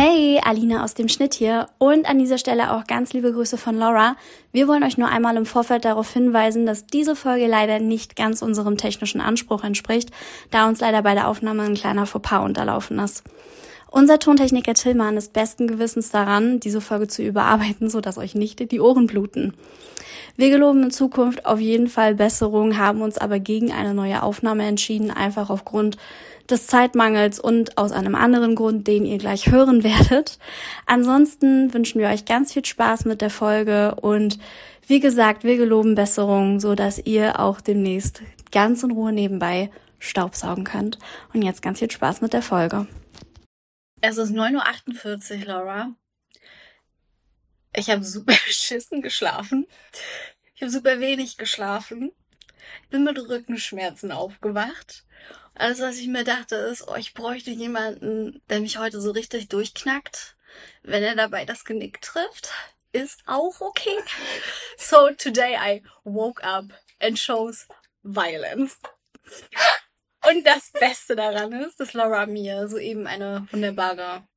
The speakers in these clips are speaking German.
Hey, Alina aus dem Schnitt hier und an dieser Stelle auch ganz liebe Grüße von Laura. Wir wollen euch nur einmal im Vorfeld darauf hinweisen, dass diese Folge leider nicht ganz unserem technischen Anspruch entspricht, da uns leider bei der Aufnahme ein kleiner Fauxpas unterlaufen ist. Unser Tontechniker Tillmann ist besten Gewissens daran, diese Folge zu überarbeiten, sodass euch nicht die Ohren bluten. Wir geloben in Zukunft auf jeden Fall Besserung, haben uns aber gegen eine neue Aufnahme entschieden, einfach aufgrund des Zeitmangels und aus einem anderen Grund, den ihr gleich hören werdet. Ansonsten wünschen wir euch ganz viel Spaß mit der Folge und wie gesagt, wir geloben Besserung, so dass ihr auch demnächst ganz in Ruhe nebenbei Staubsaugen könnt. Und jetzt ganz viel Spaß mit der Folge. Es ist 9.48 Uhr, Laura. Ich habe super beschissen geschlafen. Ich habe super wenig geschlafen. Ich bin mit Rückenschmerzen aufgewacht. Alles, was ich mir dachte, ist, oh, ich bräuchte jemanden, der mich heute so richtig durchknackt. Wenn er dabei das Genick trifft, ist auch okay. So today I woke up and chose violence. Und das Beste daran ist, dass Laura mir soeben eine wunderbare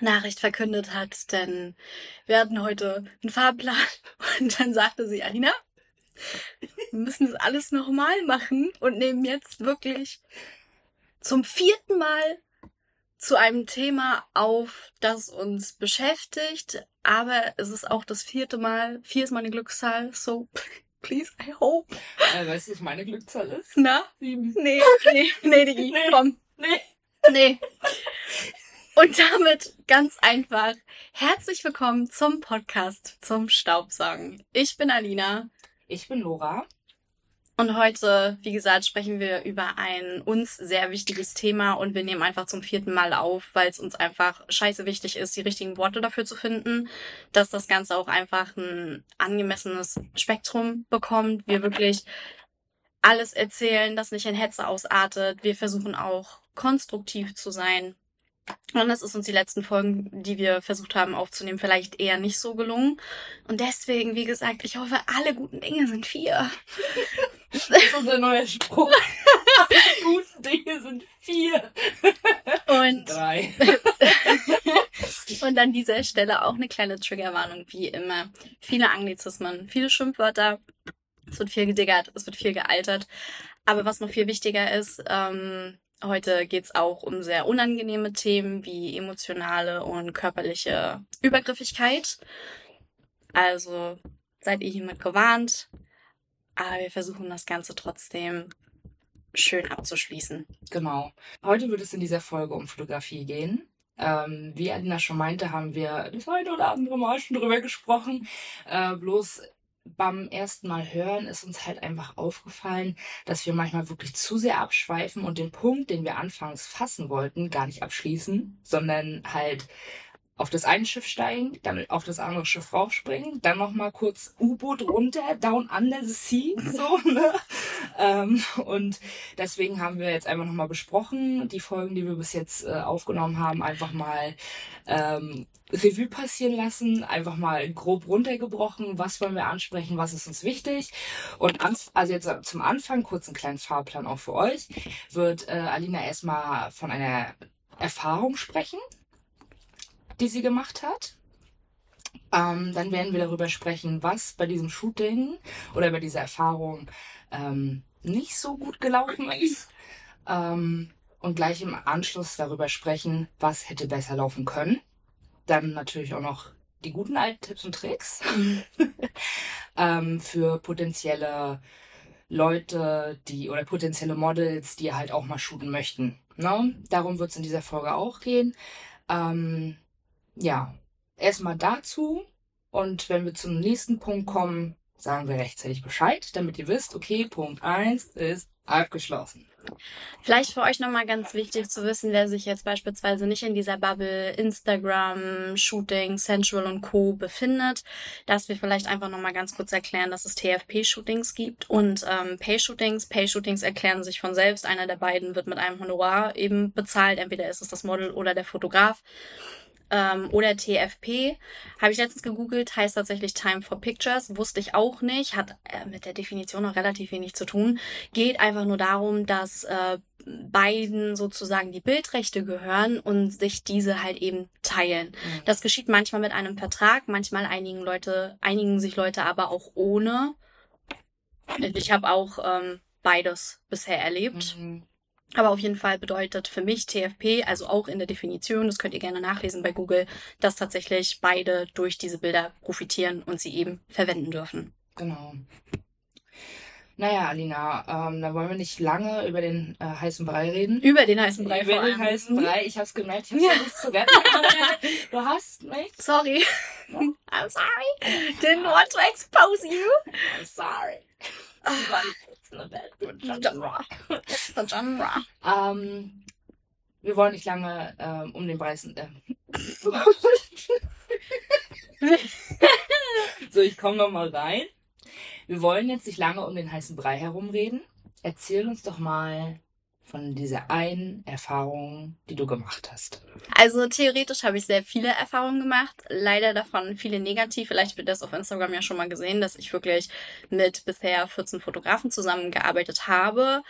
Nachricht verkündet hat, denn wir hatten heute einen Fahrplan und dann sagte sie, Alina, wir müssen das alles nochmal machen und nehmen jetzt wirklich zum vierten Mal zu einem Thema auf, das uns beschäftigt, aber es ist auch das vierte Mal. Vier ist meine Glückszahl, so please, I hope. Äh, weißt du, was meine Glückszahl ist? Na? Sieben. Nee, nee, nee, Digi, Nee. komm. Nee. Nee. Und damit ganz einfach herzlich willkommen zum Podcast zum Staubsaugen. Ich bin Alina Ich bin Lora. Und heute, wie gesagt, sprechen wir über ein uns sehr wichtiges Thema und wir nehmen einfach zum vierten Mal auf, weil es uns einfach scheiße wichtig ist, die richtigen Worte dafür zu finden, dass das Ganze auch einfach ein angemessenes Spektrum bekommt. Wir wirklich alles erzählen, das nicht in Hetze ausartet. Wir versuchen auch konstruktiv zu sein. Und das ist uns die letzten Folgen, die wir versucht haben aufzunehmen, vielleicht eher nicht so gelungen. Und deswegen, wie gesagt, ich hoffe, alle guten Dinge sind vier. Das ist unser neuer Spruch. Die guten Dinge sind vier. Und, Drei. und an dieser Stelle auch eine kleine Triggerwarnung, wie immer. Viele Anglizismen, viele Schimpfwörter. Es wird viel gediggert, es wird viel gealtert. Aber was noch viel wichtiger ist, ähm, heute geht's auch um sehr unangenehme Themen wie emotionale und körperliche Übergriffigkeit. Also seid ihr hiermit gewarnt. Aber wir versuchen das Ganze trotzdem schön abzuschließen. Genau. Heute wird es in dieser Folge um Fotografie gehen. Ähm, wie Alina schon meinte, haben wir das eine oder andere Mal schon drüber gesprochen. Äh, bloß beim ersten Mal hören ist uns halt einfach aufgefallen, dass wir manchmal wirklich zu sehr abschweifen und den Punkt, den wir anfangs fassen wollten, gar nicht abschließen, sondern halt auf das eine Schiff steigen, dann auf das andere Schiff raufspringen, dann nochmal kurz U-Boot runter, down under the sea, so, ne? ähm, und deswegen haben wir jetzt einfach nochmal besprochen, die Folgen, die wir bis jetzt äh, aufgenommen haben, einfach mal ähm, Revue passieren lassen, einfach mal grob runtergebrochen, was wollen wir ansprechen, was ist uns wichtig. Und also jetzt zum Anfang, kurz einen kleinen Fahrplan auch für euch, wird äh, Alina erstmal von einer Erfahrung sprechen, die sie gemacht hat. Ähm, dann werden wir darüber sprechen, was bei diesem Shooting oder bei dieser Erfahrung ähm, nicht so gut gelaufen ist. Ähm, und gleich im Anschluss darüber sprechen, was hätte besser laufen können. Dann natürlich auch noch die guten alten Tipps und Tricks ähm, für potenzielle Leute, die oder potenzielle Models, die halt auch mal shooten möchten. Ne? Darum wird es in dieser Folge auch gehen. Ähm, ja, erstmal dazu. Und wenn wir zum nächsten Punkt kommen, sagen wir rechtzeitig Bescheid, damit ihr wisst, okay, Punkt 1 ist abgeschlossen. Vielleicht für euch nochmal ganz wichtig zu wissen, wer sich jetzt beispielsweise nicht in dieser Bubble Instagram, Shooting, Sensual und Co. befindet, dass wir vielleicht einfach nochmal ganz kurz erklären, dass es TFP-Shootings gibt und ähm, Pay-Shootings. Pay-Shootings erklären sich von selbst. Einer der beiden wird mit einem Honorar eben bezahlt. Entweder ist es das Model oder der Fotograf. Ähm, oder TFP. Habe ich letztens gegoogelt, heißt tatsächlich Time for Pictures. Wusste ich auch nicht, hat äh, mit der Definition noch relativ wenig zu tun. Geht einfach nur darum, dass äh, beiden sozusagen die Bildrechte gehören und sich diese halt eben teilen. Mhm. Das geschieht manchmal mit einem Vertrag, manchmal einigen Leute, einigen sich Leute aber auch ohne. Ich habe auch ähm, beides bisher erlebt. Mhm. Aber auf jeden Fall bedeutet für mich TFP, also auch in der Definition, das könnt ihr gerne nachlesen bei Google, dass tatsächlich beide durch diese Bilder profitieren und sie eben verwenden dürfen. Genau. Naja, Alina, ähm, da wollen wir nicht lange über den äh, heißen Brei reden. Über den heißen Brei über den heißen Brei. Ich hab's gemerkt, ich hab's versucht zu retten. du hast mich. Sorry. I'm sorry. Didn't want to expose you. I'm sorry. Welt. Genre. Genre. Ähm, wir wollen nicht lange ähm, um den Preis. Äh. so, ich komme noch mal rein. Wir wollen jetzt nicht lange um den heißen Brei herumreden. Erzähl uns doch mal von dieser einen Erfahrung, die du gemacht hast. Also theoretisch habe ich sehr viele Erfahrungen gemacht. Leider davon viele negativ. Vielleicht ihr das auf Instagram ja schon mal gesehen, dass ich wirklich mit bisher 14 Fotografen zusammengearbeitet habe.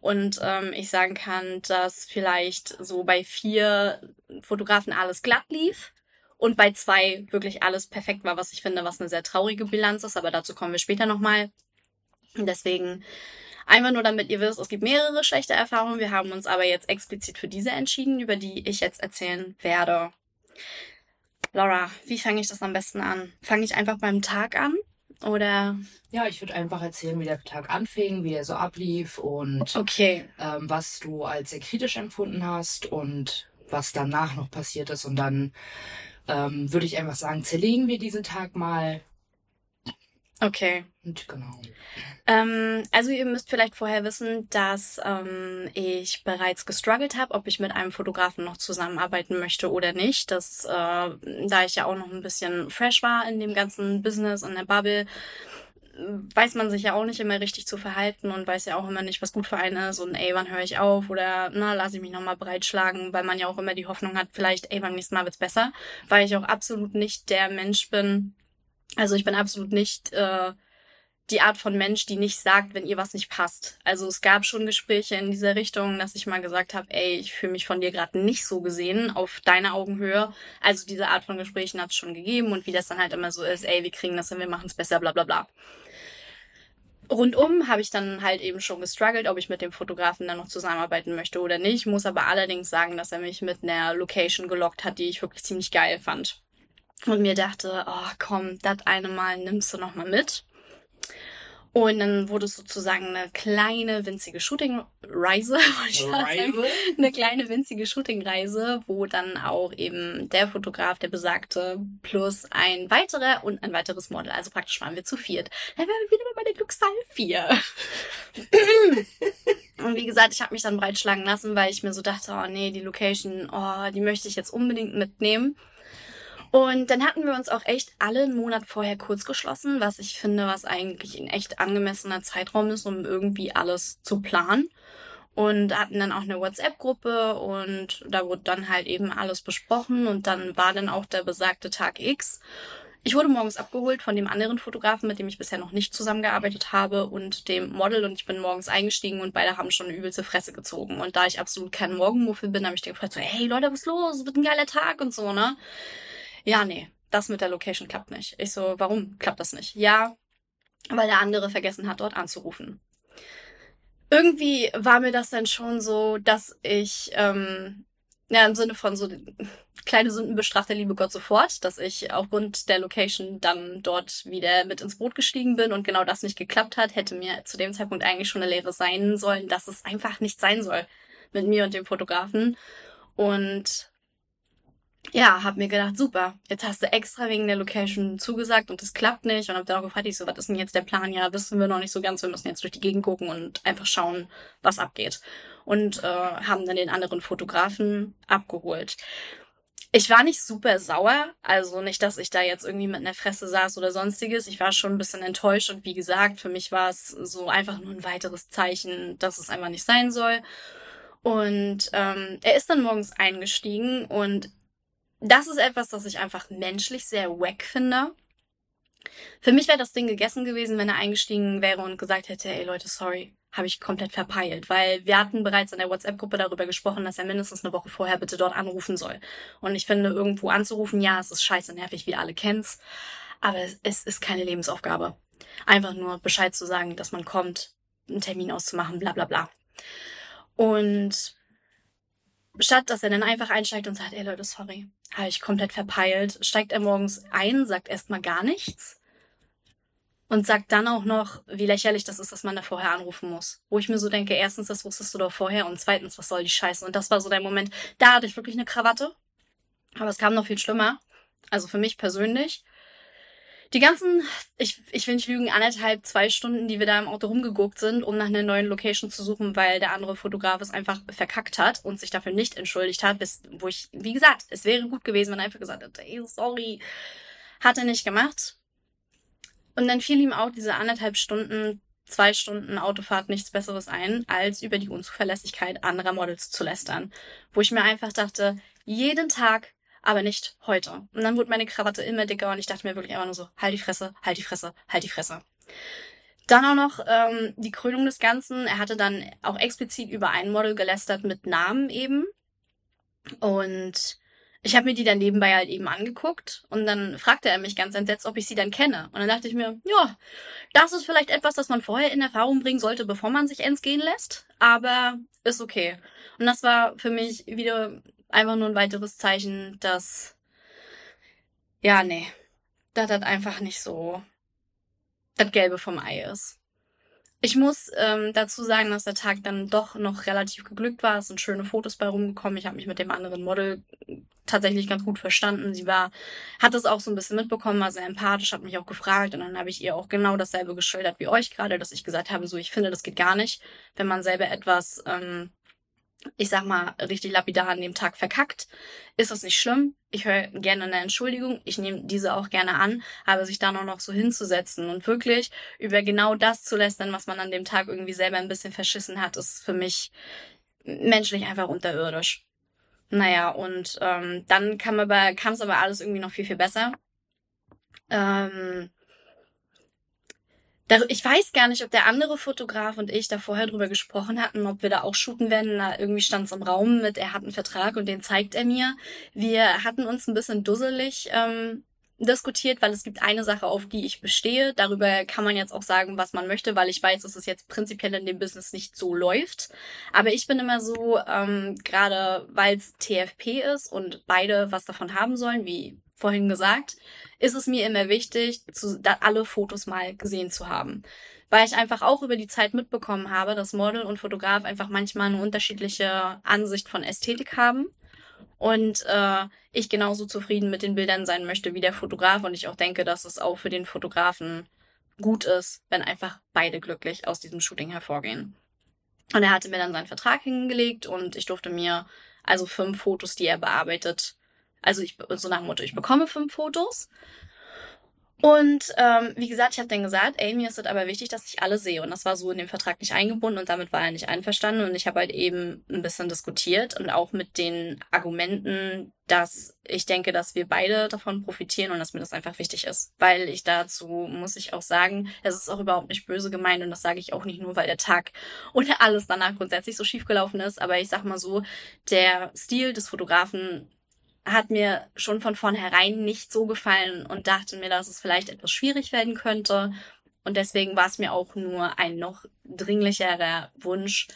Und ähm, ich sagen kann, dass vielleicht so bei vier Fotografen alles glatt lief. Und bei zwei wirklich alles perfekt war, was ich finde, was eine sehr traurige Bilanz ist. Aber dazu kommen wir später nochmal. Deswegen Einfach nur, damit ihr wisst, es gibt mehrere schlechte Erfahrungen. Wir haben uns aber jetzt explizit für diese entschieden, über die ich jetzt erzählen werde. Laura, wie fange ich das am besten an? Fange ich einfach beim Tag an? Oder? Ja, ich würde einfach erzählen, wie der Tag anfing, wie er so ablief und Okay. ähm, was du als sehr kritisch empfunden hast und was danach noch passiert ist. Und dann ähm, würde ich einfach sagen, zerlegen wir diesen Tag mal. Okay. Und genau. Ähm, also ihr müsst vielleicht vorher wissen, dass ähm, ich bereits gestruggelt habe, ob ich mit einem Fotografen noch zusammenarbeiten möchte oder nicht. Das, äh, da ich ja auch noch ein bisschen fresh war in dem ganzen Business und der Bubble, weiß man sich ja auch nicht immer richtig zu verhalten und weiß ja auch immer nicht, was gut für einen ist und ey, wann höre ich auf oder na, lasse ich mich nochmal breitschlagen, weil man ja auch immer die Hoffnung hat, vielleicht, ey, beim nächsten Mal wird's besser, weil ich auch absolut nicht der Mensch bin, also ich bin absolut nicht äh, die Art von Mensch, die nicht sagt, wenn ihr was nicht passt. Also es gab schon Gespräche in dieser Richtung, dass ich mal gesagt habe, ey, ich fühle mich von dir gerade nicht so gesehen auf deine Augenhöhe. Also diese Art von Gesprächen hat es schon gegeben und wie das dann halt immer so ist, ey, wir kriegen das hin, wir machen es besser, bla bla bla. Rundum habe ich dann halt eben schon gestruggelt, ob ich mit dem Fotografen dann noch zusammenarbeiten möchte oder nicht. Muss aber allerdings sagen, dass er mich mit einer Location gelockt hat, die ich wirklich ziemlich geil fand. Und mir dachte, oh komm, das eine Mal nimmst du noch mal mit. Und dann wurde es sozusagen eine kleine, winzige Shooting-Reise. Eine kleine, winzige Shooting-Reise, wo dann auch eben der Fotograf, der besagte, plus ein weiterer und ein weiteres Model. Also praktisch waren wir zu viert. Dann wären wir wieder bei der Glückszahl 4. und wie gesagt, ich habe mich dann breitschlagen lassen, weil ich mir so dachte, oh nee, die Location, oh, die möchte ich jetzt unbedingt mitnehmen. Und dann hatten wir uns auch echt alle einen Monat vorher kurz geschlossen, was ich finde, was eigentlich ein echt angemessener Zeitraum ist, um irgendwie alles zu planen. Und hatten dann auch eine WhatsApp-Gruppe und da wurde dann halt eben alles besprochen und dann war dann auch der besagte Tag X. Ich wurde morgens abgeholt von dem anderen Fotografen, mit dem ich bisher noch nicht zusammengearbeitet habe und dem Model und ich bin morgens eingestiegen und beide haben schon eine übelste Fresse gezogen. Und da ich absolut kein Morgenmuffel bin, habe ich gefragt so, hey Leute, was los? Es wird ein geiler Tag und so, ne? Ja, nee, das mit der Location klappt nicht. Ich so, warum klappt das nicht? Ja, weil der andere vergessen hat, dort anzurufen. Irgendwie war mir das dann schon so, dass ich, ähm, ja, im Sinne von so kleine Sünden bestraft der liebe Gott sofort, dass ich aufgrund der Location dann dort wieder mit ins Boot gestiegen bin und genau das nicht geklappt hat, hätte mir zu dem Zeitpunkt eigentlich schon eine Lehre sein sollen, dass es einfach nicht sein soll mit mir und dem Fotografen. Und ja, hab mir gedacht, super, jetzt hast du extra wegen der Location zugesagt und das klappt nicht. Und hab dann auch gefragt, ich so, was ist denn jetzt der Plan? Ja, wissen wir noch nicht so ganz. Wir müssen jetzt durch die Gegend gucken und einfach schauen, was abgeht. Und äh, haben dann den anderen Fotografen abgeholt. Ich war nicht super sauer, also nicht, dass ich da jetzt irgendwie mit einer Fresse saß oder sonstiges. Ich war schon ein bisschen enttäuscht und wie gesagt, für mich war es so einfach nur ein weiteres Zeichen, dass es einfach nicht sein soll. Und ähm, er ist dann morgens eingestiegen und das ist etwas, das ich einfach menschlich sehr wack finde. Für mich wäre das Ding gegessen gewesen, wenn er eingestiegen wäre und gesagt hätte, ey Leute, sorry, habe ich komplett verpeilt, weil wir hatten bereits in der WhatsApp-Gruppe darüber gesprochen, dass er mindestens eine Woche vorher bitte dort anrufen soll. Und ich finde, irgendwo anzurufen, ja, es ist scheiße nervig, wie alle kennen's, aber es ist keine Lebensaufgabe. Einfach nur Bescheid zu sagen, dass man kommt, einen Termin auszumachen, bla bla bla. Und statt dass er dann einfach einsteigt und sagt, ey Leute, sorry, habe ich komplett verpeilt, steigt er morgens ein, sagt erstmal gar nichts und sagt dann auch noch, wie lächerlich das ist, dass man da vorher anrufen muss. Wo ich mir so denke, erstens, das wusstest du doch vorher und zweitens, was soll die Scheiße? Und das war so der Moment, da hatte ich wirklich eine Krawatte. Aber es kam noch viel schlimmer. Also für mich persönlich. Die ganzen, ich, ich will nicht lügen, anderthalb, zwei Stunden, die wir da im Auto rumgeguckt sind, um nach einer neuen Location zu suchen, weil der andere Fotograf es einfach verkackt hat und sich dafür nicht entschuldigt hat, bis, wo ich, wie gesagt, es wäre gut gewesen, wenn er einfach gesagt hätte, ey, sorry. Hat er nicht gemacht. Und dann fiel ihm auch diese anderthalb Stunden, zwei Stunden Autofahrt nichts Besseres ein, als über die Unzuverlässigkeit anderer Models zu lästern. Wo ich mir einfach dachte, jeden Tag aber nicht heute. Und dann wurde meine Krawatte immer dicker und ich dachte mir wirklich einfach nur so, halt die Fresse, halt die Fresse, halt die Fresse. Dann auch noch ähm, die Krönung des Ganzen. Er hatte dann auch explizit über ein Model gelästert mit Namen eben. Und ich habe mir die dann nebenbei halt eben angeguckt und dann fragte er mich ganz entsetzt, ob ich sie dann kenne. Und dann dachte ich mir, ja, das ist vielleicht etwas, das man vorher in Erfahrung bringen sollte, bevor man sich ends gehen lässt, aber ist okay. Und das war für mich wieder einfach nur ein weiteres Zeichen, dass, ja, nee, dass das einfach nicht so das Gelbe vom Ei ist. Ich muss ähm, dazu sagen, dass der Tag dann doch noch relativ geglückt war. Es sind schöne Fotos bei rumgekommen. Ich habe mich mit dem anderen Model tatsächlich ganz gut verstanden. Sie war, hat es auch so ein bisschen mitbekommen, war sehr empathisch, hat mich auch gefragt und dann habe ich ihr auch genau dasselbe geschildert wie euch gerade, dass ich gesagt habe, so ich finde, das geht gar nicht, wenn man selber etwas ähm, ich sag mal, richtig lapidar an dem Tag verkackt, ist das nicht schlimm. Ich höre gerne eine Entschuldigung. Ich nehme diese auch gerne an, aber sich da noch so hinzusetzen und wirklich über genau das zu lästern, was man an dem Tag irgendwie selber ein bisschen verschissen hat, ist für mich menschlich einfach unterirdisch. Naja, und ähm, dann kam aber, kam es aber alles irgendwie noch viel, viel besser. Ähm, ich weiß gar nicht, ob der andere Fotograf und ich da vorher drüber gesprochen hatten, ob wir da auch shooten werden. Da irgendwie stand es im Raum mit, er hat einen Vertrag und den zeigt er mir. Wir hatten uns ein bisschen dusselig ähm, diskutiert, weil es gibt eine Sache, auf die ich bestehe. Darüber kann man jetzt auch sagen, was man möchte, weil ich weiß, dass es jetzt prinzipiell in dem Business nicht so läuft. Aber ich bin immer so, ähm, gerade weil es TFP ist und beide was davon haben sollen, wie vorhin gesagt, ist es mir immer wichtig, zu, alle Fotos mal gesehen zu haben. Weil ich einfach auch über die Zeit mitbekommen habe, dass Model und Fotograf einfach manchmal eine unterschiedliche Ansicht von Ästhetik haben. Und äh, ich genauso zufrieden mit den Bildern sein möchte wie der Fotograf. Und ich auch denke, dass es auch für den Fotografen gut ist, wenn einfach beide glücklich aus diesem Shooting hervorgehen. Und er hatte mir dann seinen Vertrag hingelegt und ich durfte mir also fünf Fotos, die er bearbeitet, also ich so nach dem Motto, ich bekomme fünf Fotos. Und ähm, wie gesagt, ich habe dann gesagt, ey, mir ist es aber wichtig, dass ich alle sehe. Und das war so in dem Vertrag nicht eingebunden und damit war er nicht einverstanden. Und ich habe halt eben ein bisschen diskutiert und auch mit den Argumenten, dass ich denke, dass wir beide davon profitieren und dass mir das einfach wichtig ist. Weil ich dazu, muss ich auch sagen, es ist auch überhaupt nicht böse gemeint und das sage ich auch nicht nur, weil der Tag oder alles danach grundsätzlich so schief gelaufen ist. Aber ich sag mal so, der Stil des Fotografen hat mir schon von vornherein nicht so gefallen und dachte mir, dass es vielleicht etwas schwierig werden könnte. Und deswegen war es mir auch nur ein noch dringlicherer Wunsch,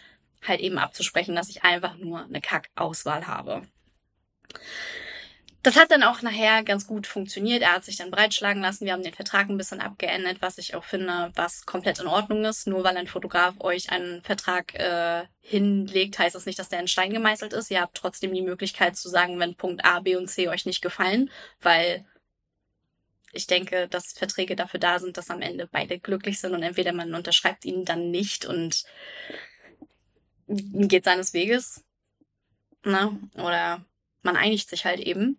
halt eben abzusprechen, dass ich einfach nur eine Kackauswahl habe. Das hat dann auch nachher ganz gut funktioniert. Er hat sich dann breitschlagen lassen. Wir haben den Vertrag ein bisschen abgeändert, was ich auch finde, was komplett in Ordnung ist. Nur weil ein Fotograf euch einen Vertrag äh, hinlegt, heißt das nicht, dass der in Stein gemeißelt ist. Ihr habt trotzdem die Möglichkeit zu sagen, wenn Punkt A, B und C euch nicht gefallen, weil ich denke, dass Verträge dafür da sind, dass am Ende beide glücklich sind und entweder man unterschreibt ihn dann nicht und geht seines Weges, ne? Oder man einigt sich halt eben.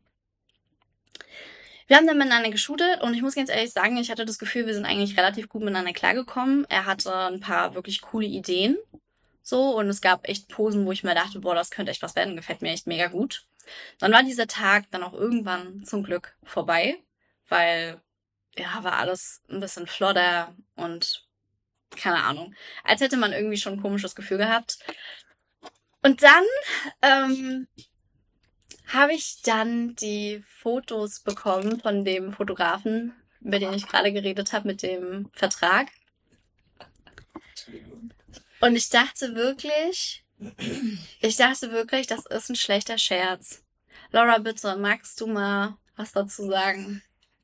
Wir haben dann miteinander geshootet und ich muss ganz ehrlich sagen, ich hatte das Gefühl, wir sind eigentlich relativ gut miteinander klargekommen. Er hatte ein paar wirklich coole Ideen. So, und es gab echt Posen, wo ich mir dachte, boah, das könnte echt was werden, gefällt mir echt mega gut. Dann war dieser Tag dann auch irgendwann zum Glück vorbei, weil ja, war alles ein bisschen flotter und keine Ahnung. Als hätte man irgendwie schon ein komisches Gefühl gehabt. Und dann ähm, habe ich dann die Fotos bekommen von dem Fotografen, über den ich gerade geredet habe, mit dem Vertrag. Und ich dachte wirklich, ich dachte wirklich, das ist ein schlechter Scherz. Laura, bitte, magst du mal was dazu sagen?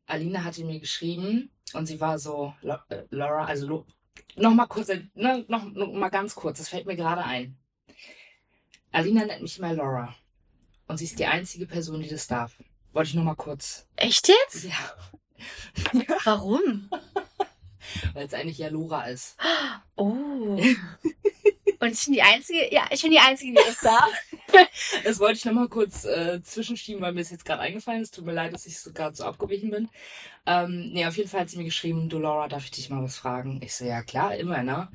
Alina hatte mir geschrieben und sie war so, äh, Laura, also noch mal kurz, ne, noch, noch mal ganz kurz, das fällt mir gerade ein. Alina nennt mich immer Laura. Und sie ist die einzige Person, die das darf. Wollte ich nur mal kurz. Echt jetzt? Ja. Warum? Weil es eigentlich ja Laura ist. Oh. Und ich bin die Einzige, ja, ich bin die Einzige, die das darf. Das wollte ich nochmal kurz äh, zwischenschieben, weil mir das jetzt gerade eingefallen ist. Tut mir leid, dass ich so gerade so abgewichen bin. Ähm, nee, auf jeden Fall hat sie mir geschrieben, du Laura, darf ich dich mal was fragen? Ich so, ja klar, immer, ne?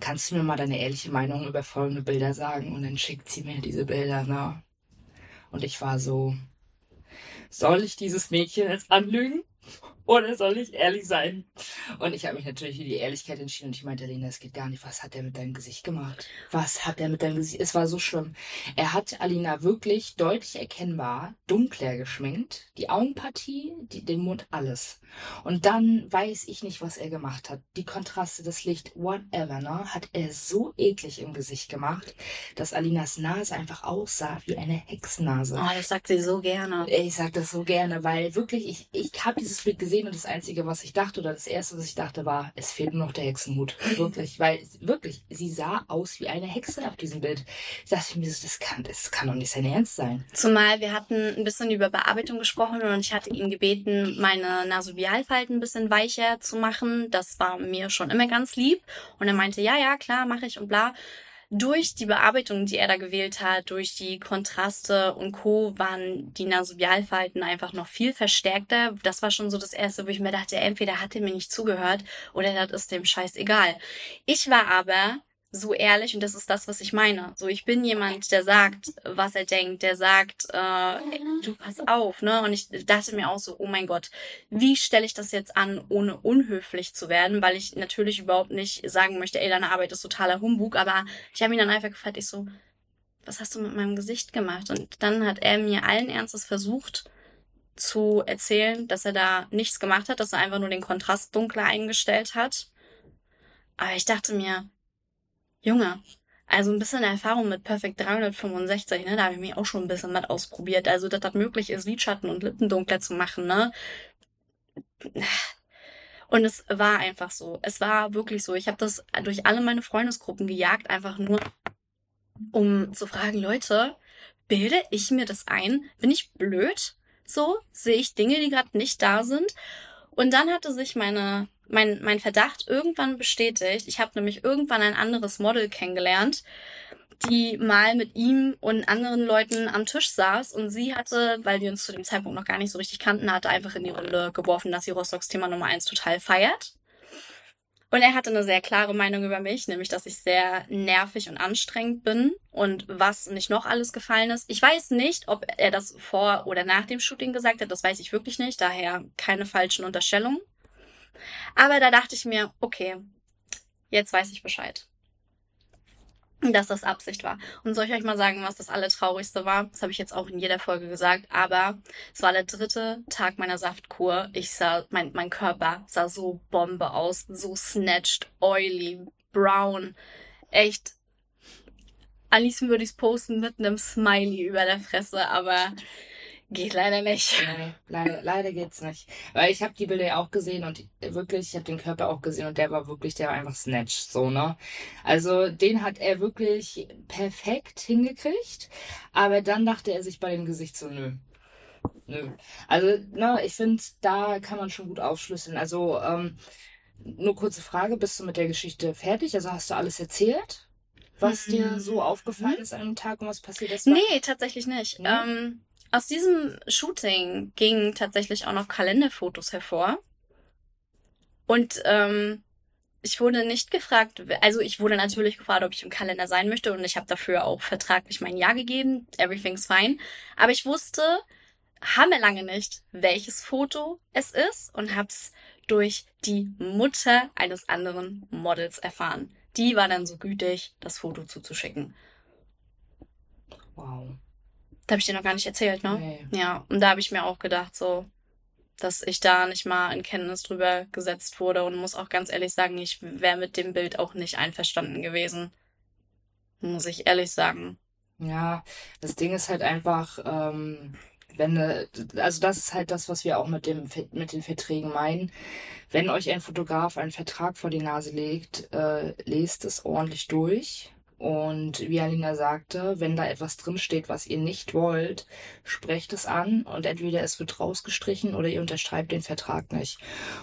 Kannst du mir mal deine ehrliche Meinung über folgende Bilder sagen? Und dann schickt sie mir diese Bilder, ne? Und ich war so, soll ich dieses Mädchen jetzt anlügen? Oder soll ich ehrlich sein? Und ich habe mich natürlich für die Ehrlichkeit entschieden und ich meinte, Lena, es geht gar nicht. Was hat er mit deinem Gesicht gemacht? Was hat er mit deinem Gesicht? Es war so schlimm. Er hat Alina wirklich deutlich erkennbar dunkler geschminkt. Die Augenpartie, die, den Mund, alles. Und dann weiß ich nicht, was er gemacht hat. Die Kontraste, das Licht, whatever, ne? Hat er so eklig im Gesicht gemacht, dass Alinas Nase einfach aussah wie eine Hexennase. Oh, das sagt sie so gerne. Ich sag das so gerne, weil wirklich, ich, ich habe dieses Bild gesehen und das Einzige, was ich dachte, oder das Erste, was ich dachte, war, es fehlt nur noch der Hexenhut. Wirklich, weil, wirklich, sie sah aus wie eine Hexe auf diesem Bild. Ich dachte mir so, das kann, das kann doch nicht sein Ernst sein. Zumal wir hatten ein bisschen über Bearbeitung gesprochen und ich hatte ihn gebeten, meine Nasobialfalten ein bisschen weicher zu machen. Das war mir schon immer ganz lieb. Und er meinte, ja, ja, klar, mache ich und bla durch die Bearbeitung, die er da gewählt hat, durch die Kontraste und Co. waren die Nasobialfalten einfach noch viel verstärkter. Das war schon so das erste, wo ich mir dachte, entweder hat er mir nicht zugehört oder das ist dem Scheiß egal. Ich war aber so ehrlich und das ist das, was ich meine. So, ich bin jemand, der sagt, was er denkt, der sagt, äh, du pass auf, ne? Und ich dachte mir auch so, oh mein Gott, wie stelle ich das jetzt an, ohne unhöflich zu werden? Weil ich natürlich überhaupt nicht sagen möchte, ey, deine Arbeit ist totaler Humbug, aber ich habe ihn dann einfach gefragt, ich so, was hast du mit meinem Gesicht gemacht? Und dann hat er mir allen Ernstes versucht zu erzählen, dass er da nichts gemacht hat, dass er einfach nur den Kontrast dunkler eingestellt hat. Aber ich dachte mir, Junge, also ein bisschen Erfahrung mit Perfect 365, ne? Da habe ich mir auch schon ein bisschen mit ausprobiert. Also, dass das möglich ist, Lidschatten und Lippen dunkler zu machen, ne? Und es war einfach so. Es war wirklich so. Ich habe das durch alle meine Freundesgruppen gejagt, einfach nur, um zu fragen, Leute, bilde ich mir das ein? Bin ich blöd? So? Sehe ich Dinge, die gerade nicht da sind? Und dann hatte sich meine mein, mein Verdacht irgendwann bestätigt. Ich habe nämlich irgendwann ein anderes Model kennengelernt, die mal mit ihm und anderen Leuten am Tisch saß und sie hatte, weil wir uns zu dem Zeitpunkt noch gar nicht so richtig kannten, hatte einfach in die Runde geworfen, dass sie Rostocks Thema Nummer eins total feiert. Und er hatte eine sehr klare Meinung über mich, nämlich, dass ich sehr nervig und anstrengend bin und was nicht noch alles gefallen ist. Ich weiß nicht, ob er das vor oder nach dem Shooting gesagt hat, das weiß ich wirklich nicht, daher keine falschen Unterstellungen. Aber da dachte ich mir, okay, jetzt weiß ich Bescheid. Dass das Absicht war. Und soll ich euch mal sagen, was das Allertraurigste war? Das habe ich jetzt auch in jeder Folge gesagt, aber es war der dritte Tag meiner Saftkur. Ich sah, mein, mein Körper sah so Bombe aus, so snatched, oily, brown. Echt. Am würde ich es posten mit einem Smiley über der Fresse, aber Geht leider nicht. Nee, leider, leider geht's nicht. Weil ich habe die Bilder ja auch gesehen und wirklich, ich habe den Körper auch gesehen und der war wirklich, der war einfach Snatch, so, ne? Also den hat er wirklich perfekt hingekriegt, aber dann dachte er sich bei dem Gesicht so, nö. Nö. Also, ne, ich finde, da kann man schon gut aufschlüsseln. Also, ähm, nur kurze Frage, bist du mit der Geschichte fertig? Also hast du alles erzählt? Was mhm. dir so aufgefallen ist an dem Tag und was passiert ist? Nee, tatsächlich nicht. Nee? Ähm, aus diesem Shooting gingen tatsächlich auch noch Kalenderfotos hervor. Und ähm, ich wurde nicht gefragt, also ich wurde natürlich gefragt, ob ich im Kalender sein möchte und ich habe dafür auch vertraglich mein Ja gegeben. Everything's fine. Aber ich wusste, haben wir lange nicht, welches Foto es ist und hab's durch die Mutter eines anderen Models erfahren. Die war dann so gütig, das Foto zuzuschicken. Wow. Da habe ich dir noch gar nicht erzählt, ne? Nee. Ja, und da habe ich mir auch gedacht, so, dass ich da nicht mal in Kenntnis drüber gesetzt wurde und muss auch ganz ehrlich sagen, ich wäre mit dem Bild auch nicht einverstanden gewesen. Muss ich ehrlich sagen. Ja, das Ding ist halt einfach, ähm, wenn, also das ist halt das, was wir auch mit dem, mit den Verträgen meinen. Wenn euch ein Fotograf einen Vertrag vor die Nase legt, äh, lest es ordentlich durch. Und wie Alina sagte, wenn da etwas drinsteht, was ihr nicht wollt, sprecht es an und entweder es wird rausgestrichen oder ihr unterschreibt den Vertrag nicht.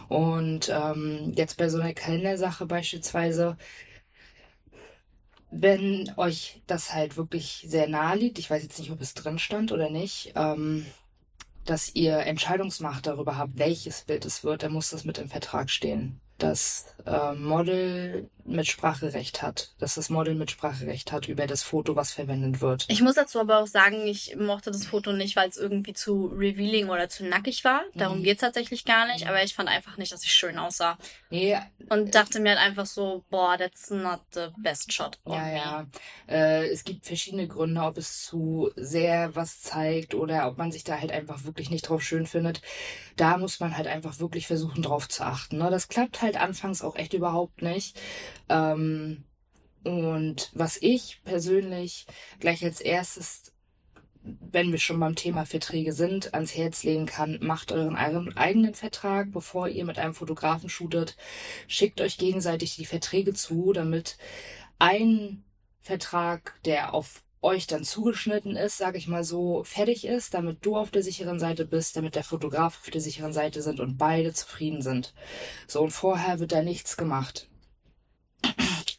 Und ähm, jetzt bei so einer Kalendersache beispielsweise, wenn euch das halt wirklich sehr nahe liegt, ich weiß jetzt nicht, ob es drin stand oder nicht, ähm, dass ihr Entscheidungsmacht darüber habt, welches Bild es wird, dann muss das mit im Vertrag stehen das äh, Model Mitspracherecht hat, dass das Model Mitspracherecht hat über das Foto, was verwendet wird. Ich muss dazu aber auch sagen, ich mochte das Foto nicht, weil es irgendwie zu revealing oder zu nackig war. Darum mhm. geht's tatsächlich gar nicht, aber ich fand einfach nicht, dass ich schön aussah. Nee. Und dachte mir halt einfach so, boah, that's not the best shot. Ja, me. ja. Äh, es gibt verschiedene Gründe, ob es zu sehr was zeigt oder ob man sich da halt einfach wirklich nicht drauf schön findet. Da muss man halt einfach wirklich versuchen, drauf zu achten. Ne? Das klappt halt anfangs auch echt überhaupt nicht. Ähm, und was ich persönlich gleich als erstes, wenn wir schon beim Thema Verträge sind, ans Herz legen kann, macht euren eigenen Vertrag, bevor ihr mit einem Fotografen shootet. Schickt euch gegenseitig die Verträge zu, damit ein Vertrag, der auf euch dann zugeschnitten ist, sage ich mal so, fertig ist, damit du auf der sicheren Seite bist, damit der Fotograf auf der sicheren Seite sind und beide zufrieden sind. So, und vorher wird da nichts gemacht.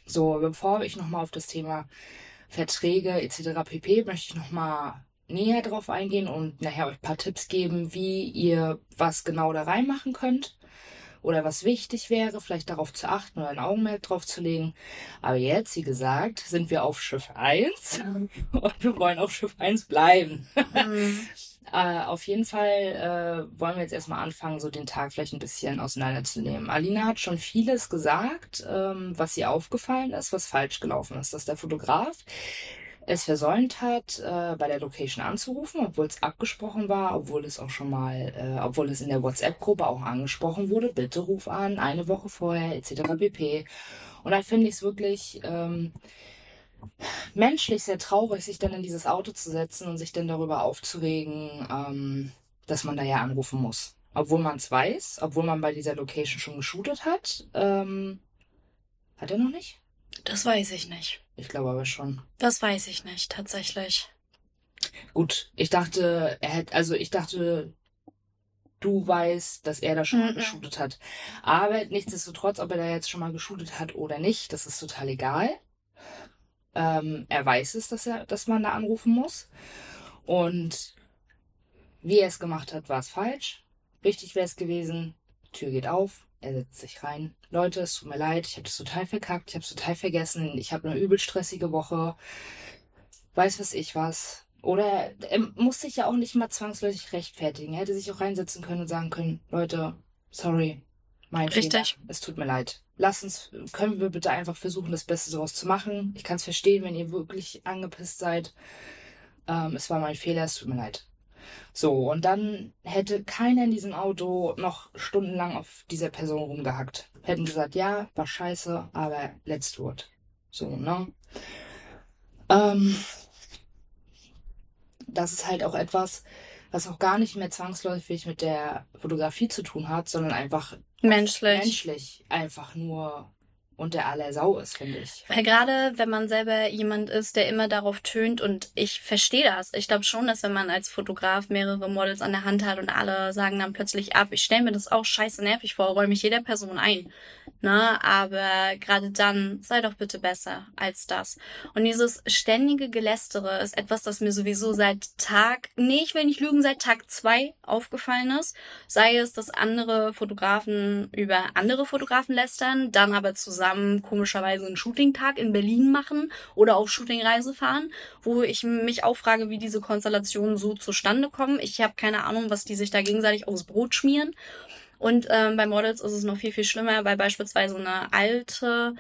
So, bevor ich nochmal auf das Thema Verträge etc. pp. möchte ich nochmal näher drauf eingehen und nachher euch ein paar Tipps geben, wie ihr was genau da reinmachen könnt oder was wichtig wäre, vielleicht darauf zu achten oder ein Augenmerk drauf zu legen. Aber jetzt, wie gesagt, sind wir auf Schiff 1 und wir wollen auf Schiff 1 bleiben. Mhm. äh, auf jeden Fall äh, wollen wir jetzt erstmal anfangen, so den Tag vielleicht ein bisschen auseinanderzunehmen. Alina hat schon vieles gesagt, ähm, was ihr aufgefallen ist, was falsch gelaufen ist. Dass der Fotograf es versäumt hat, äh, bei der Location anzurufen, obwohl es abgesprochen war, obwohl es auch schon mal, äh, obwohl es in der WhatsApp-Gruppe auch angesprochen wurde, bitte ruf an, eine Woche vorher, etc. pp. Und da finde ich es wirklich ähm, menschlich sehr traurig, sich dann in dieses Auto zu setzen und sich dann darüber aufzuregen, ähm, dass man da ja anrufen muss. Obwohl man es weiß, obwohl man bei dieser Location schon geshootet hat. Ähm, hat er noch nicht? Das weiß ich nicht. Ich glaube aber schon. Das weiß ich nicht, tatsächlich. Gut, ich dachte, er hätte, also ich dachte, du weißt, dass er da schon mal geshootet hat. Aber nichtsdestotrotz, ob er da jetzt schon mal geshootet hat oder nicht, das ist total egal. Ähm, er weiß es, dass er, dass man da anrufen muss. Und wie er es gemacht hat, war es falsch. Richtig wäre es gewesen, Tür geht auf, er setzt sich rein. Leute, es tut mir leid, ich habe das total verkackt, ich habe es total vergessen, ich habe eine übel stressige Woche. Weiß was ich was. Oder er muss sich ja auch nicht mal zwangsläufig rechtfertigen. Er hätte sich auch reinsetzen können und sagen können, Leute, sorry, mein Richtig. Fehler, es tut mir leid. Lass uns, können wir bitte einfach versuchen, das Beste daraus zu machen. Ich kann es verstehen, wenn ihr wirklich angepisst seid. Ähm, es war mein Fehler, es tut mir leid. So, und dann hätte keiner in diesem Auto noch stundenlang auf dieser Person rumgehackt. Hätten gesagt, ja, war scheiße, aber let's do. So, ne? Ähm, das ist halt auch etwas, was auch gar nicht mehr zwangsläufig mit der Fotografie zu tun hat, sondern einfach menschlich. Menschlich einfach nur unter aller Sau ist, finde ich. Weil gerade wenn man selber jemand ist, der immer darauf tönt und ich verstehe das. Ich glaube schon, dass wenn man als Fotograf mehrere Models an der Hand hat und alle sagen dann plötzlich ab, ich stelle mir das auch scheiße nervig vor, räume ich jeder Person ein. Ne, aber gerade dann sei doch bitte besser als das. Und dieses ständige Gelästere ist etwas, das mir sowieso seit Tag, nee, ich will nicht lügen, seit Tag zwei aufgefallen ist. Sei es, dass andere Fotografen über andere Fotografen lästern, dann aber zusammen komischerweise einen Shooting-Tag in Berlin machen oder auf Shootingreise fahren, wo ich mich auch frage, wie diese Konstellationen so zustande kommen. Ich habe keine Ahnung, was die sich da gegenseitig aufs Brot schmieren. Und ähm, bei Models ist es noch viel, viel schlimmer, weil beispielsweise eine alte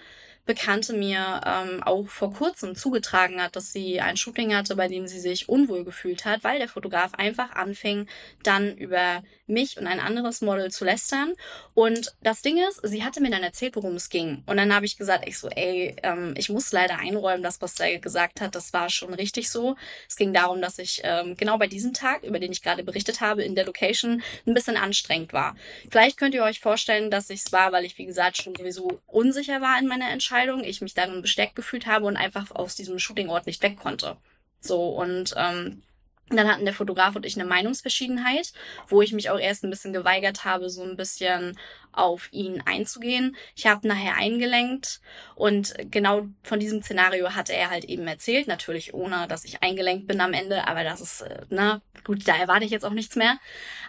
Bekannte mir ähm, auch vor kurzem zugetragen hat, dass sie ein Shooting hatte, bei dem sie sich unwohl gefühlt hat, weil der Fotograf einfach anfing, dann über mich und ein anderes Model zu lästern. Und das Ding ist, sie hatte mir dann erzählt, worum es ging. Und dann habe ich gesagt, ich so, ey, ähm, ich muss leider einräumen, das, was er gesagt hat, das war schon richtig so. Es ging darum, dass ich ähm, genau bei diesem Tag, über den ich gerade berichtet habe, in der Location ein bisschen anstrengend war. Vielleicht könnt ihr euch vorstellen, dass ich es war, weil ich, wie gesagt, schon sowieso unsicher war in meiner Entscheidung ich mich darin besteckt gefühlt habe und einfach aus diesem Shootingort nicht weg konnte. So, und ähm, dann hatten der Fotograf und ich eine Meinungsverschiedenheit, wo ich mich auch erst ein bisschen geweigert habe, so ein bisschen auf ihn einzugehen. Ich habe nachher eingelenkt und genau von diesem Szenario hatte er halt eben erzählt, natürlich ohne, dass ich eingelenkt bin am Ende, aber das ist, äh, na gut, da erwarte ich jetzt auch nichts mehr.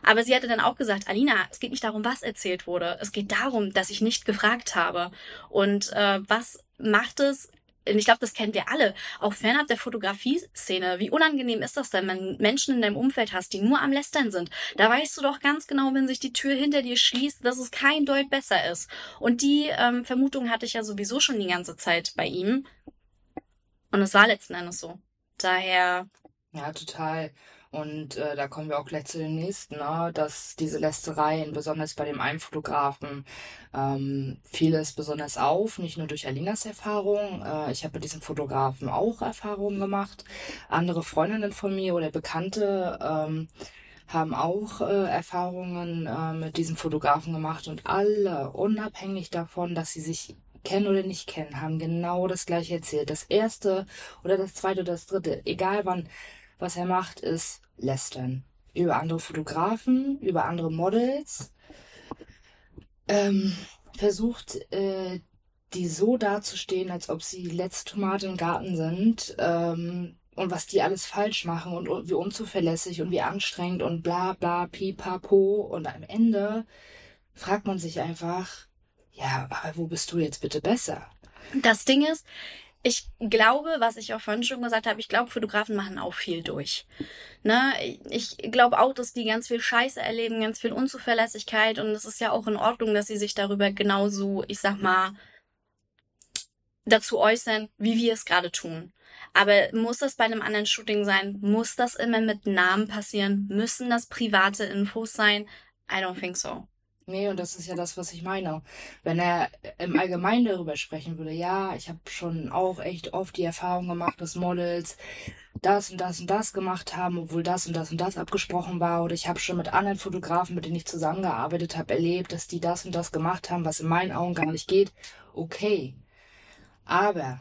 Aber sie hatte dann auch gesagt, Alina, es geht nicht darum, was erzählt wurde, es geht darum, dass ich nicht gefragt habe. Und äh, was macht es ich glaube, das kennen wir alle, auch fernab der Fotografie-Szene. Wie unangenehm ist das denn, wenn Menschen in deinem Umfeld hast, die nur am Lästern sind? Da weißt du doch ganz genau, wenn sich die Tür hinter dir schließt, dass es kein Deut besser ist. Und die ähm, Vermutung hatte ich ja sowieso schon die ganze Zeit bei ihm. Und es war letzten Endes so. Daher. Ja, total. Und äh, da kommen wir auch gleich zu den nächsten, ne? dass diese Lästereien, besonders bei dem einen Fotografen, ähm, fiel es besonders auf, nicht nur durch Alinas Erfahrung. Äh, ich habe mit diesem Fotografen auch Erfahrungen gemacht. Andere Freundinnen von mir oder Bekannte ähm, haben auch äh, Erfahrungen äh, mit diesem Fotografen gemacht und alle, unabhängig davon, dass sie sich kennen oder nicht kennen, haben genau das gleiche erzählt. Das erste oder das zweite oder das dritte, egal wann was er macht, ist lästern. Über andere Fotografen, über andere Models. Ähm, versucht, äh, die so dazustehen, als ob sie letzte Tomate im Garten sind. Ähm, und was die alles falsch machen und, wie unzuverlässig und wie anstrengend und bla bla pipapo. Und am Ende fragt man sich einfach, ja, aber wo bist du jetzt bitte besser? Das Ding ist, ich glaube, was ich auch vorhin schon gesagt habe, ich glaube, Fotografen machen auch viel durch. Ne? Ich glaube auch, dass die ganz viel Scheiße erleben, ganz viel Unzuverlässigkeit und es ist ja auch in Ordnung, dass sie sich darüber genauso, ich sag mal, dazu äußern, wie wir es gerade tun. Aber muss das bei einem anderen Shooting sein? Muss das immer mit Namen passieren? Müssen das private Infos sein? I don't think so. Nee, und das ist ja das, was ich meine. Wenn er im Allgemeinen darüber sprechen würde, ja, ich habe schon auch echt oft die Erfahrung gemacht, dass Models das und das und das gemacht haben, obwohl das und das und das abgesprochen war. Oder ich habe schon mit anderen Fotografen, mit denen ich zusammengearbeitet habe, erlebt, dass die das und das gemacht haben, was in meinen Augen gar nicht geht. Okay. Aber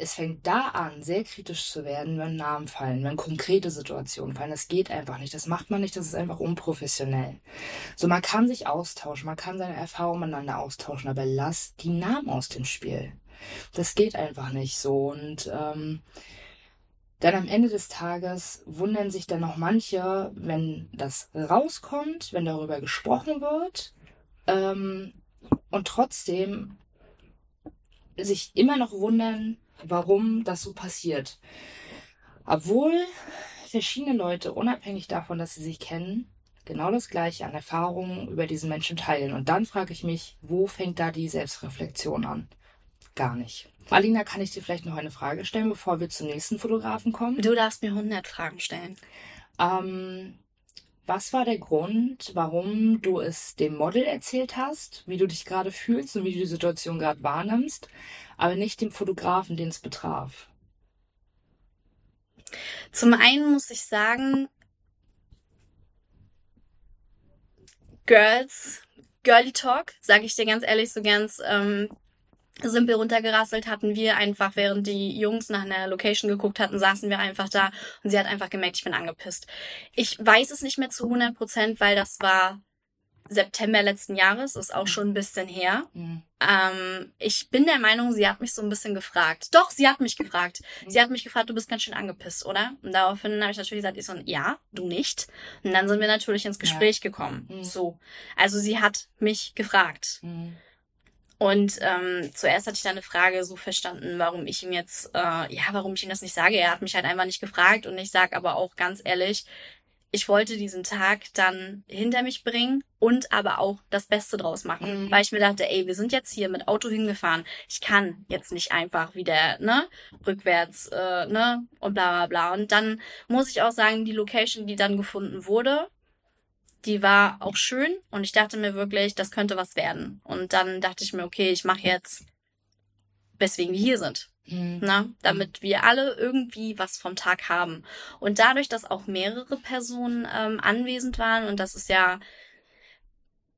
es fängt da an, sehr kritisch zu werden, wenn Namen fallen, wenn konkrete Situationen fallen. Das geht einfach nicht. Das macht man nicht. Das ist einfach unprofessionell. So, man kann sich austauschen, man kann seine Erfahrungen miteinander austauschen, aber lass die Namen aus dem Spiel. Das geht einfach nicht so. Und ähm, dann am Ende des Tages wundern sich dann noch manche, wenn das rauskommt, wenn darüber gesprochen wird. Ähm, und trotzdem sich immer noch wundern, warum das so passiert. Obwohl verschiedene Leute, unabhängig davon, dass sie sich kennen, genau das Gleiche an Erfahrungen über diesen Menschen teilen. Und dann frage ich mich, wo fängt da die Selbstreflexion an? Gar nicht. Alina, kann ich dir vielleicht noch eine Frage stellen, bevor wir zum nächsten Fotografen kommen? Du darfst mir 100 Fragen stellen. Ähm, was war der Grund, warum du es dem Model erzählt hast, wie du dich gerade fühlst und wie du die Situation gerade wahrnimmst, aber nicht dem Fotografen, den es betraf? Zum einen muss ich sagen, Girls, Girly Talk, sage ich dir ganz ehrlich, so ganz ähm, simpel runtergerasselt hatten wir einfach, während die Jungs nach einer Location geguckt hatten, saßen wir einfach da und sie hat einfach gemerkt, ich bin angepisst. Ich weiß es nicht mehr zu 100 Prozent, weil das war September letzten Jahres, ist auch schon ein bisschen her. Mhm. Ähm, ich bin der Meinung, sie hat mich so ein bisschen gefragt. Doch, sie hat mich gefragt. Mhm. Sie hat mich gefragt, du bist ganz schön angepisst, oder? Und daraufhin habe ich natürlich gesagt, ich so, ja, du nicht. Und dann sind wir natürlich ins Gespräch gekommen. Mhm. So. Also sie hat mich gefragt. Mhm. Und ähm, zuerst hatte ich dann eine Frage so verstanden, warum ich ihm jetzt, äh, ja, warum ich ihm das nicht sage. Er hat mich halt einfach nicht gefragt und ich sag aber auch ganz ehrlich, ich wollte diesen Tag dann hinter mich bringen und aber auch das Beste draus machen. Mhm. Weil ich mir dachte, ey, wir sind jetzt hier mit Auto hingefahren. Ich kann jetzt nicht einfach wieder, ne, rückwärts, äh, ne, und bla bla bla. Und dann muss ich auch sagen, die Location, die dann gefunden wurde, die war auch schön und ich dachte mir wirklich, das könnte was werden. Und dann dachte ich mir, okay, ich mache jetzt, weswegen wir hier sind. Mhm. Ne? Damit wir alle irgendwie was vom Tag haben. Und dadurch, dass auch mehrere Personen ähm, anwesend waren, und das ist ja,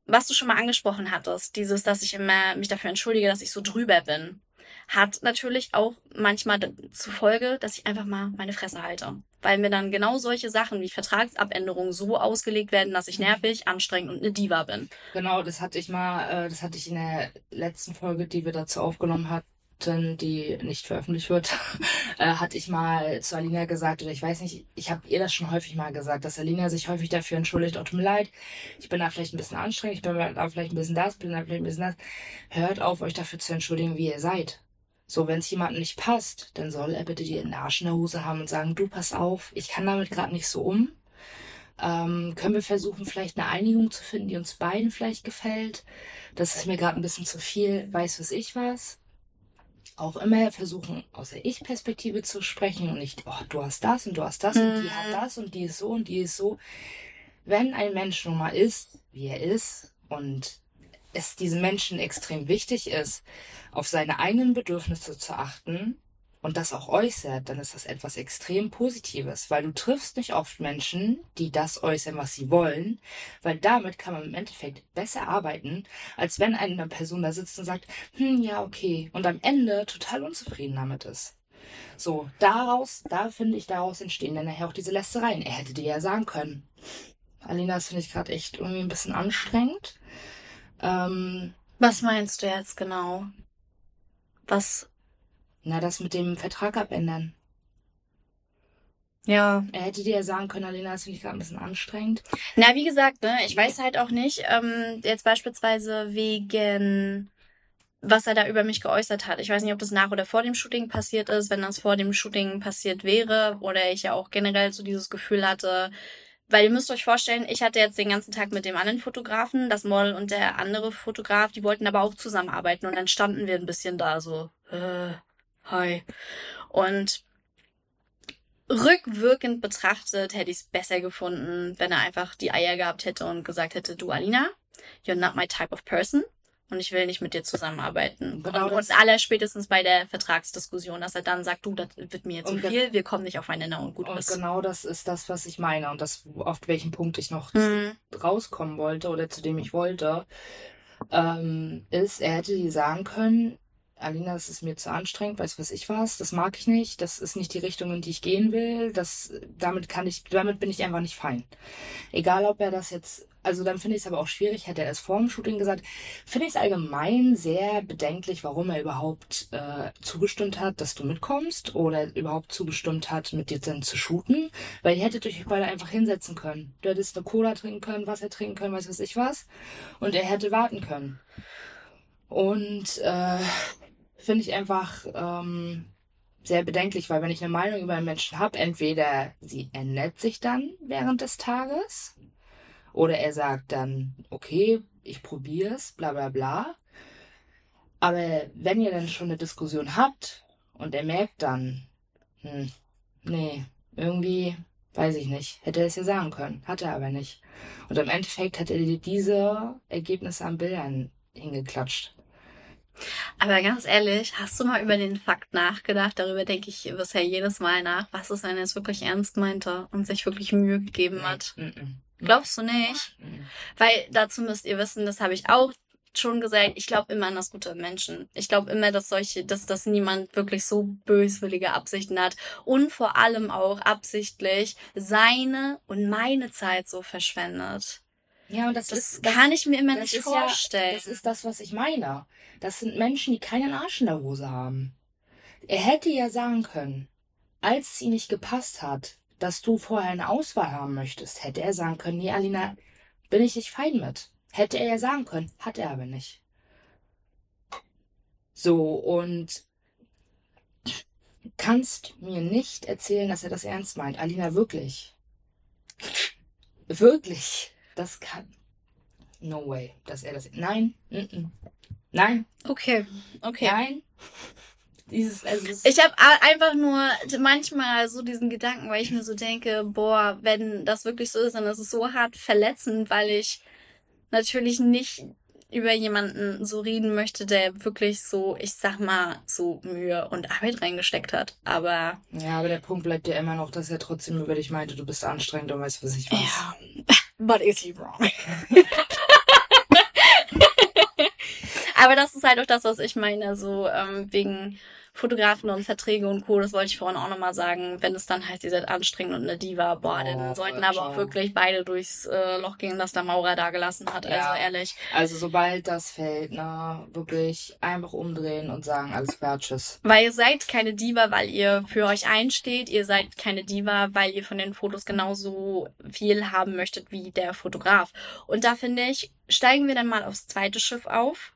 was du schon mal angesprochen hattest, dieses, dass ich immer mich dafür entschuldige, dass ich so drüber bin, hat natürlich auch manchmal zur Folge, dass ich einfach mal meine Fresse halte. Weil mir dann genau solche Sachen wie Vertragsabänderungen so ausgelegt werden, dass ich nervig, anstrengend und eine Diva bin. Genau, das hatte ich mal, äh, das hatte ich in der letzten Folge, die wir dazu aufgenommen hatten, die nicht veröffentlicht wird, äh, hatte ich mal zu Alina gesagt, oder ich weiß nicht, ich habe ihr das schon häufig mal gesagt, dass Alina sich häufig dafür entschuldigt, oh, tut mir leid, ich bin da vielleicht ein bisschen anstrengend, ich bin da vielleicht ein bisschen das, bin da vielleicht ein bisschen das. Hört auf, euch dafür zu entschuldigen, wie ihr seid. So, wenn es jemandem nicht passt, dann soll er bitte einen Arsch in der Hose haben und sagen, du pass auf, ich kann damit gerade nicht so um. Ähm, können wir versuchen, vielleicht eine Einigung zu finden, die uns beiden vielleicht gefällt? Das ist mir gerade ein bisschen zu viel, weiß was ich was. Auch immer versuchen, aus der Ich-Perspektive zu sprechen und nicht, oh, du hast das und du hast das und die Mhm. hat das und die ist so und die ist so. Wenn ein Mensch nun mal ist, wie er ist und es diesem Menschen extrem wichtig ist, auf seine eigenen Bedürfnisse zu achten und das auch äußert, dann ist das etwas extrem Positives, weil du triffst nicht oft Menschen, die das äußern, was sie wollen, weil damit kann man im Endeffekt besser arbeiten, als wenn eine Person da sitzt und sagt, hm, ja, okay, und am Ende total unzufrieden damit ist. So, daraus, da finde ich, daraus entstehen dann nachher auch diese Lästereien. Er hätte dir ja sagen können. Alina, das finde ich gerade echt irgendwie ein bisschen anstrengend. Ähm, Was meinst du jetzt genau? Was? Na, das mit dem Vertrag abändern. Ja. Er hätte dir ja sagen können, Alina, das finde ich gerade ein bisschen anstrengend. Na, wie gesagt, ne, ich weiß halt auch nicht, ähm, jetzt beispielsweise wegen, was er da über mich geäußert hat. Ich weiß nicht, ob das nach oder vor dem Shooting passiert ist. Wenn das vor dem Shooting passiert wäre oder ich ja auch generell so dieses Gefühl hatte, weil ihr müsst euch vorstellen, ich hatte jetzt den ganzen Tag mit dem anderen Fotografen, das Model und der andere Fotograf, die wollten aber auch zusammenarbeiten und dann standen wir ein bisschen da so, äh, hi. Und rückwirkend betrachtet hätte ich es besser gefunden, wenn er einfach die Eier gehabt hätte und gesagt hätte, du Alina, you're not my type of person und ich will nicht mit dir zusammenarbeiten. Genau und, und aller spätestens bei der Vertragsdiskussion, dass er dann sagt, du, das wird mir zu viel, wir kommen nicht aufeinander und gut Und ist. genau das ist das, was ich meine und das, auf welchen Punkt ich noch Mhm. rauskommen wollte oder zu dem ich wollte, ähm, ist, er hätte die sagen können, Alina, das ist mir zu anstrengend, weiß was ich was, das mag ich nicht, das ist nicht die Richtung, in die ich gehen will, das, damit kann ich, damit bin ich einfach nicht fein. Egal, ob er das jetzt, also dann finde ich es aber auch schwierig, hätte er es vor dem Shooting gesagt, finde ich es allgemein sehr bedenklich, warum er überhaupt äh, zugestimmt hat, dass du mitkommst oder überhaupt zugestimmt hat, mit dir dann zu shooten, weil ihr hättet euch beide einfach hinsetzen können. Du hättest eine Cola trinken können, Wasser trinken können, weiß was ich was, und er hätte warten können. Und äh, finde ich einfach ähm, sehr bedenklich, weil wenn ich eine Meinung über einen Menschen habe, entweder sie ändert sich dann während des Tages oder er sagt dann, okay, ich probiere es, bla bla bla. Aber wenn ihr dann schon eine Diskussion habt und er merkt dann, hm, nee, irgendwie, weiß ich nicht, hätte er es ja sagen können, hat er aber nicht. Und im Endeffekt hat er diese Ergebnisse an Bildern hingeklatscht. Aber ganz ehrlich, hast du mal über den Fakt nachgedacht? Darüber denke ich bisher jedes Mal nach. Was ist, wenn er es wirklich ernst meinte und sich wirklich Mühe gegeben hat? Mm, mm. Glaubst du nicht? Mm. Weil dazu müsst ihr wissen, das habe ich auch schon gesagt, ich glaube immer an das Gute im Menschen. Ich glaube immer, dass solche, dass, dass niemand wirklich so böswillige Absichten hat und vor allem auch absichtlich seine und meine Zeit so verschwendet. Ja, und das, Das, ist, das, kann ich mir immer nicht ist ja- vorstellen. das ist das, was ich meine. Das sind Menschen, die keinen Arsch in der Hose haben. Er hätte ja sagen können, als es ihm nicht gepasst hat, dass du vorher eine Auswahl haben möchtest, hätte er sagen können, nee, Alina, bin ich nicht fein mit. Hätte er ja sagen können, hat er aber nicht. So, und kannst mir nicht erzählen, dass er das ernst meint. Alina, wirklich. Wirklich. Das kann. No way, dass er das. Nein, mm -mm. nein, okay, okay. nein. Dieses, also Ich habe einfach nur manchmal so diesen Gedanken, weil ich mir so denke, boah, wenn das wirklich so ist, dann ist es so hart verletzend, weil ich natürlich nicht über jemanden so reden möchte, der wirklich so, ich sag mal, so Mühe und Arbeit reingesteckt hat. Aber ja, aber der Punkt bleibt ja immer noch, dass er trotzdem über dich meinte, du bist anstrengend und weißt, was ich weiß. ja, but is he wrong? Aber das ist halt auch das, was ich meine, so ähm, wegen Fotografen und Verträge und Co. Das wollte ich vorhin auch nochmal sagen. Wenn es dann heißt, ihr seid anstrengend und eine Diva, boah, dann Oh, sollten aber auch wirklich beide durchs äh, Loch gehen, das der Maurer da gelassen hat. Ja. Also ehrlich. Also sobald das fällt, na, wirklich einfach umdrehen und sagen, alles klar, tschüss. Weil ihr seid keine Diva, weil ihr für euch einsteht. Ihr seid keine Diva, weil ihr von den Fotos genauso viel haben möchtet wie der Fotograf. Und da finde ich, steigen wir dann mal aufs zweite Schiff auf.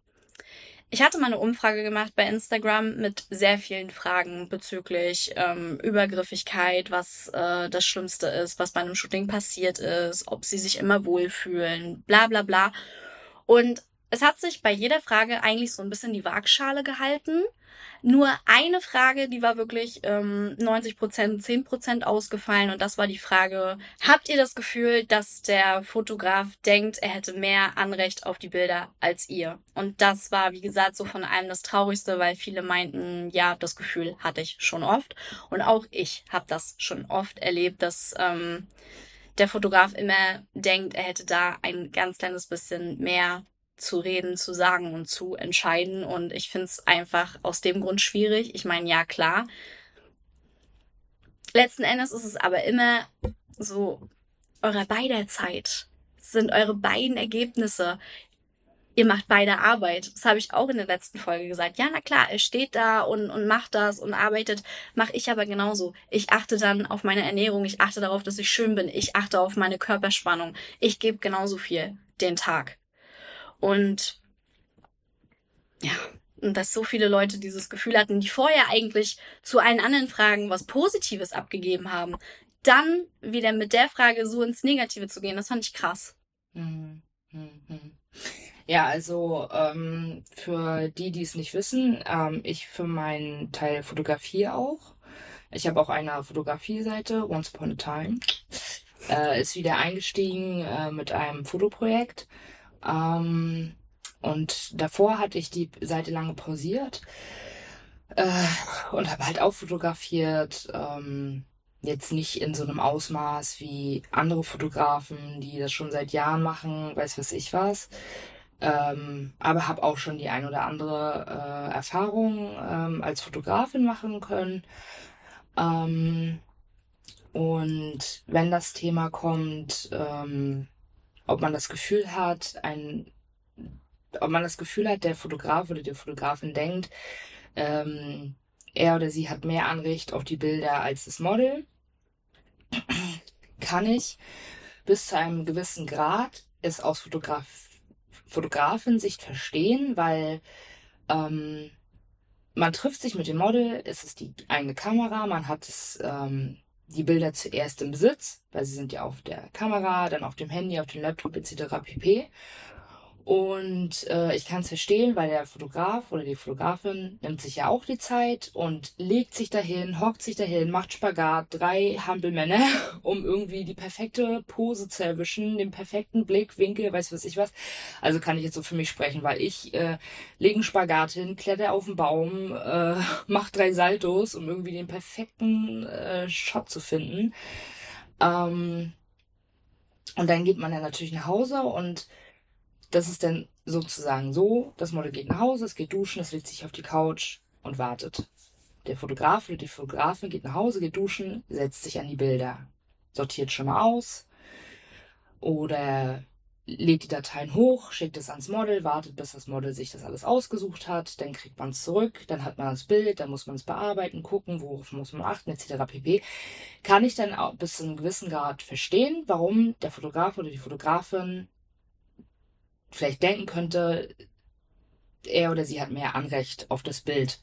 Ich hatte mal eine Umfrage gemacht bei Instagram mit sehr vielen Fragen bezüglich ähm, Übergriffigkeit, was äh, das Schlimmste ist, was bei einem Shooting passiert ist, ob sie sich immer wohlfühlen, bla bla bla. Und es hat sich bei jeder Frage eigentlich so ein bisschen die Waagschale gehalten. Nur eine Frage, die war wirklich ähm, 90 Prozent, 10 Prozent ausgefallen. Und das war die Frage, habt ihr das Gefühl, dass der Fotograf denkt, er hätte mehr Anrecht auf die Bilder als ihr? Und das war, wie gesagt, so von allem das Traurigste, weil viele meinten, ja, das Gefühl hatte ich schon oft. Und auch ich habe das schon oft erlebt, dass ähm, der Fotograf immer denkt, er hätte da ein ganz kleines bisschen mehr zu reden, zu sagen und zu entscheiden. Und ich finde es einfach aus dem Grund schwierig. Ich meine, ja, klar. Letzten Endes ist es aber immer so, eure beider Zeit sind eure beiden Ergebnisse. Ihr macht beide Arbeit. Das habe ich auch in der letzten Folge gesagt. Ja, na klar, er steht da und, und macht das und arbeitet. Mache ich aber genauso. Ich achte dann auf meine Ernährung. Ich achte darauf, dass ich schön bin. Ich achte auf meine Körperspannung. Ich gebe genauso viel den Tag. Und ja, und dass so viele Leute dieses Gefühl hatten, die vorher eigentlich zu allen anderen Fragen was Positives abgegeben haben, dann wieder mit der Frage so ins Negative zu gehen, das fand ich krass. Mhm. Mhm. Ja, also ähm, für die, die es nicht wissen, ähm, ich für meinen Teil fotografiere auch. Ich habe auch eine Fotografie-Seite, Once Upon a Time. Äh, ist wieder eingestiegen äh, mit einem Fotoprojekt. Ähm, und davor hatte ich die Seite lange pausiert äh, und habe halt auch fotografiert. Ähm, jetzt nicht in so einem Ausmaß wie andere Fotografen, die das schon seit Jahren machen, weiß was ich was. Ähm, aber habe auch schon die ein oder andere äh, Erfahrung ähm, als Fotografin machen können. Ähm, und wenn das Thema kommt, ähm, ob man das Gefühl hat, ein, ob man das Gefühl hat, der Fotograf oder die Fotografin denkt, ähm, er oder sie hat mehr Anrecht auf die Bilder als das Model, kann ich bis zu einem gewissen Grad es aus Fotograf Fotografin-Sicht verstehen, weil ähm, man trifft sich mit dem Model, es ist die eigene Kamera, man hat es, ähm, die Bilder zuerst im Besitz, weil sie sind ja auf der Kamera, dann auf dem Handy, auf dem Laptop etc. pp. Und äh, ich kann es verstehen, weil der Fotograf oder die Fotografin nimmt sich ja auch die Zeit und legt sich dahin, hockt sich dahin, macht Spagat, drei Hampelmänner, um irgendwie die perfekte Pose zu erwischen, den perfekten Blickwinkel, weiß was ich was. Also kann ich jetzt so für mich sprechen, weil ich äh, lege einen Spagat hin, kletter auf den Baum, äh, mach drei Saltos, um irgendwie den perfekten äh, Shot zu finden. Ähm, und dann geht man dann natürlich nach Hause und das ist dann sozusagen so, das Model geht nach Hause, es geht duschen, es legt sich auf die Couch und wartet. Der Fotograf oder die Fotografin geht nach Hause, geht duschen, setzt sich an die Bilder, sortiert schon mal aus oder lädt die Dateien hoch, schickt es ans Model, wartet, bis das Model sich das alles ausgesucht hat, dann kriegt man es zurück, dann hat man das Bild, dann muss man es bearbeiten, gucken, worauf muss man achten, etc. pp. Kann ich dann auch bis zu einem gewissen Grad verstehen, warum der Fotograf oder die Fotografin vielleicht denken könnte, er oder sie hat mehr Anrecht auf das Bild,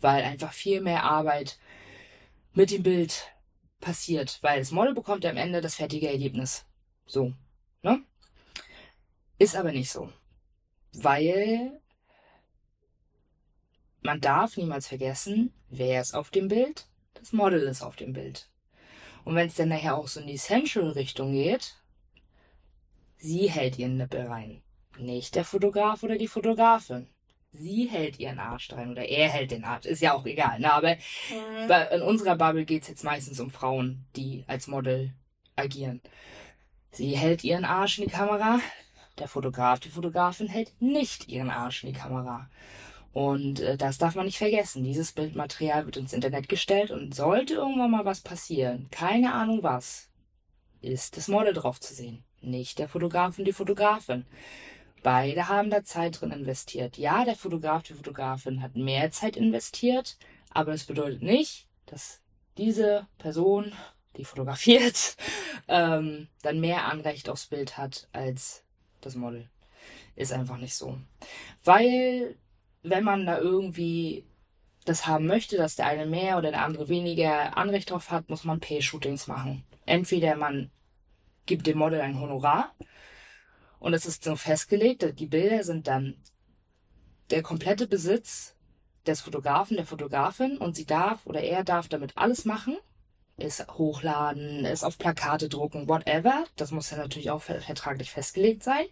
weil einfach viel mehr Arbeit mit dem Bild passiert, weil das Model bekommt am Ende das fertige Ergebnis. So, ne? Ist aber nicht so. Weil man darf niemals vergessen, wer ist auf dem Bild? Das Model ist auf dem Bild. Und wenn es dann nachher auch so in die Sensual-Richtung geht, sie hält ihren Nippel rein. Nicht der Fotograf oder die Fotografin. Sie hält ihren Arsch rein oder er hält den Arsch. Ist ja auch egal. Ne? Aber Mhm. in unserer Bubble geht es jetzt meistens um Frauen, die als Model agieren. Sie hält ihren Arsch in die Kamera. Der Fotograf, die Fotografin hält nicht ihren Arsch in die Kamera. Und äh, das darf man nicht vergessen. Dieses Bildmaterial wird ins Internet gestellt und sollte irgendwann mal was passieren, keine Ahnung was, ist das Model drauf zu sehen. Nicht der Fotograf und die Fotografin. Beide haben da Zeit drin investiert. Ja, der Fotograf, die Fotografin hat mehr Zeit investiert, aber das bedeutet nicht, dass diese Person, die fotografiert, ähm, dann mehr Anrecht aufs Bild hat als das Model. Ist einfach nicht so. Weil, wenn man da irgendwie das haben möchte, dass der eine mehr oder der andere weniger Anrecht drauf hat, muss man Pay-Shootings machen. Entweder man gibt dem Model ein Honorar und es ist so festgelegt, die Bilder sind dann der komplette Besitz des Fotografen, der Fotografin und sie darf oder er darf damit alles machen. Es hochladen, es auf Plakate drucken, whatever. Das muss ja natürlich auch ver- vertraglich festgelegt sein.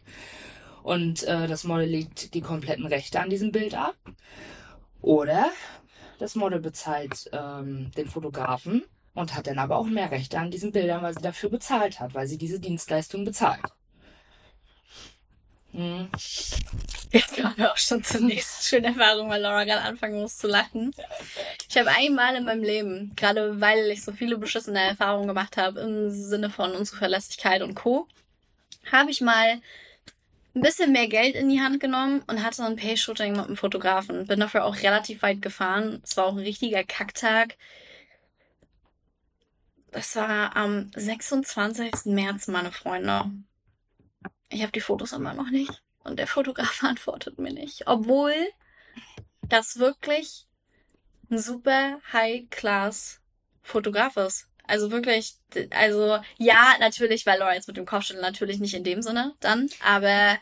Und äh, das Model legt die kompletten Rechte an diesem Bild ab. Oder das Model bezahlt ähm, den Fotografen und hat dann aber auch mehr Rechte an diesen Bildern, weil sie dafür bezahlt hat, weil sie diese Dienstleistung bezahlt. Hm. Jetzt kommen wir auch schon zur nächsten schönen Erfahrung, weil Laura gerade anfangen muss zu lachen. Ich habe einmal in meinem Leben, gerade weil ich so viele beschissene Erfahrungen gemacht habe im Sinne von Unzuverlässigkeit und Co., habe ich mal ein bisschen mehr Geld in die Hand genommen und hatte ein Pay-Shooting mit einem Fotografen. Bin dafür auch relativ weit gefahren. Es war auch ein richtiger Kacktag. Das war am 26. März, meine Freunde. Ich habe die Fotos immer noch nicht. Und der Fotograf antwortet mir nicht. Obwohl das wirklich ein super High-Class-Fotograf ist. Also wirklich, also ja, natürlich, weil Laura jetzt mit dem Kopfschütteln natürlich nicht in dem Sinne dann, aber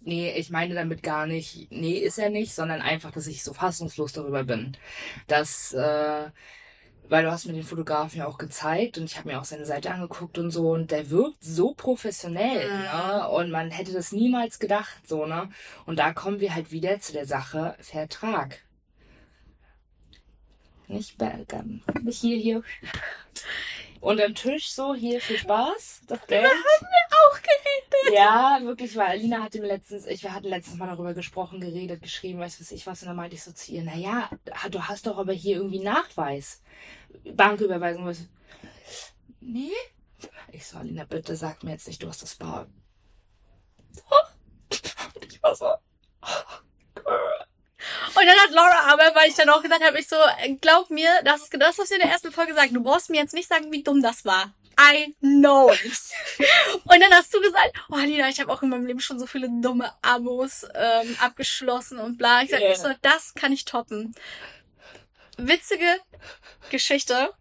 Nee, ich meine damit gar nicht, nee, ist er nicht, sondern einfach, dass ich so fassungslos darüber bin. Dass, äh, weil du hast mir den Fotografen ja auch gezeigt und ich habe mir auch seine Seite angeguckt und so und der wirkt so professionell, Mhm. ne? Und man hätte das niemals gedacht, so, ne? Und da kommen wir halt wieder zu der Sache Vertrag. Nicht ähm, nicht hier, hier. Und am Tisch so, hier viel Spaß, das Geld. auch geredet. Ja, wirklich, weil Alina hatte mir letztens, ich, wir hatten letztens mal darüber gesprochen, geredet, geschrieben, weiß was ich was, und dann meinte ich so zu ihr, naja, du hast doch aber hier irgendwie Nachweis. Banküberweisung, was. Nee. Ich so, Alina, bitte sag mir jetzt nicht, du hast das Bar. Und ich war so. Und dann hat Laura aber, weil ich dann auch gesagt habe, ich so, glaub mir, das ist das, was wir in der ersten Folge gesagt Du brauchst mir jetzt nicht sagen, wie dumm das war. I know it. Und dann hast du gesagt, oh Lina, ich habe auch in meinem Leben schon so viele dumme Abos ähm, abgeschlossen und bla. Ich sag, ich so, das kann ich toppen. Witzige Geschichte.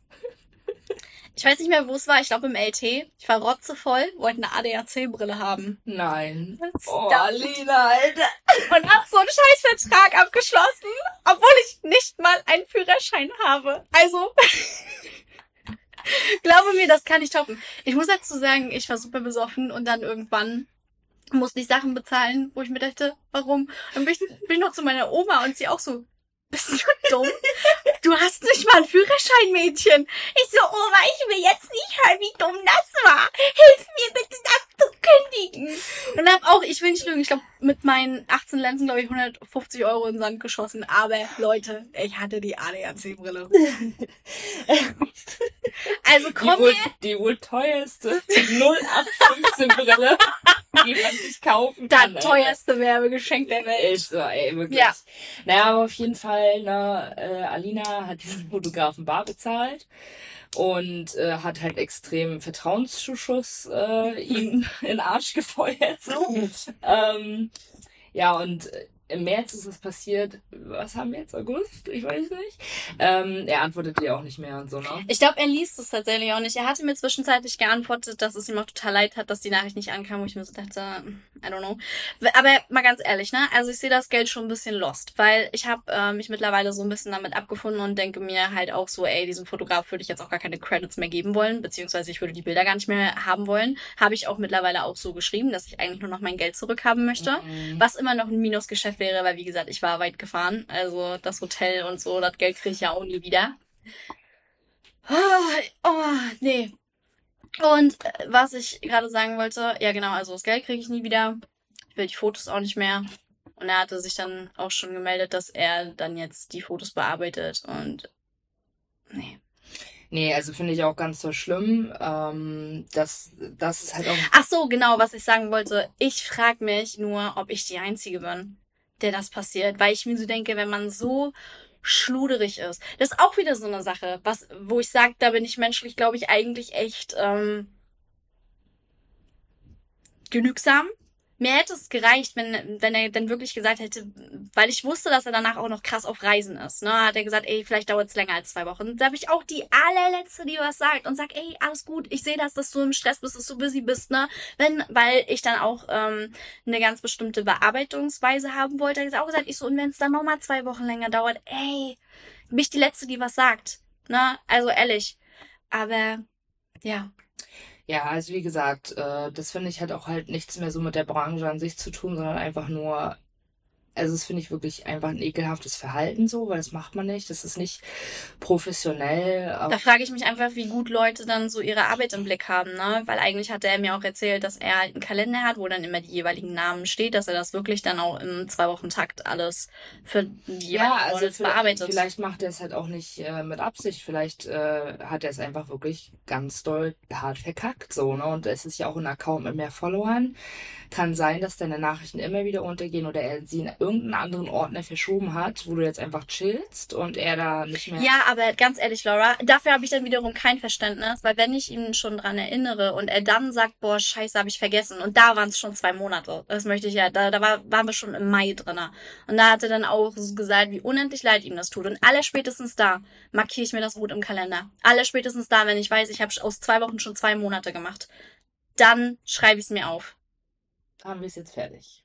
Ich weiß nicht mehr, wo es war. Ich glaube im LT. Ich war rotzevoll, wollte eine ADAC-Brille haben. Nein. Oh, Alina, Alter. und hab so einen Scheißvertrag abgeschlossen, obwohl ich nicht mal einen Führerschein habe. Also, glaube mir, das kann ich toppen. Ich muss dazu sagen, ich war super besoffen und dann irgendwann musste ich Sachen bezahlen, wo ich mir dachte, warum? Dann bin ich, bin ich noch zu meiner Oma und sie auch so, bist du dumm? Du hast nicht mal einen Führerschein, Mädchen. Ich so, Oma, ich will jetzt nicht hören, wie dumm das war. Hilf mir bitte, das zu kündigen. Und hab auch, ich will nicht lügen, ich glaube, mit meinen 18 Lenzen, glaube ich, 150 Euro in den Sand geschossen. Aber Leute, ich hatte die ADAC-Brille. also komm die wohl, die wohl teuerste 0815-Brille, die man sich kaufen Das kann. Alter. teuerste Werbegeschenk der Welt. Ist so, ey, wirklich. Ja. Naja, aber auf jeden Fall, ne, äh, Alina hat diesen Fotografen bar bezahlt und äh, hat halt extrem Vertrauenszuschuss äh, ihm in den Arsch gefeuert. So. ähm, ja, und äh, im März ist es passiert, was haben wir jetzt, August? Ich weiß nicht. Ähm, er antwortet ihr auch nicht mehr und so, ne? Ich glaube, er liest es tatsächlich auch nicht. Er hatte mir zwischenzeitlich geantwortet, dass es ihm auch total leid hat, dass die Nachricht nicht ankam, wo ich mir so dachte, I don't know. Aber mal ganz ehrlich, ne? Also ich sehe das Geld schon ein bisschen lost, weil ich habe äh, mich mittlerweile so ein bisschen damit abgefunden und denke mir halt auch so, ey, diesem Fotograf würde ich jetzt auch gar keine Credits mehr geben wollen, beziehungsweise ich würde die Bilder gar nicht mehr haben wollen. Habe ich auch mittlerweile auch so geschrieben, dass ich eigentlich nur noch mein Geld zurückhaben möchte. Mhm. Was immer noch ein Minusgeschäft wäre, weil wie gesagt, ich war weit gefahren. Also das Hotel und so, das Geld kriege ich ja auch nie wieder. Ah, Oh, nee. Und äh, was ich gerade sagen wollte, ja genau, also das Geld kriege ich nie wieder. Ich will die Fotos auch nicht mehr. Und er hatte sich dann auch schon gemeldet, dass er dann jetzt die Fotos bearbeitet und nee. Nee, also finde ich auch ganz so schlimm. Ähm, das, das ist halt auch. Ach so, genau, was ich sagen wollte. Ich frage mich nur, ob ich die Einzige bin, der das passiert. Weil ich mir so denke, wenn man so schluderig ist. Das ist auch wieder so eine Sache, was, wo ich sage, da bin ich menschlich, glaube ich, eigentlich echt ähm, genügsam. Mir hätte es gereicht, wenn, wenn er dann wirklich gesagt hätte, weil ich wusste, dass er danach auch noch krass auf Reisen ist. Ne? Hat er gesagt, ey, vielleicht dauert es länger als zwei Wochen. Da habe ich auch die allerletzte, die was sagt und sagt, ey, alles gut, ich sehe das, dass du im Stress bist, dass du busy bist, ne? Wenn, weil ich dann auch ähm, eine ganz bestimmte Bearbeitungsweise haben wollte, hat er auch gesagt, ich so, und wenn es dann nochmal zwei Wochen länger dauert, ey, bin ich die Letzte, die was sagt. Ne? Also ehrlich. Aber ja. Ja, also wie gesagt, äh, das finde ich hat auch halt nichts mehr so mit der Branche an sich zu tun, sondern einfach nur, also das finde ich wirklich einfach ein ekelhaftes Verhalten so, weil das macht man nicht. Das ist nicht professionell. Da frage ich mich einfach, wie gut Leute dann so ihre Arbeit im Blick haben, ne? Weil eigentlich hatte er mir auch erzählt, dass er halt einen Kalender hat, wo dann immer die jeweiligen Namen steht, dass er das wirklich dann auch im zwei-Wochen-Takt alles für die Ja, also vielleicht, bearbeitet. vielleicht macht er es halt auch nicht äh, mit Absicht. Vielleicht äh, hat er es einfach wirklich ganz doll hart verkackt, so, ne? Und es ist ja auch ein Account mit mehr Followern. Kann sein, dass deine Nachrichten immer wieder untergehen oder er sie in irgendeinen anderen Ordner verschoben hat, wo du jetzt einfach chillst und er da nicht mehr. Ja, aber ganz ehrlich, Laura, dafür habe ich dann wiederum kein Verständnis, weil wenn ich ihn schon dran erinnere und er dann sagt, boah, scheiße, habe ich vergessen, und da waren es schon zwei Monate, das möchte ich ja, da, da war, waren wir schon im Mai drinne. Und da hat er dann auch so gesagt, wie unendlich leid ihm das tut. Und alle spätestens da markiere ich mir das rot im Kalender. Alle spätestens da, wenn ich weiß, ich habe aus zwei Wochen schon zwei Monate gemacht. Dann schreibe ich es mir auf. Haben wir es jetzt fertig.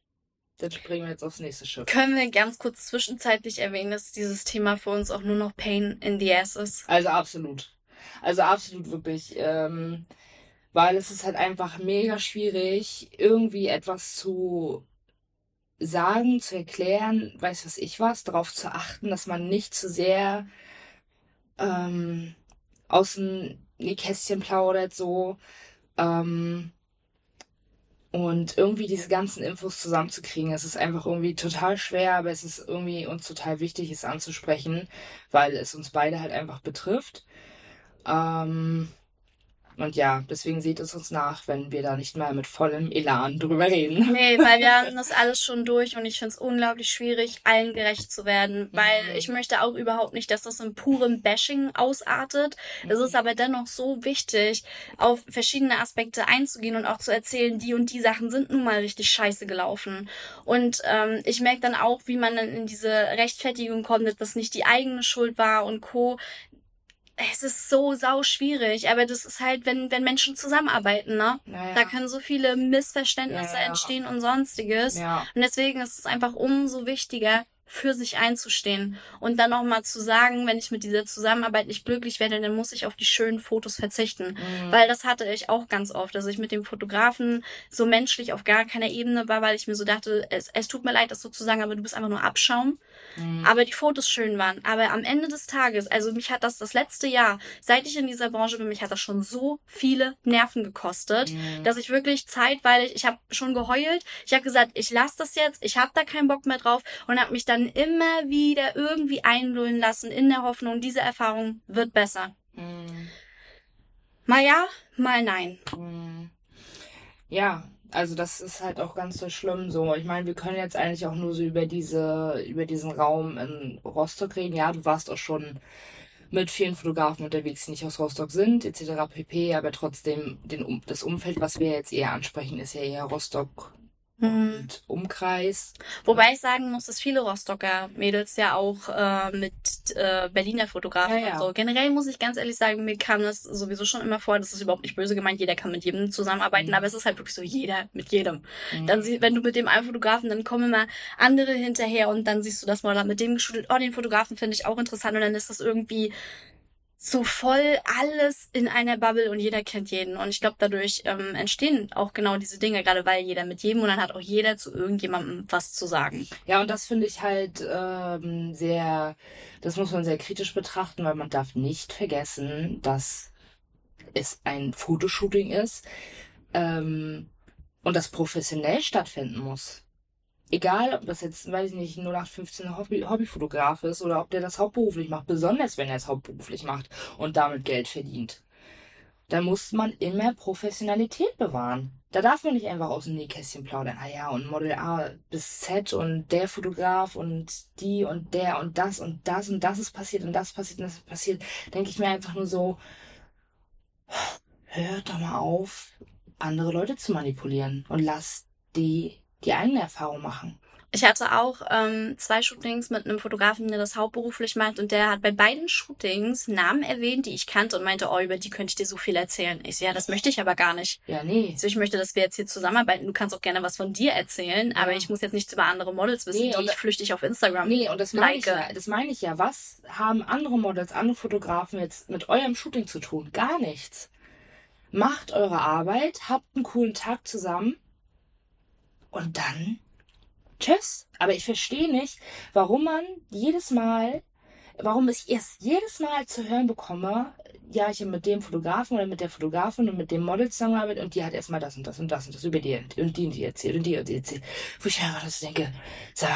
Dann springen wir jetzt aufs nächste Schiff. Können wir ganz kurz zwischenzeitlich erwähnen, dass dieses Thema für uns auch nur noch Pain in the Ass ist? Also absolut. Also absolut wirklich. Ähm, weil es ist halt einfach mega schwierig, irgendwie etwas zu sagen, zu erklären, weiß was ich was, darauf zu achten, dass man nicht zu sehr ähm, aus dem Nähkästchen plaudert, so. Ähm, und irgendwie diese ganzen Infos zusammenzukriegen, es ist einfach irgendwie total schwer, aber es ist irgendwie uns total wichtig, es anzusprechen, weil es uns beide halt einfach betrifft. Ähm, und ja, deswegen seht es uns nach, wenn wir da nicht mal mit vollem Elan drüber reden. Nee, weil wir haben das alles schon durch und ich finde es unglaublich schwierig, allen gerecht zu werden, weil Mhm. ich möchte auch überhaupt nicht, dass das in purem Bashing ausartet. Es ist aber dennoch so wichtig, auf verschiedene Aspekte einzugehen und auch zu erzählen, die und die Sachen sind nun mal richtig scheiße gelaufen. Und ähm, ich merke dann auch, wie man dann in diese Rechtfertigung kommt, dass das nicht die eigene Schuld war und Co. Es ist so sau schwierig, aber das ist halt, wenn, wenn Menschen zusammenarbeiten, ne? Naja. Da können so viele Missverständnisse Ja, ja. entstehen und sonstiges. ja. Und deswegen ist es einfach umso wichtiger, für sich einzustehen und dann auch mal zu sagen, wenn ich mit dieser Zusammenarbeit nicht glücklich werde, dann muss ich auf die schönen Fotos verzichten. Mhm. Weil das hatte ich auch ganz oft, dass ich mit dem Fotografen so menschlich auf gar keiner Ebene war, weil ich mir so dachte, es, es tut mir leid, das so zu sagen, aber du bist einfach nur Abschaum. Mhm. Aber die Fotos schön waren. Aber am Ende des Tages, also mich hat das das letzte Jahr, seit ich in dieser Branche bin, mich hat das schon so viele Nerven gekostet, mhm. dass ich wirklich zeitweilig, ich habe schon geheult, ich habe gesagt, ich lasse das jetzt, ich habe da keinen Bock mehr drauf und habe mich dann immer wieder irgendwie einlullen lassen in der Hoffnung, diese Erfahrung wird besser. Mhm. Mal ja, mal nein. Mhm. Ja, also das ist halt auch ganz so schlimm so. Ich meine, wir können jetzt eigentlich auch nur so über diese, über diesen Raum in Rostock reden. Ja, du warst auch schon mit vielen Fotografen unterwegs, die nicht aus Rostock sind, etc. pp. Aber trotzdem, den, das Umfeld, was wir jetzt eher ansprechen, ist ja eher Rostock. Und Umkreis. Wobei ich sagen muss, dass viele Rostocker Mädels ja auch äh, mit äh, Berliner Fotografen ja, ja. und so. Generell muss ich ganz ehrlich sagen, mir kam das sowieso schon immer vor, das ist überhaupt nicht böse gemeint, jeder kann mit jedem zusammenarbeiten, mhm. aber es ist halt wirklich so, jeder mit jedem. Mhm. Dann wenn du mit dem einen Fotografen, dann kommen immer andere hinterher und dann siehst du das Model mit dem geshootet, oh, den Fotografen finde ich auch interessant und dann ist das irgendwie so voll alles in einer Bubble und jeder kennt jeden. Und ich glaube, dadurch ähm, entstehen auch genau diese Dinge, gerade weil jeder mit jedem und dann hat auch jeder zu irgendjemandem was zu sagen. Ja, und das finde ich halt ähm, sehr, das muss man sehr kritisch betrachten, weil man darf nicht vergessen, dass es ein Fotoshooting ist ähm, und das professionell stattfinden muss egal, ob das jetzt, weiß ich nicht, 0815 Hobby, Hobbyfotograf ist oder ob der das hauptberuflich macht, besonders wenn er es hauptberuflich macht und damit Geld verdient, da muss man immer Professionalität bewahren. Da darf man nicht einfach aus dem Nähkästchen plaudern. Ah ja, und Model A bis Z und der Fotograf und die und der und das und das und das ist passiert und das passiert und das ist passiert. Denke ich mir einfach nur so, hört doch mal auf, andere Leute zu manipulieren und lasst die die eigene Erfahrung machen. Ich hatte auch ähm, zwei Shootings mit einem Fotografen, der das hauptberuflich macht und der hat bei beiden Shootings Namen erwähnt, die ich kannte und meinte, oh, über die könnte ich dir so viel erzählen. Ich so, ja, das möchte ich aber gar nicht. Ja, nee. So, ich möchte, dass wir jetzt hier zusammenarbeiten. Du kannst auch gerne was von dir erzählen, ja. aber ich muss jetzt nichts über andere Models wissen, nee, die ich flüchtig auf Instagram Nee, und das meine like. ich ja. Das meine ich ja. Was haben andere Models, andere Fotografen jetzt mit eurem Shooting zu tun? Gar nichts. Macht eure Arbeit, habt einen coolen Tag zusammen und dann tschüss. Aber ich verstehe nicht, warum man jedes Mal, warum ich erst jedes Mal zu hören bekomme, ja, ich habe mit dem Fotografen oder mit der Fotografin und mit dem Model zusammengearbeitet und die hat erstmal das und das und das und das über die und die und die erzählt und die und die erzählt. Wo ich einfach das denke, so,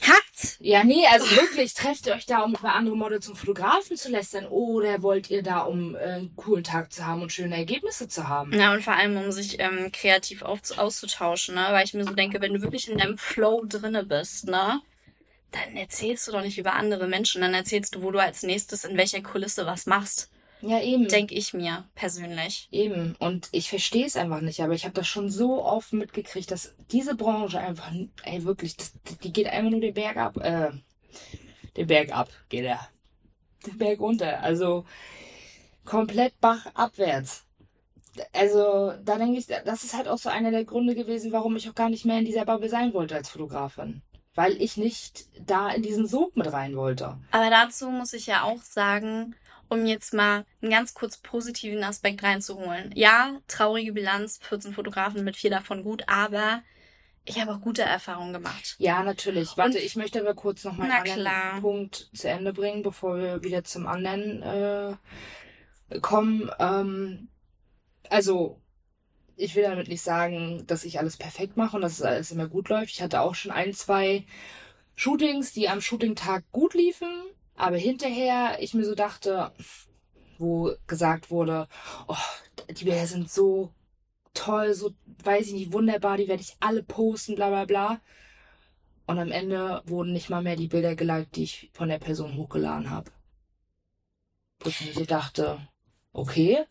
Hackt! Ja, nee, also wirklich, trefft ihr euch da, um über andere Models und Fotografen zu lästern oder wollt ihr da, um äh, einen coolen Tag zu haben und schöne Ergebnisse zu haben? Ja, und vor allem, um sich ähm, kreativ auf, auszutauschen, ne? Weil ich mir so denke, wenn du wirklich in deinem Flow drinne bist, ne? Dann erzählst du doch nicht über andere Menschen, dann erzählst du, wo du als nächstes in welcher Kulisse was machst. Ja, eben. Denke ich mir persönlich. Eben. Und ich verstehe es einfach nicht, aber ich habe das schon so oft mitgekriegt, dass diese Branche einfach, ey, wirklich, die geht einfach nur den Berg ab. Äh, den Berg ab geht er. Den Berg runter. Also komplett bachabwärts. Also, da denke ich, das ist halt auch so einer der Gründe gewesen, warum ich auch gar nicht mehr in dieser Bubble sein wollte als Fotografin weil ich nicht da in diesen Sog mit rein wollte. Aber dazu muss ich ja auch sagen, um jetzt mal einen ganz kurz positiven Aspekt reinzuholen. Ja, traurige Bilanz, 14 Fotografen mit vier davon gut, aber ich habe auch gute Erfahrungen gemacht. Ja, natürlich. Warte, Und, ich möchte aber kurz noch mal einen Punkt zu Ende bringen, bevor wir wieder zum anderen äh, kommen. Ähm, also, ich will damit nicht sagen, dass ich alles perfekt mache und dass es alles immer gut läuft. Ich hatte auch schon ein, zwei Shootings, die am Shooting-Tag gut liefen aber hinterher ich mir so dachte, wo gesagt wurde, oh, die Bilder sind so toll, so, weiß ich nicht, wunderbar, die werde ich alle posten, bla bla bla. Und am Ende wurden nicht mal mehr die Bilder geliked, die ich von der Person hochgeladen habe. Wo ich mir dachte, okay.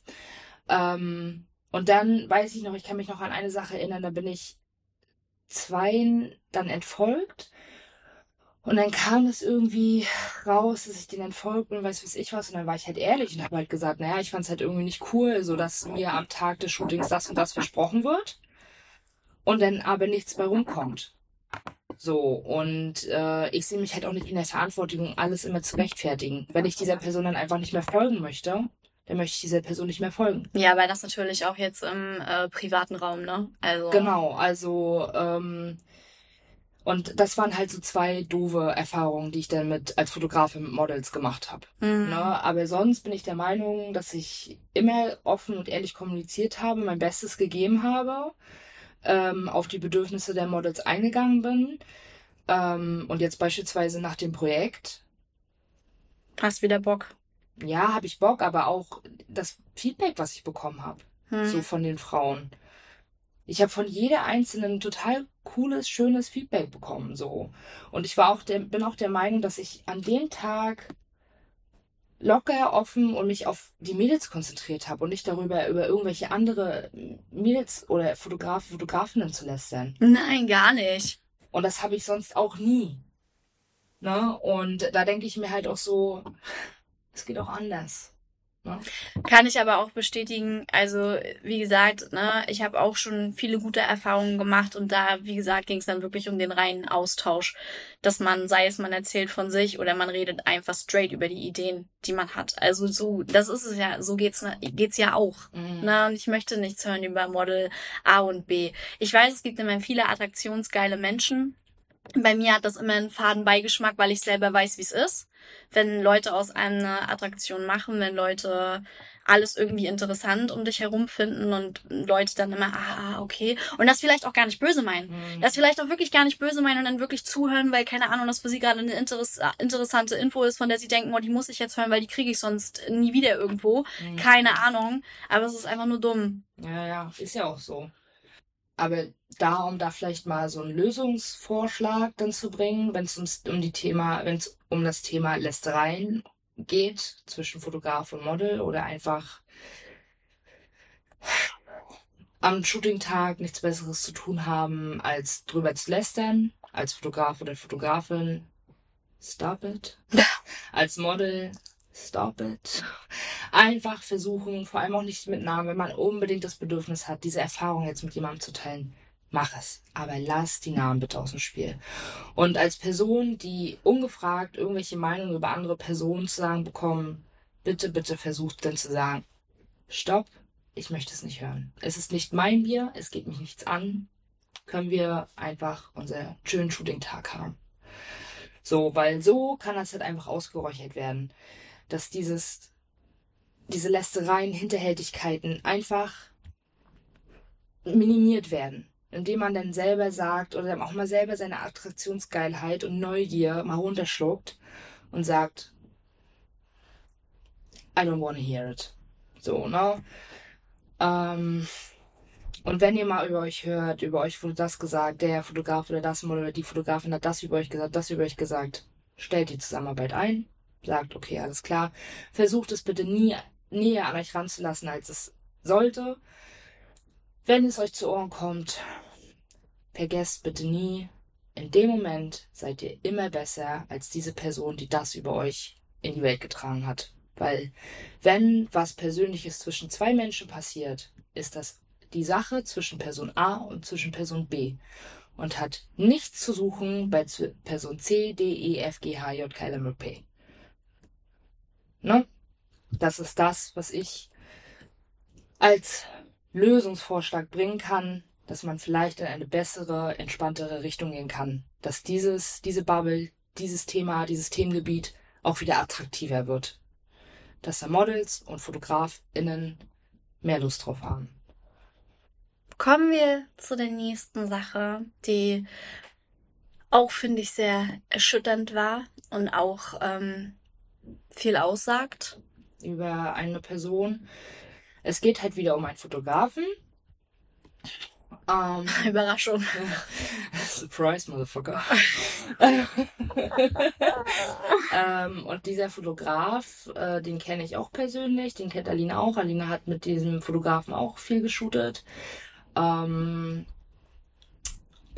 Ähm, und dann weiß ich noch, ich kann mich noch an eine Sache erinnern, da bin ich zweien dann entfolgt und dann kam es irgendwie raus, dass ich den entfolgt und weiß was ich was. Und dann war ich halt ehrlich und habe halt gesagt, naja, ich fand es halt irgendwie nicht cool, so dass mir am Tag des Shootings das und das versprochen wird und dann aber nichts bei rumkommt. So, und äh, ich sehe mich halt auch nicht in der Verantwortung, alles immer zu rechtfertigen. Wenn ich dieser Person dann einfach nicht mehr folgen möchte, dann möchte ich dieser Person nicht mehr folgen. Ja, weil das natürlich auch jetzt im äh, privaten Raum, ne? Also. Genau, also ähm, und das waren halt so zwei doofe Erfahrungen, die ich dann mit als Fotografin mit Models gemacht habe. Mhm. Ne? Aber sonst bin ich der Meinung, dass ich immer offen und ehrlich kommuniziert habe, mein Bestes gegeben habe, ähm, auf die Bedürfnisse der Models eingegangen bin. Ähm, und jetzt beispielsweise nach dem Projekt, Hast wieder Bock. ja, habe ich Bock, aber auch das Feedback, was ich bekommen habe, Hm. so von den Frauen. Ich habe von jeder einzelnen total cooles, schönes Feedback bekommen, so. Und ich war auch der, bin auch der Meinung, dass ich an dem Tag locker, offen und mich auf die Mädels konzentriert habe und nicht darüber, über irgendwelche andere Mädels oder Fotografen, Fotografinnen zu lästern. Nein, gar nicht. Und das habe ich sonst auch nie. Ne? Und da denke ich mir halt auch so, es geht auch anders. Ne? Kann ich aber auch bestätigen. Also, wie gesagt, ne, ich habe auch schon viele gute Erfahrungen gemacht und da, wie gesagt, ging es dann wirklich um den reinen Austausch. Dass man, sei es man erzählt von sich oder man redet einfach straight über die Ideen, die man hat. Also so, das ist es ja, so geht's, geht's ja auch. Mhm. Na, und ich möchte nichts hören über Model A und B. Ich weiß, es gibt immer viele attraktionsgeile Menschen. Bei mir hat das immer einen faden Beigeschmack, weil ich selber weiß, wie es ist. Wenn Leute aus einer Attraktion machen, wenn Leute alles irgendwie interessant um dich herum finden und Leute dann immer, ah, okay. Und das vielleicht auch gar nicht böse meinen. Mhm. Das vielleicht auch wirklich gar nicht böse meinen und dann wirklich zuhören, weil keine Ahnung, das für sie gerade eine interess interessante Info ist, von der sie denken, oh, die muss ich jetzt hören, weil die kriege ich sonst nie wieder irgendwo. Mhm. Keine Ahnung. Aber es ist einfach nur dumm. Ja, ja, ist ja auch so. Aber da, um da vielleicht mal so einen Lösungsvorschlag dann zu bringen, wenn es ums um die Thema, wenn es um das Thema Lästereien geht zwischen Fotograf und Model oder einfach am Shootingtag nichts Besseres zu tun haben, als drüber zu lästern, als Fotograf oder Fotografin, stop it. als Model, stop it. Einfach versuchen, vor allem auch nicht mit Namen, wenn man unbedingt das Bedürfnis hat, diese Erfahrung jetzt mit jemandem zu teilen, mach es. Aber lass die Namen bitte aus dem Spiel. Und als Person, die ungefragt irgendwelche Meinungen über andere Personen zu sagen bekommen, bitte, bitte versucht dann zu sagen, stopp, ich möchte es nicht hören. Es ist nicht mein Bier, es geht mich nichts an. Können wir einfach unseren schönen Shooting-Tag haben. So, weil so kann das halt einfach ausgeräuchert werden. Dass dieses, diese Lästereien, Hinterhältigkeiten einfach minimiert werden. Indem man dann selber sagt oder auch mal selber seine Attraktionsgeilheit und Neugier mal runterschluckt und sagt, I don't wanna hear it. So, ne? Ähm, und wenn ihr mal über euch hört, über euch wurde das gesagt, der Fotograf oder das Model oder die Fotografin hat das über euch gesagt, das über euch gesagt, stellt die Zusammenarbeit ein, sagt, okay, alles klar. Versucht es bitte nie näher an euch ranzulassen, als es sollte. Wenn es euch zu Ohren kommt, vergesst bitte nie, in dem Moment seid ihr immer besser als diese Person, die das über euch in die Welt getragen hat. Weil wenn was Persönliches zwischen zwei Menschen passiert, ist das die Sache zwischen Person A und zwischen Person B und hat nichts zu suchen bei Person C, D, E, F, G, H, J, K, L, M, P. Ne? Das ist das, was ich als Lösungsvorschlag bringen kann, dass man vielleicht in eine bessere, entspanntere Richtung gehen kann. Dass dieses, diese Bubble, dieses Thema, dieses Themengebiet auch wieder attraktiver wird. Dass da Models und FotografInnen mehr Lust drauf haben. Kommen wir zu der nächsten Sache, die auch, finde ich, sehr erschütternd war und auch ähm, viel aussagt. Über eine Person. Es geht halt wieder um einen Fotografen. Ähm, Überraschung. Surprise, Motherfucker. ähm, und dieser Fotograf, äh, den kenne ich auch persönlich, den kennt Alina auch. Alina hat mit diesem Fotografen auch viel geshootet. Ähm,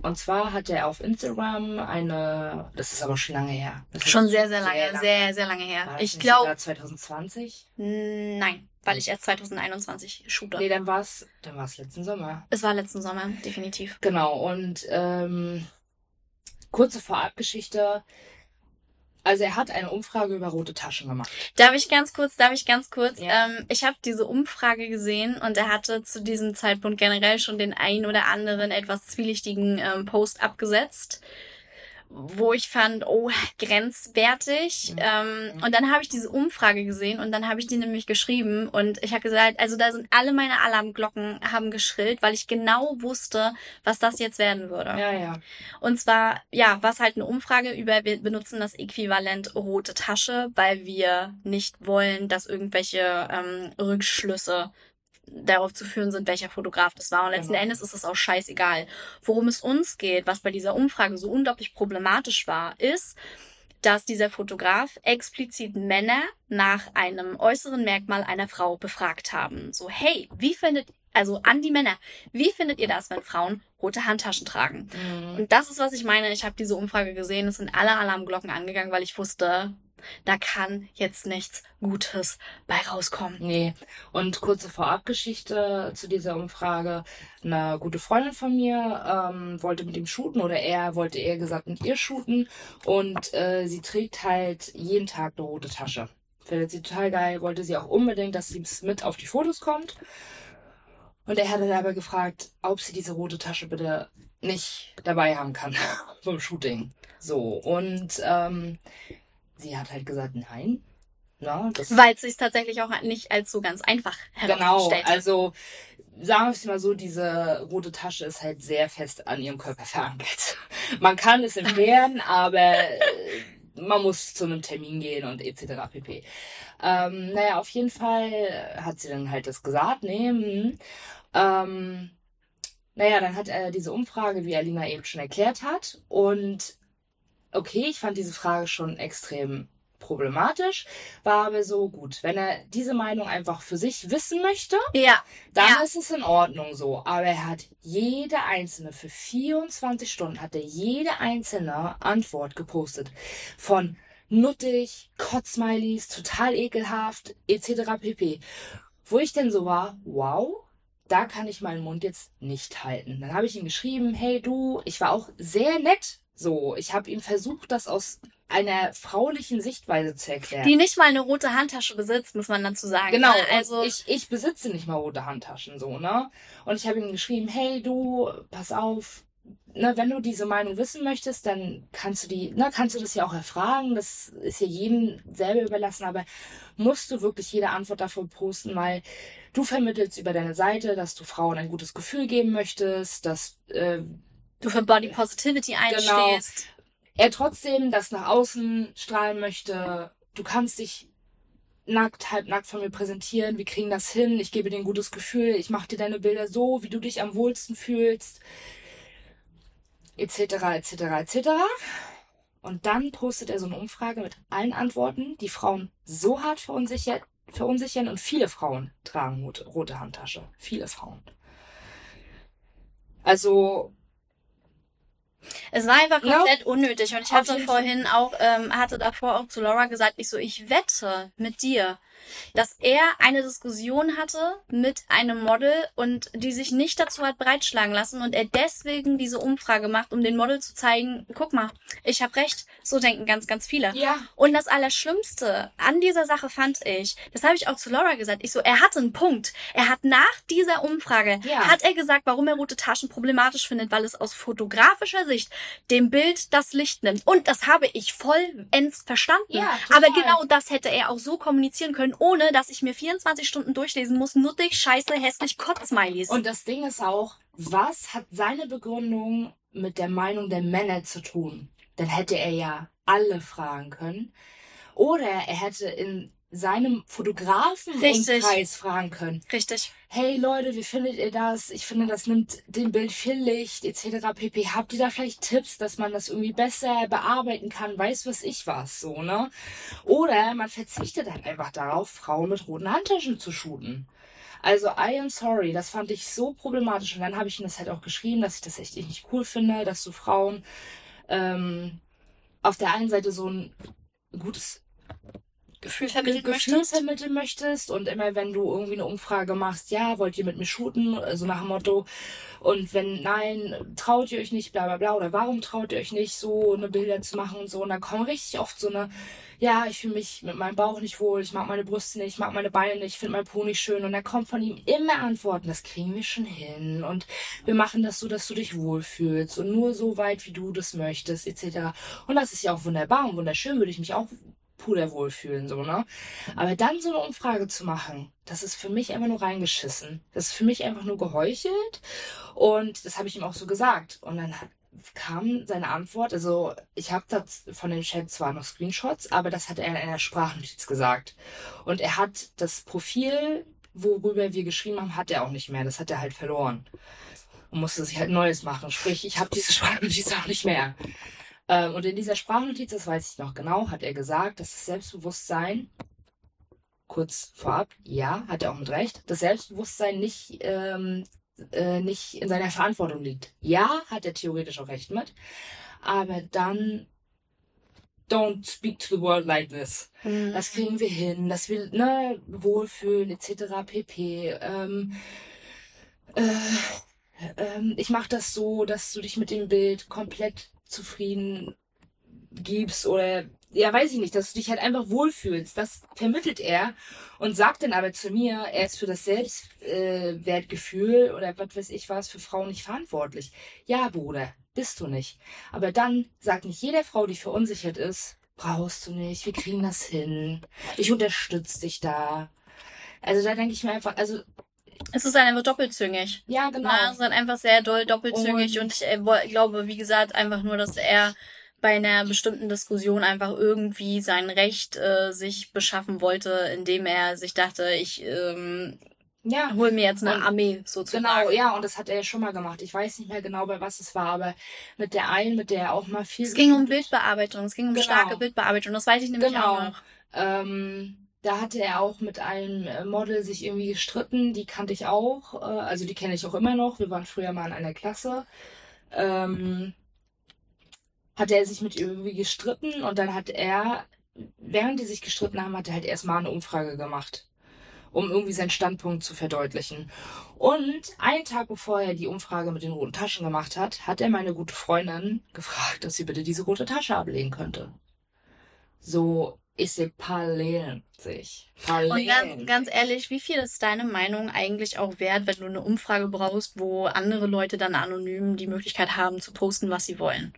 und zwar hat er auf Instagram eine, das ist aber schon lange her. Schon sehr, sehr lange, sehr, sehr lange War her. das Ich glaube, sogar 2020? nein, weil ich erst 2021 shoote. Nee, dann war es dann war's letzten Sommer. Es war letzten Sommer, definitiv. Genau, und ähm, kurze Vorabgeschichte. Also er hat eine Umfrage über rote Taschen gemacht. Darf ich ganz kurz, darf ich ganz kurz? Ja. Ähm, ich habe diese Umfrage gesehen und er hatte zu diesem Zeitpunkt generell schon den ein oder anderen etwas zwielichtigen ähm, Post abgesetzt, wo ich fand, oh, grenzwertig. Mhm. Ähm, und dann habe ich diese Umfrage gesehen und dann habe ich die nämlich geschrieben und ich habe gesagt, also da sind alle meine Alarmglocken haben geschrillt, weil ich genau wusste, was das jetzt werden würde. Ja, ja. Und zwar, ja, was halt eine Umfrage über, wir benutzen das Äquivalent rote Tasche, weil wir nicht wollen, dass irgendwelche ähm, Rückschlüsse darauf zu führen sind, welcher Fotograf das war. Und letzten Genau. Endes ist es auch scheißegal. Worum es uns geht, was bei dieser Umfrage so unglaublich problematisch war, ist, dass dieser Fotograf explizit Männer nach einem äußeren Merkmal einer Frau befragt haben. So, hey, wie findet, also an die Männer, wie findet ihr das, wenn Frauen rote Handtaschen tragen? Mhm. Und das ist, was ich meine. Ich habe diese Umfrage gesehen. Es sind alle Alarmglocken angegangen, weil ich wusste, da kann jetzt nichts Gutes bei rauskommen. Nee. Und kurze Vorabgeschichte zu dieser Umfrage. Eine gute Freundin von mir ähm, wollte mit ihm shooten oder er wollte eher gesagt mit ihr shooten. Und äh, sie trägt halt jeden Tag eine rote Tasche. Findet sie total geil, wollte sie auch unbedingt, dass sie mit auf die Fotos kommt. Und er hatte dabei gefragt, ob sie diese rote Tasche bitte nicht dabei haben kann beim Shooting. So, und ähm, sie hat halt gesagt, nein. Na, das Weil es sich tatsächlich auch nicht als so ganz einfach Genau, herausstellt. also sagen wir es mal so, diese rote Tasche ist halt sehr fest an ihrem Körper verankert. Man kann es entfernen, aber äh, man muss zu einem Termin gehen und etc. pp. Ähm, naja, auf jeden Fall hat sie dann halt das gesagt, nee, hm. ähm, naja, dann hat er diese Umfrage, wie Alina eben schon erklärt hat. Und okay, ich fand diese Frage schon extrem problematisch, war aber so gut. Wenn er diese Meinung einfach für sich wissen möchte, ja, dann Ja. ist es in Ordnung so. Aber er hat jede einzelne, für 24 Stunden hat er jede einzelne Antwort gepostet. Von nuttig, Kotzsmileys, total ekelhaft, etc. pp. Wo ich denn so war, wow, da kann ich meinen Mund jetzt nicht halten. Dann habe ich ihm geschrieben, hey du, ich war auch sehr nett. So, ich habe ihm versucht, das aus einer fraulichen Sichtweise zu erklären. die nicht mal eine rote Handtasche besitzt, muss man dazu sagen. Genau, ne? also ich, ich besitze nicht mal rote Handtaschen, so, ne? Und ich habe ihm geschrieben, hey du, pass auf, ne, wenn du diese Meinung wissen möchtest, dann kannst du die, ne, kannst du das ja auch erfragen, das ist ja jedem selber überlassen, aber musst du wirklich jede Antwort davon posten, weil du vermittelst über deine Seite, dass du Frauen ein gutes Gefühl geben möchtest, dass äh, du für Body Positivity Genau. einstehst. er trotzdem das nach außen strahlen möchte. Du kannst dich nackt, halbnackt von mir präsentieren. Wir kriegen das hin. Ich gebe dir ein gutes Gefühl. Ich mache dir deine Bilder so, wie du dich am wohlsten fühlst. Etc., etc., etc. Und dann postet er so eine Umfrage mit allen Antworten, die Frauen so hart verunsichert, verunsichern. Und viele Frauen tragen rote Handtasche. Viele Frauen. Also, Es war einfach komplett unnötig. Und ich hatte vorhin auch, ähm, hatte davor auch zu Laura gesagt, ich so, ich wette mit dir, dass er eine Diskussion hatte mit einem Model und die sich nicht dazu hat breitschlagen lassen und er deswegen diese Umfrage macht, um den Model zu zeigen, guck mal, ich habe recht, so denken ganz, ganz viele. ja, Und das Allerschlimmste an dieser Sache fand ich, das habe ich auch zu Laura gesagt, ich so, er hatte einen Punkt. Er hat nach dieser Umfrage, Ja. hat er gesagt, warum er rote Taschen problematisch findet, weil es aus fotografischer Sicht dem Bild das Licht nimmt. Und das habe ich vollends verstanden. Ja, total. Aber genau das hätte er auch so kommunizieren können, ohne dass ich mir 24 Stunden durchlesen muss, nuttig, scheiße, hässlich, Kotzsmileys. Und das Ding ist auch, was hat seine Begründung mit der Meinung der Männer zu tun? Dann hätte er ja alle fragen können. Oder er hätte in seinem Fotografenumkreis fragen können. Richtig. Hey Leute, wie findet ihr das? Ich finde, das nimmt dem Bild viel Licht, etc. pp. Habt ihr da vielleicht Tipps, dass man das irgendwie besser bearbeiten kann? Weiß was ich was, so, ne? Oder man verzichtet halt einfach darauf, Frauen mit roten Handtaschen zu shooten. Also, I am sorry, das fand ich so problematisch. Und dann habe ich ihm das halt auch geschrieben, dass ich das echt nicht cool finde, dass du Frauen ähm, auf der einen Seite so ein gutes Gefühl vermitteln Gefühl möchtest. vermitteln möchtest und immer wenn du irgendwie eine Umfrage machst, ja, wollt ihr mit mir shooten, so nach dem Motto und wenn nein, traut ihr euch nicht, bla bla bla oder warum traut ihr euch nicht, so eine Bilder zu machen und so und dann kommen richtig oft so eine, ja, ich fühle mich mit meinem Bauch nicht wohl, ich mag meine Brüste nicht, ich mag meine Beine nicht, ich finde mein Po nicht schön und dann kommt von ihm immer Antworten, das kriegen wir schon hin und wir machen das so, dass du dich wohlfühlst und nur so weit, wie du das möchtest, etc. Und das ist ja auch wunderbar und wunderschön, würde ich mich auch puderwohl fühlen, so, ne? Aber dann so eine Umfrage zu machen, das ist für mich einfach nur reingeschissen. Das ist für mich einfach nur geheuchelt. Und das habe ich ihm auch so gesagt. Und dann kam seine Antwort, also ich habe das von dem Chat zwar noch Screenshots, aber das hat er in einer Sprachnotiz gesagt. Und er hat das Profil, worüber wir geschrieben haben, hat er auch nicht mehr. Das hat er halt verloren. Und musste sich halt Neues machen. Sprich, ich habe diese Sprachnotiz auch nicht mehr. Ähm, und in dieser Sprachnotiz, das weiß ich noch genau, hat er gesagt, dass das Selbstbewusstsein, kurz vorab, ja, hat er auch mit Recht, das Selbstbewusstsein nicht, ähm, äh, nicht in seiner Verantwortung liegt. Ja, hat er theoretisch auch recht mit, aber dann don't speak to the world like this. Mhm. Das kriegen wir hin, dass wir ne, wohlfühlen etc. pp. Ähm, äh, ähm, ich mache das so, dass du dich mit dem Bild komplett zufrieden gibst oder ja, weiß ich nicht, dass du dich halt einfach wohlfühlst. Das vermittelt er und sagt dann aber zu mir, er ist für das Selbstwertgefühl äh, oder was weiß ich was für Frauen nicht verantwortlich. Ja, Bruder, bist du nicht. Aber dann sagt nicht jede Frau, die verunsichert ist, brauchst du nicht, wir kriegen das hin. Ich unterstütze dich da. Also da denke ich mir einfach, also Es ist halt einfach doppelzüngig. ja, genau. Na, es ist halt einfach sehr doll doppelzüngig und, Und- ich äh, woll- glaube, wie gesagt, einfach nur, dass er bei einer bestimmten Diskussion einfach irgendwie sein Recht äh, sich beschaffen wollte, indem er sich dachte, ich ähm, ja, hol mir jetzt eine Und- Armee sozusagen. Genau, ja, und das hat er ja schon mal gemacht. Ich weiß nicht mehr genau, bei was es war, aber mit der einen, mit der er auch mal viel. Es ging um Bildbearbeitung, es ging um Genau. starke Bildbearbeitung, das weiß ich nämlich Genau. auch noch. Ähm, da hatte er auch mit einem äh, Model sich irgendwie gestritten. Die kannte ich auch. Äh, also die kenne ich auch immer noch. Wir waren früher mal in einer Klasse. Ähm, hatte er sich mit ihr irgendwie gestritten und dann hat er, während die sich gestritten haben, hat er halt erstmal eine Umfrage gemacht, um irgendwie seinen Standpunkt zu verdeutlichen. Und einen Tag bevor er die Umfrage mit den roten Taschen gemacht hat, hat er meine gute Freundin gefragt, dass sie bitte diese rote Tasche ablegen könnte. So, ich sehe Parallelen sich. Und Parallelen. ganz, ganz ehrlich, wie viel ist deine Meinung eigentlich auch wert, wenn du eine Umfrage brauchst, wo andere Leute dann anonym die Möglichkeit haben zu posten, was sie wollen?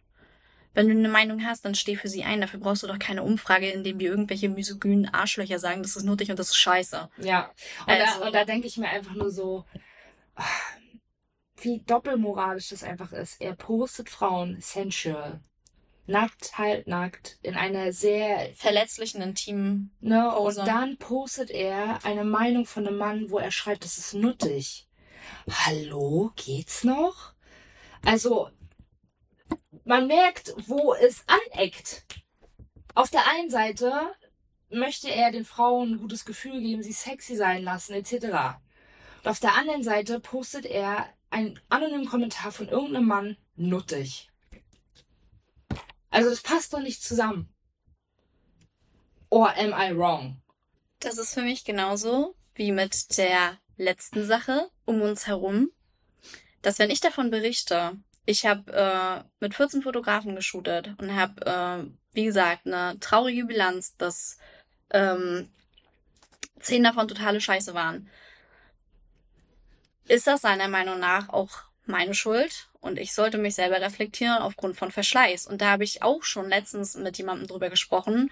Wenn du eine Meinung hast, dann steh für sie ein. Dafür brauchst du doch keine Umfrage, in dem dir irgendwelche misogynen Arschlöcher sagen, das ist nötig und das ist scheiße. Ja, und Also- da, und da denke ich mir einfach nur so, ah, wie doppelmoralisch das einfach ist. Er postet Frauen sensual. Nackt, halt nackt, in einer sehr, Verletzlichen, intimen. ne, Pose. und dann postet er eine Meinung von einem Mann, wo er schreibt, das ist nuttig. Hallo, geht's noch? Also, man merkt, wo es aneckt. Auf der einen Seite möchte er den Frauen ein gutes Gefühl geben, sie sexy sein lassen, etc. Und auf der anderen Seite postet er einen anonymen Kommentar von irgendeinem Mann nuttig. Also das passt doch nicht zusammen. Or am I wrong? Das ist für mich genauso wie mit der letzten Sache um uns herum, dass wenn ich davon berichte, ich habe äh, mit 14 Fotografen geshootet und habe, äh, wie gesagt, eine traurige Bilanz, dass ähm, zehn davon totale Scheiße waren. Ist das seiner Meinung nach auch meine Schuld? Und ich sollte mich selber reflektieren aufgrund von Verschleiß. Und da habe ich auch schon letztens mit jemandem drüber gesprochen,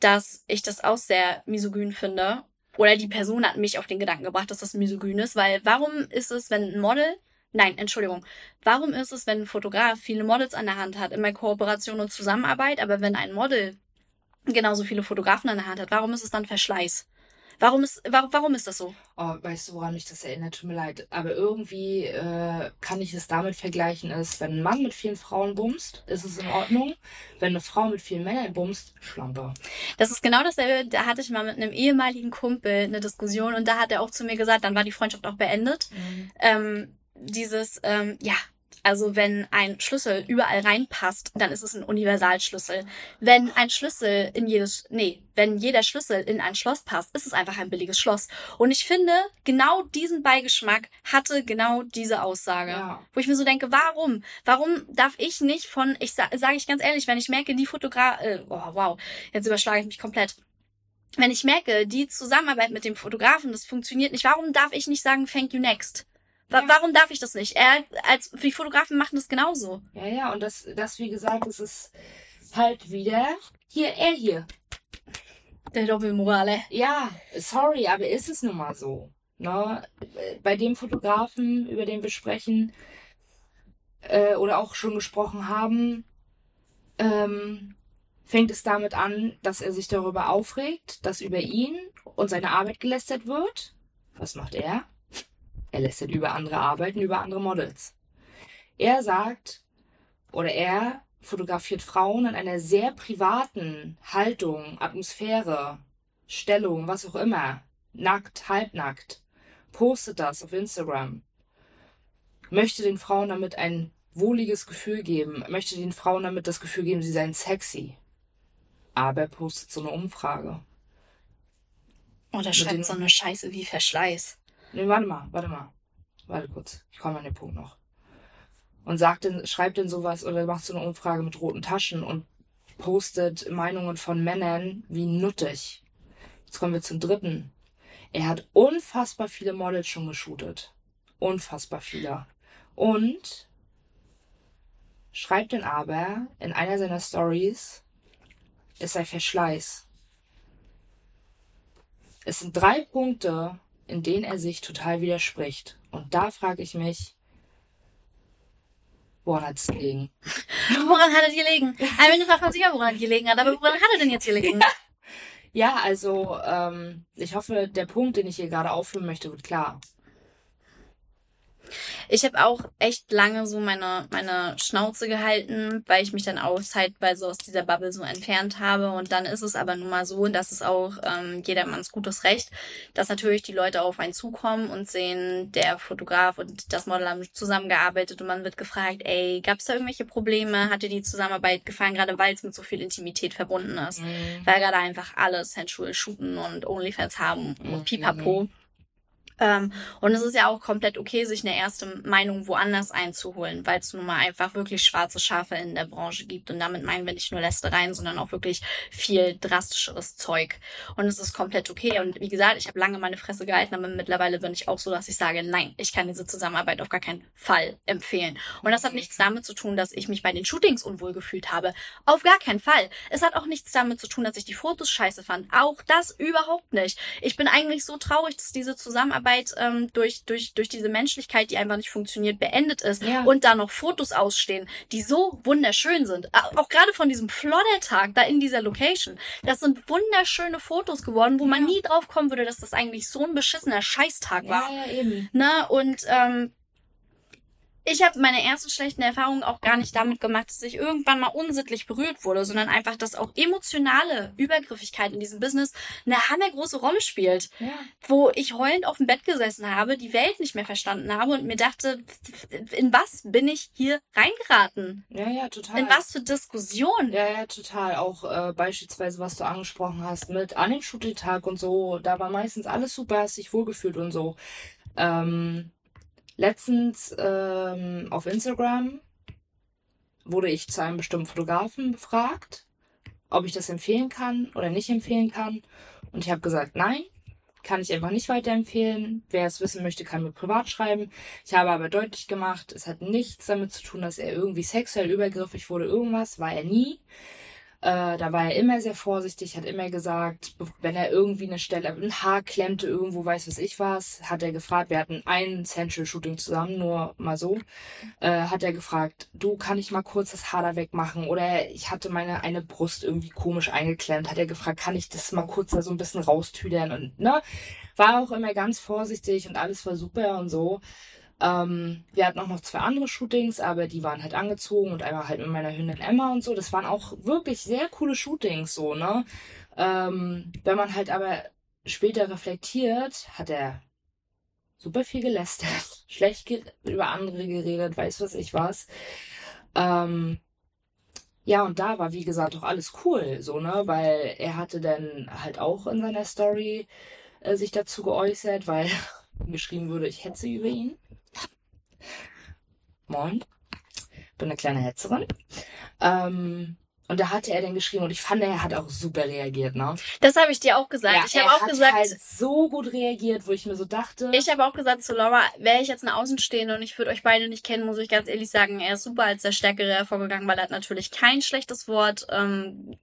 dass ich das auch sehr misogyn finde. Oder die Person hat mich auf den Gedanken gebracht, dass das misogyn ist, weil warum ist es, wenn ein Model, nein, Entschuldigung, warum ist es, wenn ein Fotograf viele Models an der Hand hat, immer Kooperation und Zusammenarbeit, aber wenn ein Model genauso viele Fotografen an der Hand hat, warum ist es dann Verschleiß? Warum ist, warum, warum ist das so? Oh, weißt du, woran mich das erinnert? Tut mir leid. Aber irgendwie äh, kann ich es damit vergleichen, ist, wenn ein Mann mit vielen Frauen bumst, ist es in Ordnung. Wenn eine Frau mit vielen Männern bumst, Schlampe. Das ist genau dasselbe. Da hatte ich mal mit einem ehemaligen Kumpel eine Diskussion und da hat er auch zu mir gesagt, dann war die Freundschaft auch beendet. Ähm, dieses, ähm, ja, Also wenn ein Schlüssel überall reinpasst, dann ist es ein Universalschlüssel. Wenn ein Schlüssel in jedes, nee, wenn jeder Schlüssel in ein Schloss passt, ist es einfach ein billiges Schloss. Und ich finde, genau diesen Beigeschmack hatte genau diese Aussage. Ja. Wo ich mir so denke, warum? Warum darf ich nicht von, ich sage sag ich ganz ehrlich, wenn ich merke, die Fotograf, äh, oh wow, jetzt überschlage ich mich komplett. Wenn ich merke, die Zusammenarbeit mit dem Fotografen, das funktioniert nicht, warum darf ich nicht sagen, thank you next? Wa Ja. Warum darf ich das nicht? Er, als, die Fotografen machen das genauso. Ja, ja, und das, das wie gesagt, das ist halt wieder hier, er hier. Der Doppelmorale. Ja, sorry, aber ist es nun mal so. Ne? Bei dem Fotografen, über den wir sprechen, äh, oder auch schon gesprochen haben, ähm, fängt es damit an, dass er sich darüber aufregt, dass über ihn und seine Arbeit gelästert wird. Was macht er? Er lästert über andere Arbeiten, über andere Models. Er sagt, oder er fotografiert Frauen in einer sehr privaten Haltung, Atmosphäre, Stellung, was auch immer, nackt, halbnackt, postet das auf Instagram, möchte den Frauen damit ein wohliges Gefühl geben, möchte den Frauen damit das Gefühl geben, sie seien sexy. Aber er postet so eine Umfrage. Oder schreibt so eine Scheiße wie Verschleiß. Nee, warte mal, warte mal. Warte kurz. Ich komme an den Punkt noch. Und sagt denn, schreibt denn sowas oder macht so eine Umfrage mit roten Taschen und postet Meinungen von Männern wie nuttig. Jetzt kommen wir zum dritten. Er hat unfassbar viele Models schon geshootet. Unfassbar viele. Und schreibt dann aber in einer seiner Stories, es sei Verschleiß. Es sind drei Punkte, in denen er sich total widerspricht. Und da frage ich mich, woran hat es gelegen? Woran hat er gelegen? Ende fragt man sich ja, woran er gelegen hat. Aber woran hat er denn jetzt gelegen? Ja, also ähm, ich hoffe, der Punkt, den ich hier gerade aufführen möchte, wird klar. Ich habe auch echt lange so meine, meine Schnauze gehalten, weil ich mich dann auch zeitweise aus dieser Bubble so entfernt habe. Und dann ist es aber nun mal so, dass es auch ähm, jedermanns gutes Recht, dass natürlich die Leute auf einen zukommen und sehen, der Fotograf und das Model haben zusammengearbeitet und man wird gefragt, ey, gab es da irgendwelche Probleme? Hat dir die Zusammenarbeit gefallen, gerade weil es mit so viel Intimität verbunden ist? Weil gerade einfach alle sensual shooten und Onlyfans haben Mhm. und pipapo. Ähm, und es ist ja auch komplett okay, sich eine erste Meinung woanders einzuholen, weil es nun mal einfach wirklich schwarze Schafe in der Branche gibt. Und damit meinen wir nicht nur Lästereien, sondern auch wirklich viel drastischeres Zeug. Und es ist komplett okay. Und wie gesagt, ich habe lange meine Fresse gehalten, aber mittlerweile bin ich auch so, dass ich sage, nein, ich kann diese Zusammenarbeit auf gar keinen Fall empfehlen. Und das hat nichts damit zu tun, dass ich mich bei den Shootings unwohl gefühlt habe. Auf gar keinen Fall. Es hat auch nichts damit zu tun, dass ich die Fotos scheiße fand. Auch das überhaupt nicht. Ich bin eigentlich so traurig, dass diese Zusammenarbeit ähm, durch, durch, durch diese Menschlichkeit, die einfach nicht funktioniert, beendet ist. Ja. Und da noch Fotos ausstehen, die so wunderschön sind. Au- Auch gerade von diesem Flodder-Tag da in dieser Location. Das sind wunderschöne Fotos geworden, wo man Ja. nie drauf kommen würde, dass das eigentlich so ein beschissener Scheißtag war. Ja, ja, eben. Ne? Und ähm, ich habe meine ersten schlechten Erfahrungen auch gar nicht damit gemacht, dass ich irgendwann mal unsittlich berührt wurde, sondern einfach, dass auch emotionale Übergriffigkeit in diesem Business eine hammergroße Rolle spielt. Ja. Wo ich heulend auf dem Bett gesessen habe, die Welt nicht mehr verstanden habe und mir dachte, in was bin ich hier reingeraten? Ja, ja, total. In was für Diskussion? Ja, ja, total. Auch äh, beispielsweise, was du angesprochen hast mit an den Shooting-Tag und so, da war meistens alles super, hast dich wohlgefühlt und so. Ähm, letztens ähm, auf Instagram wurde ich zu einem bestimmten Fotografen befragt, ob ich das empfehlen kann oder nicht empfehlen kann. Und ich habe gesagt, nein, kann ich einfach nicht weiterempfehlen. Wer es wissen möchte, kann mir privat schreiben. Ich habe aber deutlich gemacht, es hat nichts damit zu tun, dass er irgendwie sexuell übergriffig wurde, irgendwas, war er nie. Äh, da war er immer sehr vorsichtig, hat immer gesagt, wenn er irgendwie eine Stelle, ein Haar klemmte irgendwo, weiß was ich was, hat er gefragt, wir hatten ein Sensual Shooting zusammen, nur mal so, äh, hat er gefragt, du, kann ich mal kurz das Haar da wegmachen? Oder ich hatte meine eine Brust irgendwie komisch eingeklemmt, hat er gefragt, kann ich das mal kurz da so ein bisschen raustüdern und, ne? War auch immer ganz vorsichtig und alles war super und so. Ähm, wir hatten auch noch zwei andere Shootings, aber die waren halt angezogen und einmal halt mit meiner Hündin Emma und so. Das waren auch wirklich sehr coole Shootings, so, ne? Ähm, wenn man halt aber später reflektiert, hat er super viel gelästert, schlecht ge über andere geredet, weiß was ich was. Ähm, ja, und da war, wie gesagt, auch alles cool, so, ne, weil er hatte dann halt auch in seiner Story äh, sich dazu geäußert, weil geschrieben wurde, ich hetze über ihn. Moin. Bin eine kleine Hetzerin. Ähm, und da hatte er dann geschrieben und ich fand, er hat auch super reagiert, ne? Das habe ich dir auch gesagt. Ja, ich er habe auch hat gesagt, halt so gut reagiert, wo ich mir so dachte. ich habe auch gesagt zu Laura, wäre ich jetzt eine Außenstehende und ich würde euch beide nicht kennen, muss ich ganz ehrlich sagen, er ist super als der Stärkere hervorgegangen, weil er hat natürlich kein schlechtes Wort ähm,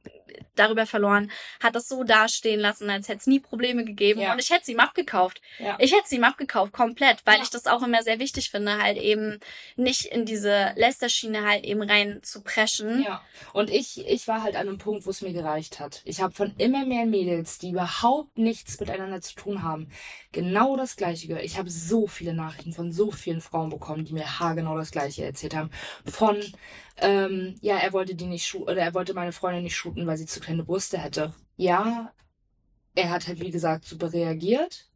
darüber verloren, hat das so dastehen lassen, als hätte es nie Probleme gegeben Ja. und ich hätte es ihm abgekauft. ja. Ich hätte es ihm abgekauft, komplett, weil ich das auch immer sehr wichtig finde, halt eben nicht in diese Lästerschiene halt eben rein zu preschen. Ja, und ich, ich war halt an einem Punkt, wo es mir gereicht hat. Ich habe von immer mehr Mädels, die überhaupt nichts miteinander zu tun haben, genau das Gleiche gehört. Ich habe so viele Nachrichten von so vielen Frauen bekommen, die mir haargenau das Gleiche erzählt haben. Von, ähm, ja, er wollte die nicht oder er wollte meine Freundin nicht shooten, weil sie zu kleine Brüste hätte. Ja, er hat halt, wie gesagt, super reagiert.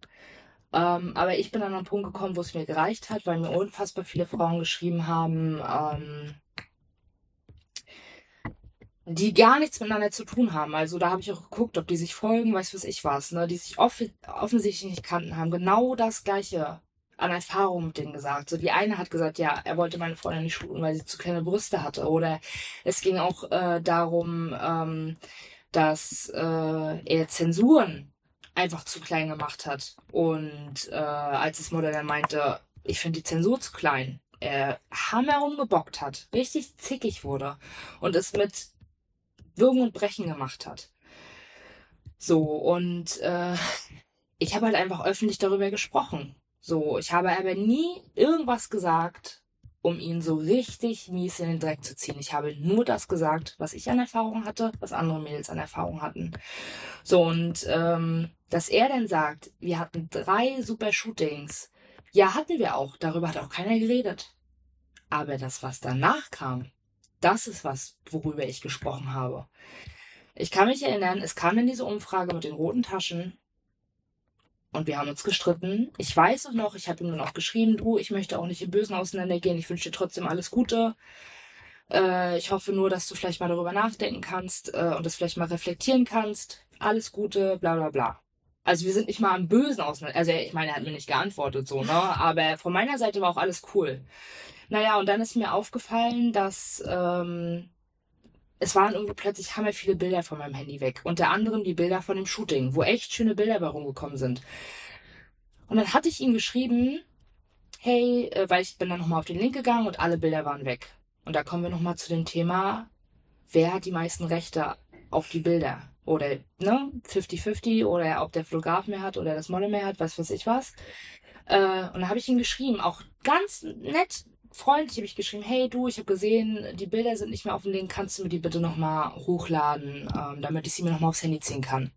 Ähm, aber ich bin an einen Punkt gekommen, wo es mir gereicht hat, weil mir unfassbar viele Frauen geschrieben haben, ähm, die gar nichts miteinander zu tun haben. Also da habe ich auch geguckt, ob die sich folgen, weiß was ich was, ne? Die sich off offensichtlich nicht kannten, haben genau das Gleiche an Erfahrung mit denen gesagt. So die eine hat gesagt, ja, er wollte meine Freundin nicht shooten, weil sie zu kleine Brüste hatte. Oder es ging auch äh, darum, ähm, dass äh, er Zensuren einfach zu klein gemacht hat. Und äh, als das Modell dann meinte, ich finde die Zensur zu klein, er hammer rumgebockt hat, richtig zickig wurde und es mit Würgen und Brechen gemacht hat. So, und äh, ich habe halt einfach öffentlich darüber gesprochen. So, ich habe aber nie irgendwas gesagt, um ihn so richtig mies in den Dreck zu ziehen. Ich habe nur das gesagt, was ich an Erfahrung hatte, was andere Mädels an Erfahrung hatten. So, und ähm, dass er dann sagt, wir hatten drei super Shootings. Ja, hatten wir auch. Darüber hat auch keiner geredet. Aber das, was danach kam, das ist was, worüber ich gesprochen habe. Ich kann mich erinnern, es kam in diese Umfrage mit den roten Taschen und wir haben uns gestritten. Ich weiß auch noch, ich habe ihm dann auch geschrieben, du, ich möchte auch nicht im Bösen auseinandergehen, ich wünsche dir trotzdem alles Gute. Äh, ich hoffe nur, dass du vielleicht mal darüber nachdenken kannst äh, und das vielleicht mal reflektieren kannst. Alles Gute, bla bla bla. Also wir sind nicht mal am Bösen auseinander. Also ich meine, er hat mir nicht geantwortet so, ne? Aber von meiner Seite war auch alles cool. Naja, und dann ist mir aufgefallen, dass ähm, es waren irgendwie plötzlich hammer viele Bilder von meinem Handy weg. Unter anderem die Bilder von dem Shooting, wo echt schöne Bilder bei rumgekommen sind. Und dann hatte ich ihm geschrieben, hey, äh, weil ich bin dann nochmal auf den Link gegangen und alle Bilder waren weg. Und da kommen wir nochmal zu dem Thema, wer hat die meisten Rechte auf die Bilder? Oder, ne, 50-50, oder ob der Fotograf mehr hat oder das Model mehr hat, was weiß ich was. Äh, und da habe ich ihm geschrieben, auch ganz nett, freundlich habe ich geschrieben, hey du, ich habe gesehen, die Bilder sind nicht mehr auf dem Link, kannst du mir die bitte nochmal hochladen, ähm, damit ich sie mir nochmal aufs Handy ziehen kann.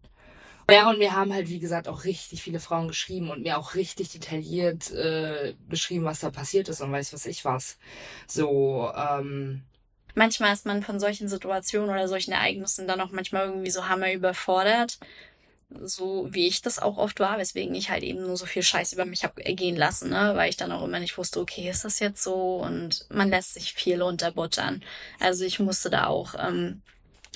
Ja, und mir haben halt, wie gesagt, auch richtig viele Frauen geschrieben und mir auch richtig detailliert äh, beschrieben, was da passiert ist und weiß was ich was. So, ähm, Manchmal ist man von solchen Situationen oder solchen Ereignissen dann auch manchmal irgendwie so hammer überfordert. So wie ich das auch oft war, weswegen ich halt eben nur so viel Scheiß über mich habe ergehen lassen, ne? Weil ich dann auch immer nicht wusste, okay, ist das jetzt so? Und man lässt sich viel unterbuttern. Also ich musste da auch ähm,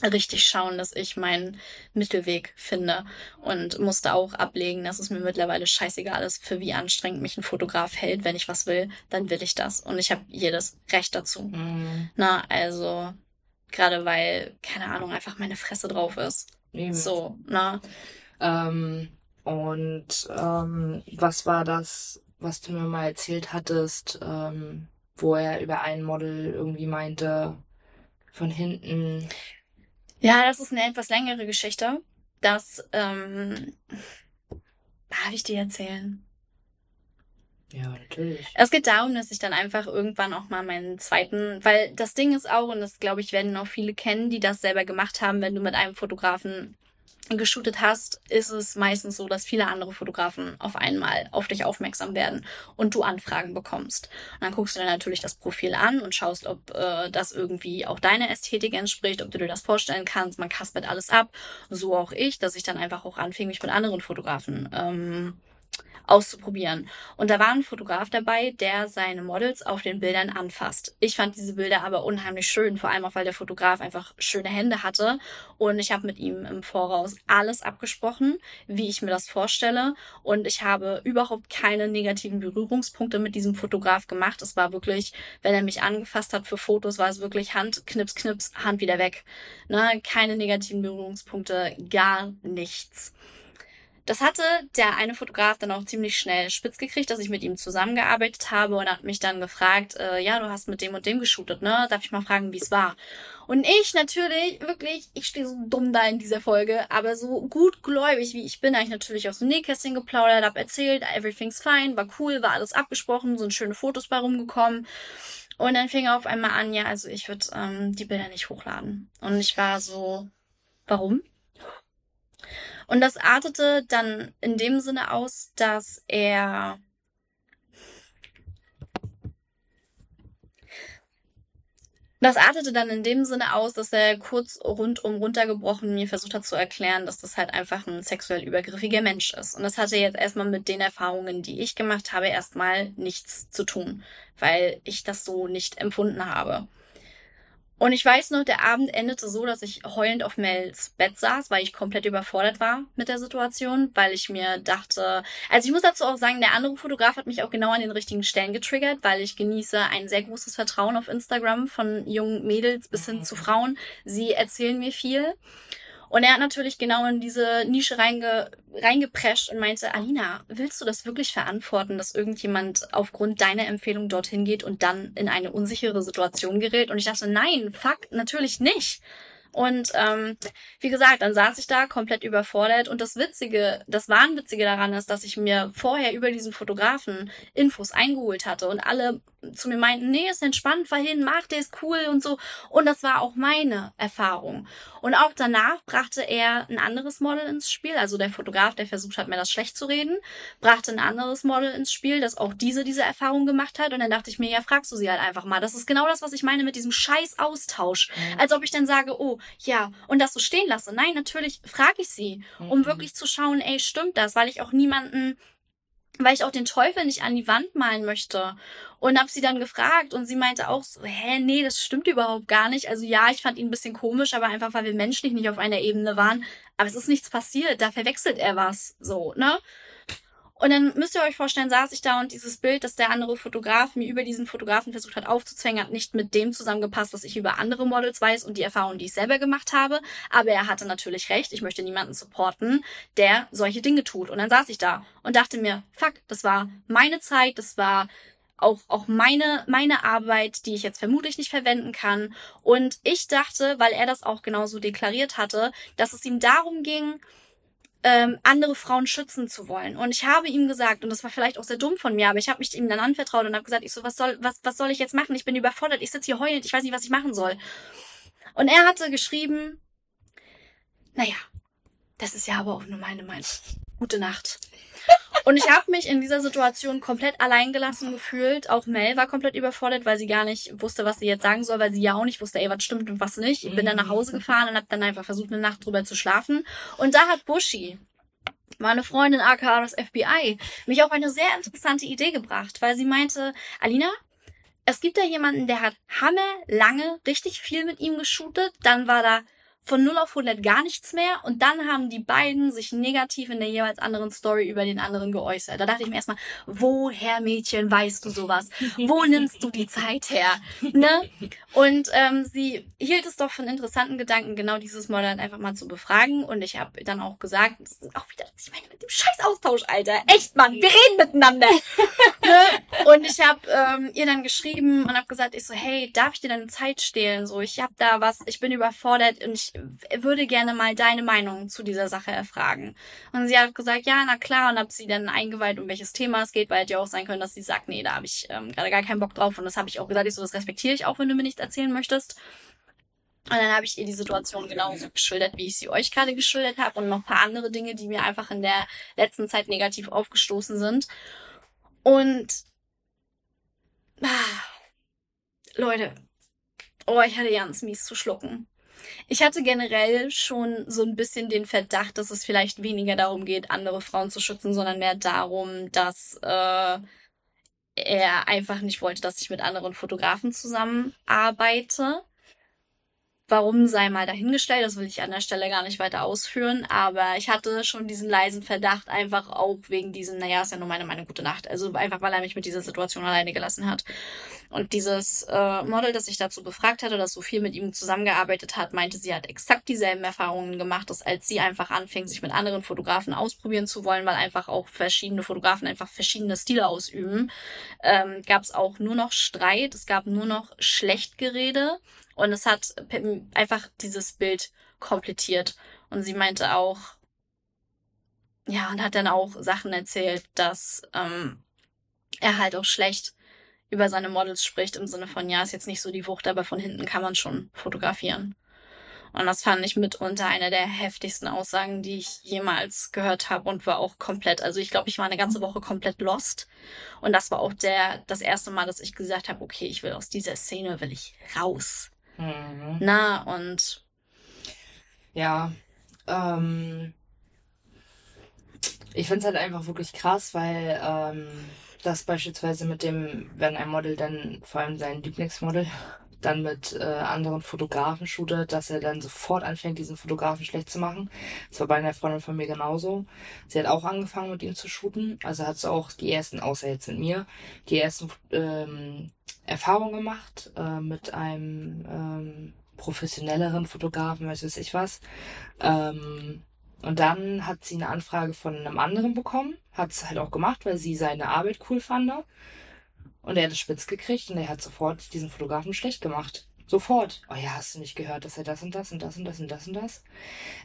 richtig schauen, dass ich meinen Mittelweg finde und musste auch ablegen, dass es mir mittlerweile scheißegal ist, für wie anstrengend mich ein Fotograf hält. Wenn ich was will, dann will ich das. Und ich habe jedes Recht dazu. mh, Na, also, gerade weil, keine Ahnung, einfach meine Fresse drauf ist. eben. So, na. Ähm, und ähm, was war das, was du mir mal erzählt hattest, ähm, wo er über ein Model irgendwie meinte, von hinten, Ja, das ist eine etwas längere Geschichte. Das, ähm, darf ich dir erzählen? ja, natürlich. Es geht darum, dass ich dann einfach irgendwann auch mal meinen zweiten, weil das Ding ist auch, und das glaube ich werden auch viele kennen, die das selber gemacht haben, wenn du mit einem Fotografen geshootet hast, ist es meistens so, dass viele andere Fotografen auf einmal auf dich aufmerksam werden und du Anfragen bekommst. Und dann guckst du dir natürlich das Profil an und schaust, ob äh, das irgendwie auch deiner Ästhetik entspricht, ob du dir das vorstellen kannst. Man kaspert alles ab. So auch ich, dass ich dann einfach auch anfing, mich mit anderen Fotografen ähm, auszuprobieren. Und da war ein Fotograf dabei, der seine Models auf den Bildern anfasst. Ich fand diese Bilder aber unheimlich schön, vor allem auch, weil der Fotograf einfach schöne Hände hatte. Und ich habe mit ihm im Voraus alles abgesprochen, wie ich mir das vorstelle. Und ich habe überhaupt keine negativen Berührungspunkte mit diesem Fotograf gemacht. Es war wirklich, wenn er mich angefasst hat für Fotos, war es wirklich Hand, Knips, Knips, Hand wieder weg. Ne? Keine negativen Berührungspunkte, gar nichts. Das hatte der eine Fotograf dann auch ziemlich schnell spitz gekriegt, dass ich mit ihm zusammengearbeitet habe und hat mich dann gefragt, äh, ja, du hast mit dem und dem geshootet, ne? Darf ich mal fragen, wie es war? Und ich natürlich, wirklich, ich stehe so dumm da in dieser Folge, aber so gutgläubig wie ich bin, habe ich natürlich aus dem Nähkästchen geplaudert, hab erzählt, everything's fine, war cool, war alles abgesprochen, sind schöne Fotos bei rumgekommen. Und dann fing er auf einmal an, ja, also ich würde ähm, die Bilder nicht hochladen. Und ich war so, warum? Und das artete dann in dem Sinne aus, dass er Das artete dann in dem Sinne aus, dass er kurz rundum runtergebrochen mir versucht hat zu erklären, dass das halt einfach ein sexuell übergriffiger Mensch ist. Und das hatte jetzt erstmal mit den Erfahrungen, die ich gemacht habe, erstmal nichts zu tun, weil ich das so nicht empfunden habe. Und ich weiß noch, der Abend endete so, dass ich heulend auf Mels Bett saß, weil ich komplett überfordert war mit der Situation, weil ich mir dachte, also ich muss dazu auch sagen, der andere Fotograf hat mich auch genau an den richtigen Stellen getriggert, weil ich genieße ein sehr großes Vertrauen auf Instagram von jungen Mädels bis hin zu Frauen. Sie erzählen mir viel. Und er hat natürlich genau in diese Nische reinge, reingeprescht und meinte, Alina, willst du das wirklich verantworten, dass irgendjemand aufgrund deiner Empfehlung dorthin geht und dann in eine unsichere Situation gerät? Und ich dachte, nein, fuck, natürlich nicht. Und ähm, wie gesagt, dann saß ich da komplett überfordert. Und das Witzige, das Wahnwitzige daran ist, dass ich mir vorher über diesen Fotografen Infos eingeholt hatte und alle zu mir meinten, nee, ist entspannt, fahr hin, mach, der ist cool und so. Und das war auch meine Erfahrung. Und auch danach brachte er ein anderes Model ins Spiel, also der Fotograf, der versucht hat, mir das schlecht zu reden, brachte ein anderes Model ins Spiel, das auch diese diese Erfahrung gemacht hat. Und dann dachte ich mir, ja, fragst du sie halt einfach mal. Das ist genau das, was ich meine mit diesem scheiß Austausch. Mhm. Als ob ich dann sage, oh, ja, und das so stehen lasse. Nein, natürlich frage ich sie, um mhm. wirklich zu schauen, ey, stimmt das, weil ich auch niemanden weil ich auch den Teufel nicht an die Wand malen möchte. Und habe sie dann gefragt und sie meinte auch so, hä, nee, das stimmt überhaupt gar nicht. Also ja, ich fand ihn ein bisschen komisch, aber einfach, weil wir menschlich nicht auf einer Ebene waren. Aber es ist nichts passiert, da verwechselt er was, so, ne? Und dann müsst ihr euch vorstellen, saß ich da und dieses Bild, das der andere Fotograf mir über diesen Fotografen versucht hat aufzuzwängen, hat nicht mit dem zusammengepasst, was ich über andere Models weiß und die Erfahrungen, die ich selber gemacht habe. Aber er hatte natürlich recht. Ich möchte niemanden supporten, der solche Dinge tut. Und dann saß ich da und dachte mir, fuck, das war meine Zeit, das war auch, auch meine, meine Arbeit, die ich jetzt vermutlich nicht verwenden kann. Und ich dachte, weil er das auch genauso deklariert hatte, dass es ihm darum ging, ähm, andere Frauen schützen zu wollen. Und ich habe ihm gesagt, und das war vielleicht auch sehr dumm von mir, aber ich habe mich ihm dann anvertraut und habe gesagt, ich so, was soll, was, was soll ich jetzt machen? Ich bin überfordert, ich sitze hier heulend, ich weiß nicht, was ich machen soll. Und er hatte geschrieben, naja, das ist ja aber auch nur meine Meinung. Gute Nacht. Und ich habe mich in dieser Situation komplett alleingelassen gefühlt. Auch Mel war komplett überfordert, weil sie gar nicht wusste, was sie jetzt sagen soll, weil sie ja auch nicht wusste, ey, was stimmt und was nicht. Ich bin dann nach Hause gefahren und habe dann einfach versucht, eine Nacht drüber zu schlafen. Und da hat Bushi, meine Freundin aka das FBI, mich auf eine sehr interessante Idee gebracht, weil sie meinte, Alina, es gibt da jemanden, der hat hammerlange richtig viel mit ihm geshootet, dann war da von 0 auf 100 gar nichts mehr und dann haben die beiden sich negativ in der jeweils anderen Story über den anderen geäußert. Da dachte ich mir erstmal, woher Mädchen weißt du sowas? Wo nimmst du die Zeit her? Ne? Und ähm, sie hielt es doch von interessanten Gedanken, genau dieses halt einfach mal zu befragen und ich habe dann auch gesagt, das ist auch wieder, ich meine mit dem scheiß Austausch, Alter. Echt, Mann, wir reden miteinander. ne? Und ich habe ähm, ihr dann geschrieben und habe gesagt, ich so, hey, darf ich dir deine Zeit stehlen? So, ich habe da was, ich bin überfordert und ich würde gerne mal deine Meinung zu dieser Sache erfragen. Und sie hat gesagt, ja, na klar, und habe sie dann eingeweiht, um welches Thema es geht, weil hätte ja auch sein können, dass sie sagt, nee, da habe ich ähm, gerade gar keinen Bock drauf. Und das habe ich auch gesagt, ich so, das respektiere ich auch, wenn du mir nichts erzählen möchtest. Und dann habe ich ihr die Situation genauso geschildert, wie ich sie euch gerade geschildert habe und noch paar andere Dinge, die mir einfach in der letzten Zeit negativ aufgestoßen sind. Und ah, Leute, oh, ich hatte ganz mies zu schlucken. Ich hatte generell schon so ein bisschen den Verdacht, dass es vielleicht weniger darum geht, andere Frauen zu schützen, sondern mehr darum, dass äh, er einfach nicht wollte, dass ich mit anderen Fotografen zusammenarbeite. Warum sei mal dahingestellt, das will ich an der Stelle gar nicht weiter ausführen, aber ich hatte schon diesen leisen Verdacht, einfach auch wegen diesem, naja, ist ja nur meine, meine gute Nacht. Also einfach, weil er mich mit dieser Situation alleine gelassen hat. Und dieses äh, Model, das ich dazu befragt hatte, das so viel mit ihm zusammengearbeitet hat, meinte, sie hat exakt dieselben Erfahrungen gemacht, dass als sie einfach anfing, sich mit anderen Fotografen ausprobieren zu wollen, weil einfach auch verschiedene Fotografen einfach verschiedene Stile ausüben, ähm, gab es auch nur noch Streit, es gab nur noch Schlechtgerede und es hat einfach dieses Bild komplettiert. Und sie meinte auch, ja, und hat dann auch Sachen erzählt, dass ähm, er halt auch schlecht über seine Models spricht, im Sinne von, ja, ist jetzt nicht so die Wucht, aber von hinten kann man schon fotografieren. Und das fand ich mitunter eine der heftigsten Aussagen, die ich jemals gehört habe und war auch komplett, also ich glaube, ich war eine ganze Woche komplett lost. Und das war auch der, das erste Mal, dass ich gesagt habe, okay, ich will aus dieser Szene, will ich raus. Mhm. Na, und. Ja, ähm, ich finde es halt einfach wirklich krass, weil ähm, das beispielsweise mit dem, wenn ein Model dann, vor allem sein Lieblingsmodel, dann mit äh, anderen Fotografen shootet, dass er dann sofort anfängt, diesen Fotografen schlecht zu machen. Das war bei einer Freundin von mir genauso. Sie hat auch angefangen, mit ihm zu shooten. Also hat sie auch die ersten, außer jetzt mit mir, die ersten ähm, Erfahrungen gemacht äh, mit einem ähm, professionelleren Fotografen, weiß ich was. Ähm, und dann hat sie eine Anfrage von einem anderen bekommen, hat es halt auch gemacht, weil sie seine Arbeit cool fand. Und er hat es spitz gekriegt und er hat sofort diesen Fotografen schlecht gemacht. Sofort. Oh ja, hast du nicht gehört, dass er das und das und das und das und das und das?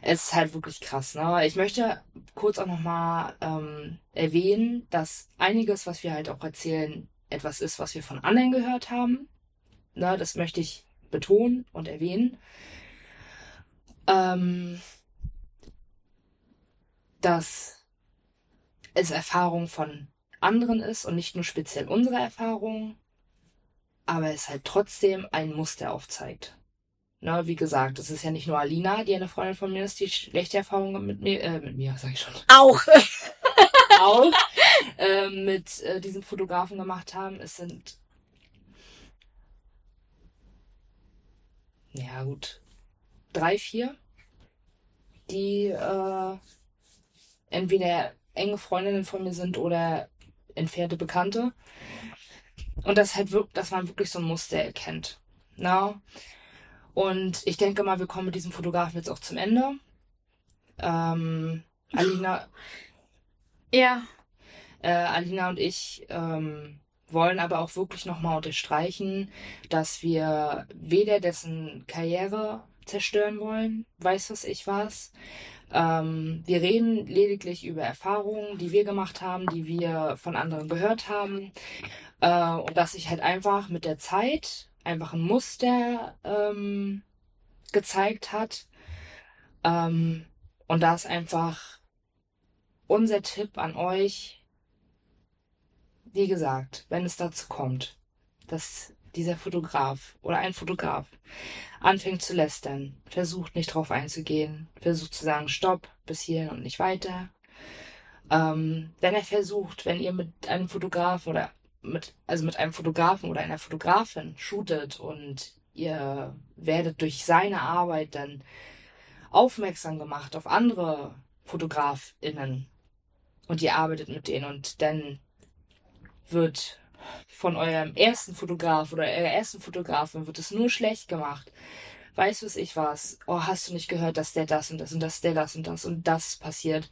Es ist halt wirklich krass, ne? Ich möchte kurz auch nochmal ähm, erwähnen, dass einiges, was wir halt auch erzählen, etwas ist, was wir von anderen gehört haben. Ne, das möchte ich betonen und erwähnen. Ähm, dass es Erfahrung von anderen ist und nicht nur speziell unsere Erfahrung, aber es halt trotzdem ein Muster aufzeigt. Ne, wie gesagt, es ist ja nicht nur Alina, die eine Freundin von mir ist, die schlechte Erfahrungen mit mir, äh, mit mir, sag ich schon. Auch. auch äh, mit äh, diesen Fotografen gemacht haben. Es sind ja gut drei, vier, die äh, entweder enge Freundinnen von mir sind oder entfernte Bekannte. Und das halt wirklich, dass man wirklich so ein Muster erkennt. Na? Und ich denke mal, wir kommen mit diesem Fotografen jetzt auch zum Ende. Ähm, Alina. Ja. Äh, Alina und ich ähm, wollen aber auch wirklich nochmal unterstreichen, dass wir weder dessen Karriere zerstören wollen, weiß was ich was, ähm, wir reden lediglich über Erfahrungen, die wir gemacht haben, die wir von anderen gehört haben. Äh, und dass sich halt einfach mit der Zeit einfach ein Muster ähm, gezeigt hat. Ähm, und da ist einfach unser Tipp an euch, wie gesagt, wenn es dazu kommt, dass dieser Fotograf oder ein Fotograf anfängt zu lästern, versucht nicht drauf einzugehen, versucht zu sagen, stopp, bis hierhin und nicht weiter. Ähm, wenn er versucht, wenn ihr mit einem Fotograf oder mit, also mit einem Fotografen oder einer Fotografin shootet und ihr werdet durch seine Arbeit dann aufmerksam gemacht auf andere FotografInnen und ihr arbeitet mit denen und dann wird von eurem ersten Fotograf oder eurer ersten Fotografin wird es nur schlecht gemacht. Weiß was ich was. Oh, hast du nicht gehört, dass der das und das und das, der das und das und das passiert?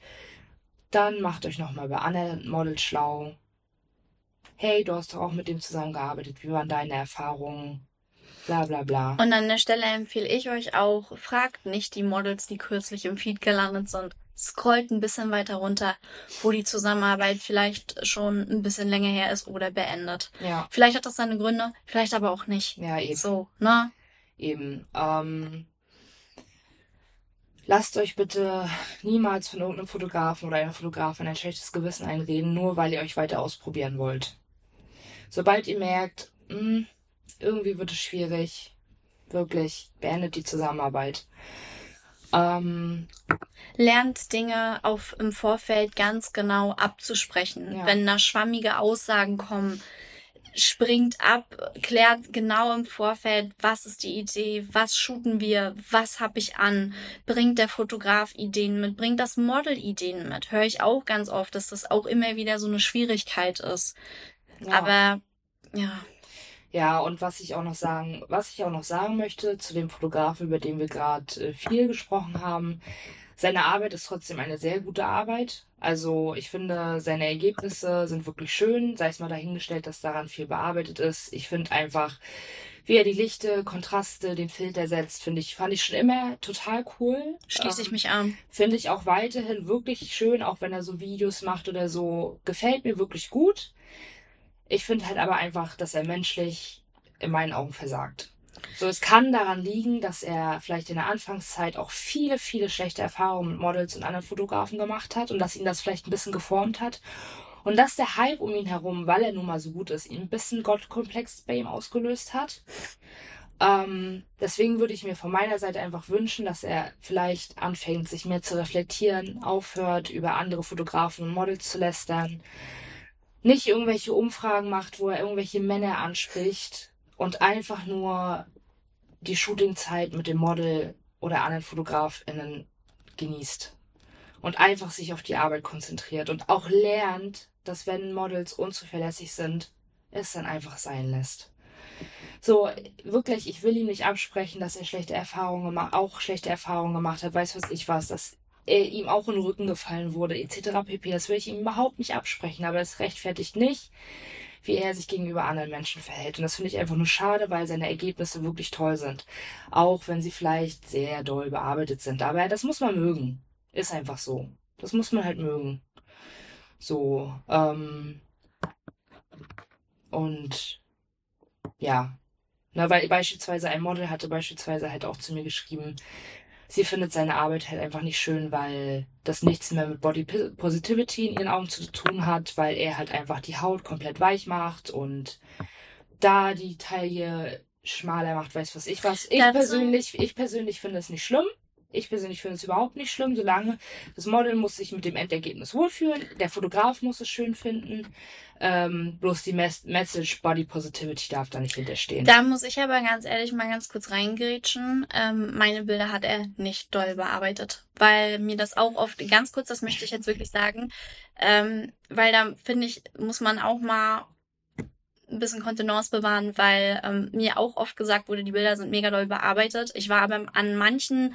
Dann macht euch nochmal bei anderen Models schlau. Hey, du hast doch auch mit dem zusammengearbeitet. Wie waren deine Erfahrungen? Bla bla bla. Und an der Stelle empfehle ich euch auch, fragt nicht die Models, die kürzlich im Feed gelandet sind, scrollt ein bisschen weiter runter, wo die Zusammenarbeit vielleicht schon ein bisschen länger her ist oder beendet. Ja. Vielleicht hat das seine Gründe, vielleicht aber auch nicht. Ja, eben. So, ne? Eben. Ähm, lasst euch bitte niemals von irgendeinem Fotografen oder einer Fotografin ein schlechtes Gewissen einreden, nur weil ihr euch weiter ausprobieren wollt. Sobald ihr merkt, mh, hm, irgendwie wird es schwierig, Wirklich, beendet die Zusammenarbeit. Ähm, Lernt Dinge auf im Vorfeld ganz genau abzusprechen. Ja. Wenn da schwammige Aussagen kommen, springt ab, klärt genau im Vorfeld, was ist die Idee, was shooten wir, was habe ich an, bringt der Fotograf Ideen mit, bringt das Model Ideen mit. Höre ich auch ganz oft, dass das auch immer wieder so eine Schwierigkeit ist. ja. Aber ja, Ja, und was ich auch noch sagen, was ich auch noch sagen möchte zu dem Fotografen, über den wir gerade äh, viel gesprochen haben, seine Arbeit ist trotzdem eine sehr gute Arbeit. Also ich finde, seine Ergebnisse sind wirklich schön, sei es mal dahingestellt, dass daran viel bearbeitet ist. Ich finde einfach, wie er die Lichte, Kontraste, den Filter setzt, finde ich, fand ich schon immer total cool. schließe ich Ähm, mich an. Finde ich auch weiterhin wirklich schön, auch wenn er so Videos macht oder so. Gefällt mir wirklich gut. Ich finde halt aber einfach, dass er menschlich in meinen Augen versagt. So, es kann daran liegen, dass er vielleicht in der Anfangszeit auch viele, viele schlechte Erfahrungen mit Models und anderen Fotografen gemacht hat und dass ihn das vielleicht ein bisschen geformt hat. Und dass der Hype um ihn herum, weil er nun mal so gut ist, ihn ein bisschen Gottkomplex bei ihm ausgelöst hat. Ähm, deswegen würde ich mir von meiner Seite einfach wünschen, dass er vielleicht anfängt, sich mehr zu reflektieren, aufhört, über andere Fotografen und Models zu lästern, nicht irgendwelche Umfragen macht, wo er irgendwelche Männer anspricht und einfach nur die Shootingzeit mit dem Model oder anderen FotografInnen genießt. Und einfach sich auf die Arbeit konzentriert und auch lernt, dass wenn Models unzuverlässig sind, es dann einfach sein lässt. So, wirklich, ich will ihm nicht absprechen, dass er schlechte Erfahrungen auch schlechte Erfahrungen gemacht hat, weiß was ich was, dass er ihm auch in den Rücken gefallen wurde, etc. pp. Das will ich ihm überhaupt nicht absprechen, aber es rechtfertigt nicht, wie er sich gegenüber anderen Menschen verhält. Und das finde ich einfach nur schade, weil seine Ergebnisse wirklich toll sind. Auch wenn sie vielleicht sehr doll bearbeitet sind. Aber das muss man mögen. Ist einfach so. Das muss man halt mögen. So, ähm, und ja. Na, weil beispielsweise ein Model hatte beispielsweise halt auch zu mir geschrieben, sie findet seine Arbeit halt einfach nicht schön, weil das nichts mehr mit Body Positivity in ihren Augen zu tun hat, weil er halt einfach die Haut komplett weich macht und da die Taille schmaler macht, weiß was ich was. Ich Dazu- persönlich, ich persönlich finde es nicht schlimm. Ich persönlich finde es überhaupt nicht schlimm, solange das Model muss sich mit dem Endergebnis wohlfühlen, der Fotograf muss es schön finden, ähm, bloß die Mes Message Body Positivity darf da nicht hinterstehen. Da muss ich aber ganz ehrlich mal ganz kurz reingrätschen. Ähm, meine Bilder hat er nicht doll bearbeitet, weil mir das auch oft, ganz kurz, das möchte ich jetzt wirklich sagen, ähm, weil da finde ich, muss man auch mal ein bisschen Kontenance bewahren, weil ähm, mir auch oft gesagt wurde, die Bilder sind mega doll bearbeitet. Ich war aber an manchen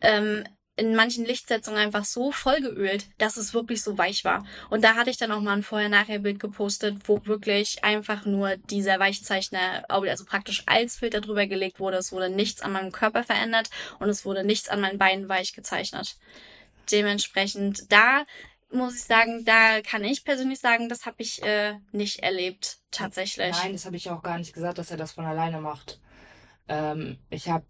ähm, in manchen Lichtsetzungen einfach so vollgeölt, dass es wirklich so weich war. Und da hatte ich dann auch mal ein Vorher-Nachher-Bild gepostet, wo wirklich einfach nur dieser Weichzeichner, also praktisch als Filter drüber gelegt wurde. Es wurde nichts an meinem Körper verändert und es wurde nichts an meinen Beinen weich gezeichnet. Dementsprechend, da muss ich sagen, da kann ich persönlich sagen, das habe ich äh, nicht erlebt, tatsächlich. Nein, das habe ich auch gar nicht gesagt, dass er das von alleine macht. Ähm, ich habe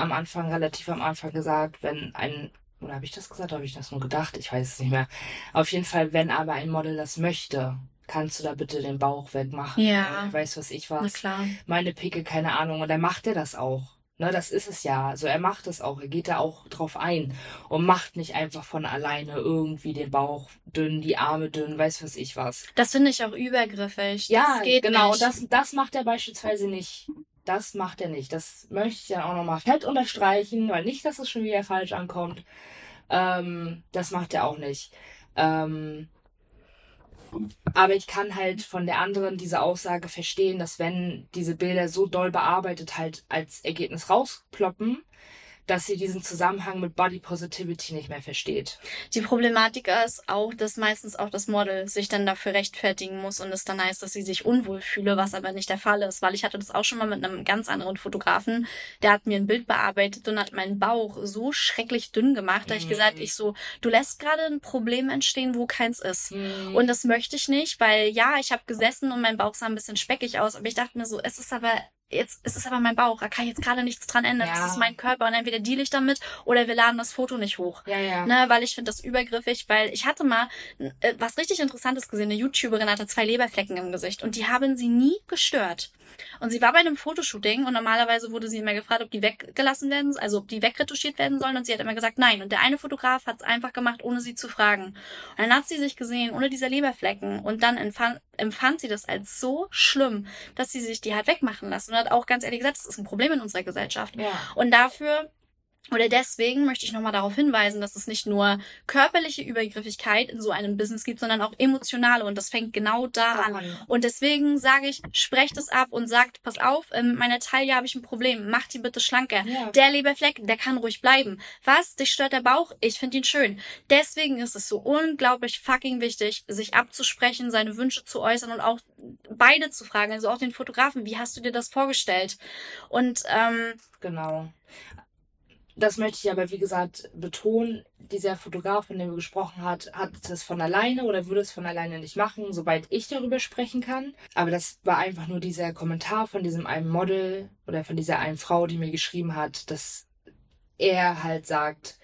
am Anfang, relativ am Anfang gesagt, wenn ein, oder habe ich das gesagt, oder habe ich das nur gedacht? Ich weiß es nicht mehr. Auf jeden Fall, wenn aber ein Model das möchte, kannst du da bitte den Bauch wegmachen. Ja. Ich weiß, was ich Na was. klar. Meine Picke, keine Ahnung. Und dann macht er das auch. Ne, das ist es ja. Also er macht es auch. Er geht da auch drauf ein und macht nicht einfach von alleine irgendwie den Bauch dünn, die Arme dünn, weiß was ich was. Das finde ich auch übergriffig. Ja, das geht genau. Nicht. Das, das macht er beispielsweise nicht. Das macht er nicht. Das möchte ich dann auch nochmal fett unterstreichen, weil nicht, dass es schon wieder falsch ankommt. Ähm, das macht er auch nicht. Ähm, aber ich kann halt von der anderen diese Aussage verstehen, dass wenn diese Bilder so doll bearbeitet halt als Ergebnis rausploppen, dass sie diesen Zusammenhang mit Body Positivity nicht mehr versteht. Die Problematik ist auch, dass meistens auch das Model sich dann dafür rechtfertigen muss und es dann heißt, dass sie sich unwohl fühle, was aber nicht der Fall ist, weil ich hatte das auch schon mal mit einem ganz anderen Fotografen, der hat mir ein Bild bearbeitet und hat meinen Bauch so schrecklich dünn gemacht, da ich Mhm. gesagt, ich so, du lässt gerade ein Problem entstehen, wo keins ist. Und Und das möchte ich nicht, weil ja, ich habe gesessen und mein Bauch sah ein bisschen speckig aus, aber ich dachte mir so, es ist aber jetzt ist es aber mein Bauch, da kann ich jetzt gerade nichts dran ändern. Ja. Das ist mein Körper und entweder deal ich damit oder wir laden das Foto nicht hoch. Ja, ja. Ne, weil ich finde das übergriffig, weil ich hatte mal äh, was richtig Interessantes gesehen. Eine YouTuberin hatte zwei Leberflecken im Gesicht und die haben sie nie gestört. Und sie war bei einem Fotoshooting und normalerweise wurde sie immer gefragt, ob die weggelassen werden, also ob die wegretuschiert werden sollen und sie hat immer gesagt nein. Und der eine Fotograf hat es einfach gemacht, ohne sie zu fragen. Und dann hat sie sich gesehen, ohne diese Leberflecken und dann empfand, empfand sie das als so schlimm, dass sie sich die hat wegmachen lassen und hat auch ganz ehrlich gesagt, das ist ein Problem in unserer Gesellschaft. ja. Und dafür oder deswegen möchte ich nochmal darauf hinweisen, dass es nicht nur körperliche Übergriffigkeit in so einem Business gibt, sondern auch emotionale. Und das fängt genau da an. Daran. Und deswegen sage ich, sprecht es ab und sagt, pass auf, ähm, meiner Taille habe ich ein Problem, mach die bitte schlanker. Ja. Der Leberfleck, der kann ruhig bleiben. Was? Dich stört der Bauch? Ich finde ihn schön. Deswegen ist es so unglaublich fucking wichtig, sich abzusprechen, seine Wünsche zu äußern und auch beide zu fragen, also auch den Fotografen, wie hast du dir das vorgestellt? Und ähm, Genau. Das möchte ich aber, wie gesagt, betonen. Dieser Fotograf, von dem wir gesprochen hat, hat es von alleine oder würde es von alleine nicht machen, soweit ich darüber sprechen kann. Aber das war einfach nur dieser Kommentar von diesem einen Model oder von dieser einen Frau, die mir geschrieben hat, dass er halt sagt,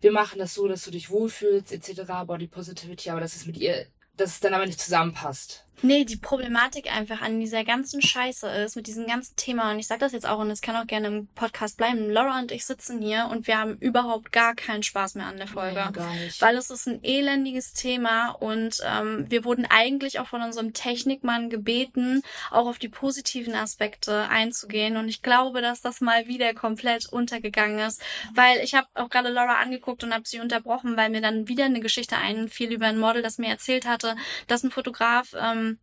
wir machen das so, dass du dich wohlfühlst, etc., Body Positivity, aber dass es mit ihr, dass es dann aber nicht zusammenpasst. Nee, die Problematik einfach an dieser ganzen Scheiße ist, mit diesem ganzen Thema, und ich sag das jetzt auch, und es kann auch gerne im Podcast bleiben, Laura und ich sitzen hier und wir haben überhaupt gar keinen Spaß mehr an der Folge. Nee, gar nicht. Weil es ist ein elendiges Thema und ähm, wir wurden eigentlich auch von unserem Technikmann gebeten, auch auf die positiven Aspekte einzugehen. Und ich glaube, dass das mal wieder komplett untergegangen ist. Weil ich habe auch gerade Laura angeguckt und habe sie unterbrochen, weil mir dann wieder eine Geschichte einfiel über ein Model, das mir erzählt hatte, dass ein Fotograf ähm,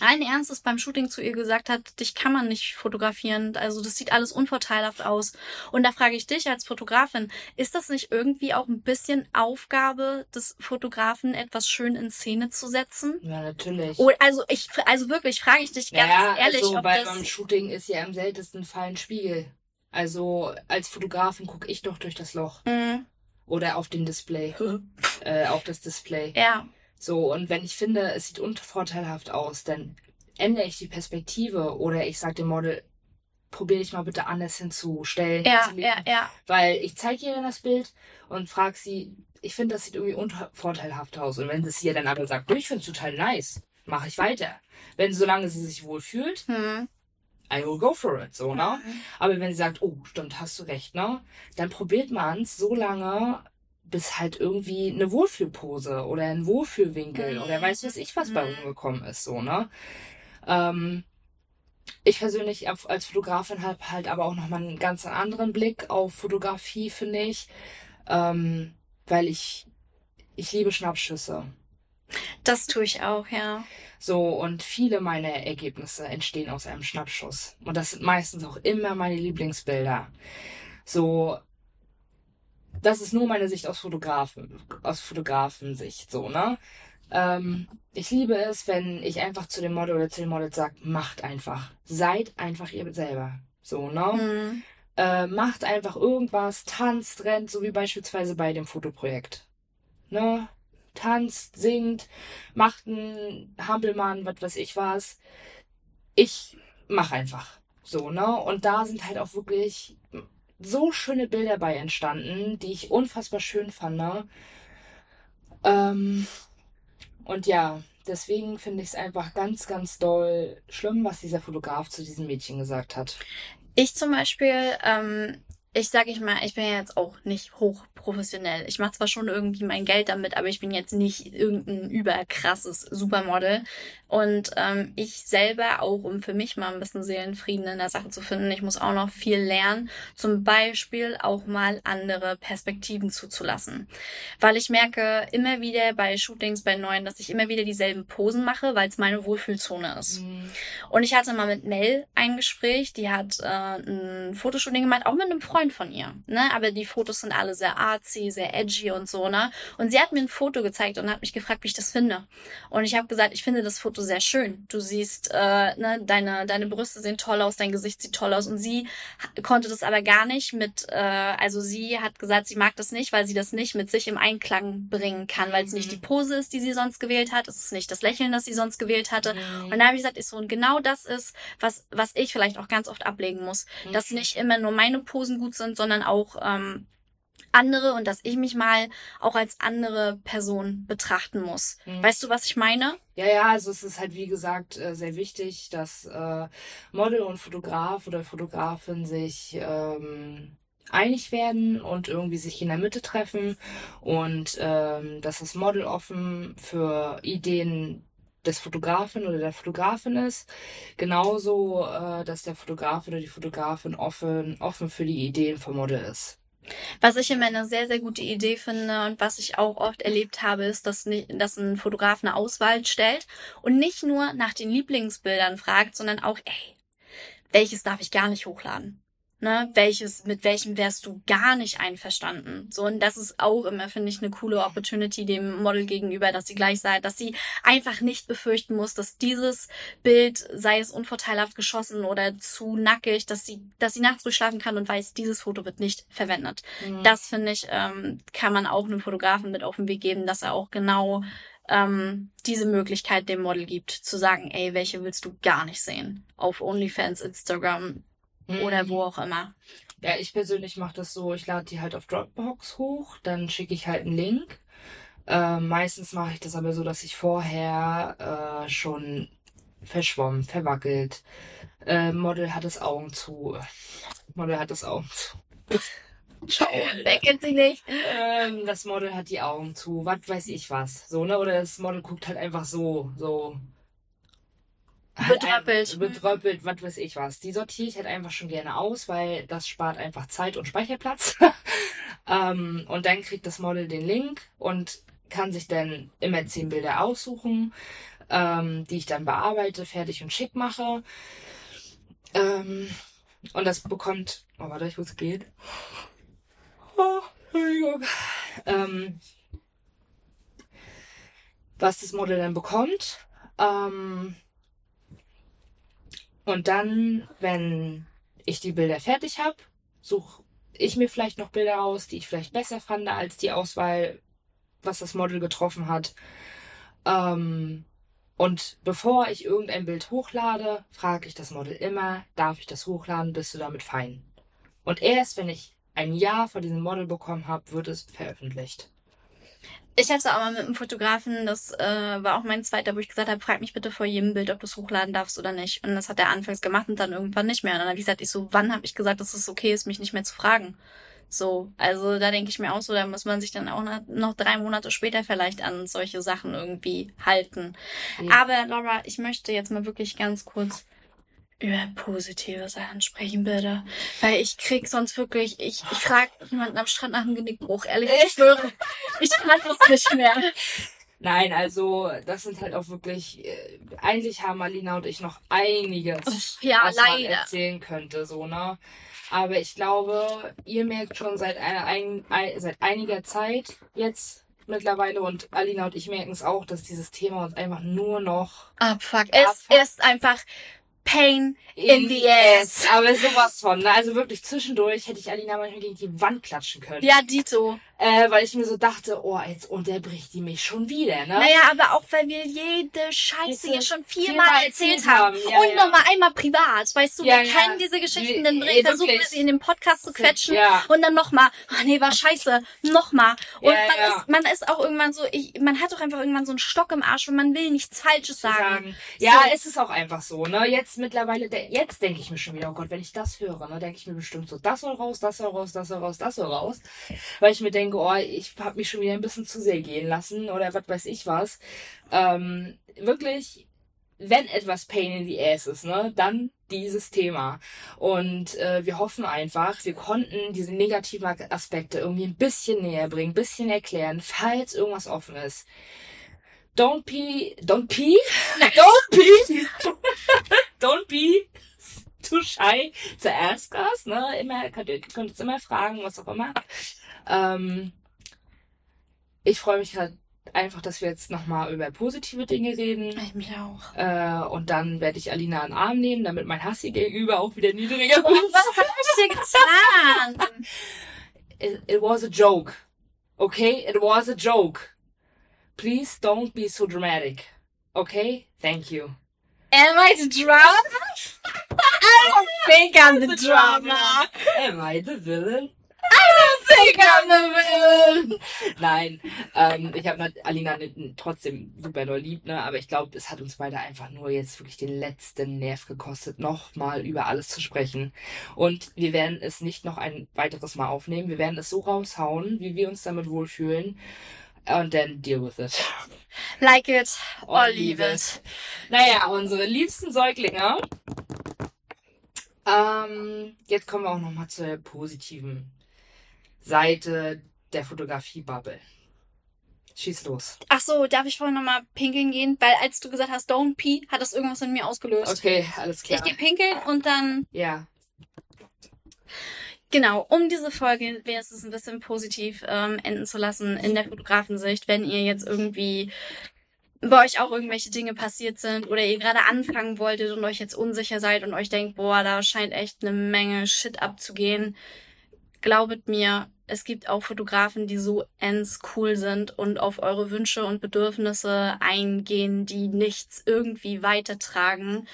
allen Ernstes beim Shooting zu ihr gesagt hat, dich kann man nicht fotografieren. Also das sieht alles unvorteilhaft aus. Und da frage ich dich als Fotografin, ist das nicht irgendwie auch ein bisschen Aufgabe des Fotografen, etwas schön in Szene zu setzen? Ja, natürlich. Oder, also ich, also wirklich, frage ich dich ganz ja, ehrlich, also, ob weil das. beim Shooting ist ja im seltensten Fall ein Spiegel. Also als Fotografin gucke ich doch durch das Loch. Mm, Oder auf den Display. äh, auf das Display. ja, So, und wenn ich finde, es sieht unvorteilhaft aus, dann ändere ich die Perspektive oder ich sage dem Model, probier dich mal bitte anders hinzustellen. ja, ja, ja. Weil ich zeige ihr dann das Bild und frage sie, ich finde, das sieht irgendwie unvorteilhaft aus. Und wenn sie ihr dann aber sagt, "Du, ich finde es total nice, mache ich weiter. Wenn, solange sie sich wohl fühlt, Hm. I will go for it, so, ne? Mhm. Aber wenn sie sagt, oh, stimmt, hast du recht, ne? Dann probiert man es so lange, bis halt irgendwie eine Wohlfühlpose oder ein Wohlfühlwinkel Mhm. oder weiß was ich was bei Mhm. rumgekommen ist, so, ne? Ähm, ich persönlich als Fotografin habe halt aber auch nochmal einen ganz anderen Blick auf Fotografie, finde ich. Ähm, weil ich, ich liebe Schnappschüsse. Das tue ich auch, ja. So, und viele meiner Ergebnisse entstehen aus einem Schnappschuss. Und das sind meistens auch immer meine Lieblingsbilder. So, das ist nur meine Sicht aus Fotografen, aus Fotografensicht, so, ne? Ähm, ich liebe es, wenn ich einfach zu dem Model oder zu dem Model sage, macht einfach. Seid einfach ihr selber. So, ne? Hm. äh, macht einfach irgendwas, tanzt, rennt, so wie beispielsweise bei dem Fotoprojekt. Ne? Tanzt, singt, macht einen Hampelmann, was weiß ich was. Ich mach einfach. So, ne? Und da sind halt auch wirklich so schöne Bilder bei entstanden, die ich unfassbar schön fand. Ne? Ähm, und ja, deswegen finde ich es einfach ganz, ganz doll schlimm, was dieser Fotograf zu diesem Mädchen gesagt hat. Ich zum Beispiel, ähm, ich sage ich mal, ich bin ja jetzt auch nicht hochprofessionell. Ich mache zwar schon irgendwie mein Geld damit, aber ich bin jetzt nicht irgendein überkrasses Supermodel. Und ähm, ich selber auch, um für mich mal ein bisschen Seelenfrieden in der Sache zu finden, ich muss auch noch viel lernen. Zum Beispiel auch mal andere Perspektiven zuzulassen. Weil ich merke immer wieder bei Shootings, bei neuen, dass ich immer wieder dieselben Posen mache, weil es meine Wohlfühlzone ist. Und ich hatte mal mit Mel ein Gespräch, die hat äh, ein Fotoshooting gemacht, auch mit einem Freund Freund von ihr, ne? Aber die Fotos sind alle sehr artsy, sehr edgy und so, ne? Und sie hat mir ein Foto gezeigt und hat mich gefragt, wie ich das finde. Und ich habe gesagt, ich finde das Foto sehr schön. Du siehst, äh, ne, deine, deine Brüste sehen toll aus, dein Gesicht sieht toll aus. Und sie konnte das aber gar nicht mit, äh, also sie hat gesagt, sie mag das nicht, weil sie das nicht mit sich im Einklang bringen kann, weil es mhm. nicht die Pose ist, die sie sonst gewählt hat, es ist nicht das Lächeln, das sie sonst gewählt hatte. Mhm. Und da habe ich gesagt, ist so, und genau das ist, was, was ich vielleicht auch ganz oft ablegen muss, mhm. dass nicht immer nur meine Posen gut sind, sondern auch ähm, andere und dass ich mich mal auch als andere Person betrachten muss. Mhm. Weißt du, was ich meine? Ja, ja, also es ist halt wie gesagt äh, sehr wichtig, dass äh, Model und Fotograf oder Fotografin sich ähm, einig werden und irgendwie sich in der Mitte treffen und ähm, dass das Model offen für Ideen des Fotografen oder der Fotografin ist. Genauso, äh, dass der Fotograf oder die Fotografin offen, offen für die Ideen vom Model ist. Was ich immer eine sehr, sehr gute Idee finde und was ich auch oft erlebt habe, ist, dass, dass ein Fotograf eine Auswahl stellt und nicht nur nach den Lieblingsbildern fragt, sondern auch, ey, welches darf ich gar nicht hochladen? Ne, welches, mit welchem wärst du gar nicht einverstanden. So, und das ist auch immer, finde ich, eine coole Opportunity dem Model gegenüber, dass sie gleich sagt, dass sie einfach nicht befürchten muss, dass dieses Bild, sei es unvorteilhaft geschossen oder zu nackig, dass sie, dass sie nachts ruhig schlafen kann und weiß, dieses Foto wird nicht verwendet. Mhm. Das finde ich, ähm, kann man auch einem Fotografen mit auf den Weg geben, dass er auch genau ähm, diese Möglichkeit dem Model gibt, zu sagen, ey, welche willst du gar nicht sehen? Auf OnlyFans, Instagram, Mhm. Oder wo auch immer. Ja, ich persönlich mache das so, ich lade die halt auf Dropbox hoch, dann schicke ich halt einen Link. Äh, meistens mache ich das aber so, dass ich vorher äh, schon verschwommen, verwackelt. Äh, Model hat das Augen zu. Model hat das Augen zu. Ciao, wecken sie nicht. Ähm, das Model hat die Augen zu, was weiß ich was. So, ne? Oder das Model guckt halt einfach so, so Betröppelt. betröppelt, was weiß ich was. Die sortiere ich halt einfach schon gerne aus, weil das spart einfach Zeit und Speicherplatz. ähm, und dann kriegt das Model den Link und kann sich dann immer zehn Bilder aussuchen, ähm, die ich dann bearbeite, fertig und schick mache. Ähm, und das bekommt. Oh, warte, ich muss gehen. Oh, Entschuldigung. Ähm, was das Model dann bekommt, ähm, und dann, wenn ich die Bilder fertig habe, suche ich mir vielleicht noch Bilder aus, die ich vielleicht besser fand als die Auswahl, was das Model getroffen hat. Ähm, und bevor ich irgendein Bild hochlade, frage ich das Model immer, darf ich das hochladen, bist du damit fein? Und erst wenn ich ein Ja von diesem Model bekommen habe, wird es veröffentlicht. Ich hatte auch mal mit einem Fotografen, das äh, war auch mein zweiter, wo ich gesagt habe, frag mich bitte vor jedem Bild, ob du es hochladen darfst oder nicht. Und das hat er anfangs gemacht und dann irgendwann nicht mehr. Und dann habe ich gesagt, ich so, wann habe ich gesagt, dass es okay ist, mich nicht mehr zu fragen? So, also da denke ich mir auch so, da muss man sich dann auch noch drei Monate später vielleicht an solche Sachen irgendwie halten. Ja. Aber Laura, ich möchte jetzt mal wirklich ganz kurz über positive Sachen sprechen, bitte. Weil ich krieg sonst wirklich, ich, ich frage jemanden am Strand nach einem Genickbruch, ehrlich, ich schwöre, ich kann das nicht mehr. Nein, also das sind halt auch wirklich, äh, eigentlich haben Alina und ich noch einiges, ja, was leider. man erzählen könnte, so, ne? Aber ich glaube, ihr merkt schon seit, einer, ein, ein, seit einiger Zeit jetzt mittlerweile und Alina und ich merken es auch, dass dieses Thema uns einfach nur noch abfuckt. Es ist einfach Pain in, in the ass. Aber sowas von, ne? Also wirklich zwischendurch hätte ich Alina manchmal gegen die Wand klatschen können. Ja, Dito. Äh, weil ich mir so dachte, oh, jetzt unterbricht die mich schon wieder, ne? Naja, aber auch weil wir jede Scheiße hier schon viermal viel erzählt haben. Ja, und ja. nochmal einmal privat. Weißt du, ja, wir kennen diese Geschichten, dann nee, versuchen wir sie in den Podcast zu quetschen ja. und dann nochmal, ach nee, war scheiße, nochmal. Und man, Ist, man ist auch irgendwann so, ich, man hat doch einfach irgendwann so einen Stock im Arsch und man will nichts Falsches sagen. sagen. Ja, so. es ist auch einfach so, ne? Jetzt mittlerweile, jetzt denke ich mir schon wieder, oh Gott, wenn ich das höre, ne, denke ich mir bestimmt so, das soll raus, das soll raus, das soll raus, das soll raus. Weil ich mir denke, oh, ich habe mich schon wieder ein bisschen zu sehr gehen lassen oder was weiß ich was. Ähm, wirklich, wenn etwas Pain in the Ass ist, ne, dann dieses Thema. Und äh, wir hoffen einfach, wir konnten diese negativen Aspekte irgendwie ein bisschen näher bringen, ein bisschen erklären, falls irgendwas offen ist. Don't pee, don't pee, don't pee, don't be too shy to ask us, ne? Immer, könnt ihr könnt uns immer fragen, was auch immer. Ähm, ich freue mich halt einfach, dass wir jetzt nochmal über positive Dinge reden. Ich mich auch. Äh, und dann werde ich Alina in den Arm nehmen, damit mein Hass ihr gegenüber auch wieder niedriger Oh, wird. was hab ich dir getan? It, it was a joke. Okay? It was a joke. Please don't be so dramatic. Okay? Thank you. Am I the drama? I don't think I'm the drama. Am I the villain? I think I'm the villain. Nein, ähm, ich habe Alina trotzdem super doll lieb, ne? Aber ich glaube, es hat uns beide einfach nur jetzt wirklich den letzten Nerv gekostet, nochmal über alles zu sprechen. Und wir werden es nicht noch ein weiteres Mal aufnehmen. Wir werden es so raushauen, wie wir uns damit wohlfühlen. Und dann deal with it. Like it or Or leave leave it. Naja, unsere liebsten Säuglinge. Ähm, jetzt kommen wir auch nochmal zur positiven Seite der Fotografie-Bubble. Schieß los. Ach so, darf ich vorhin nochmal pinkeln gehen? Weil als du gesagt hast, don't pee, hat das irgendwas in mir ausgelöst. Okay, alles klar. Ich gehe pinkeln und dann, Ja, genau, um diese Folge wenigstens ein bisschen positiv ähm, enden zu lassen in der Fotografensicht, wenn ihr jetzt irgendwie bei euch auch irgendwelche Dinge passiert sind oder ihr gerade anfangen wolltet und euch jetzt unsicher seid und euch denkt, boah, da scheint echt eine Menge Shit abzugehen. Glaubet mir, es gibt auch Fotografen, die so ends cool sind und auf eure Wünsche und Bedürfnisse eingehen, die nichts irgendwie weitertragen.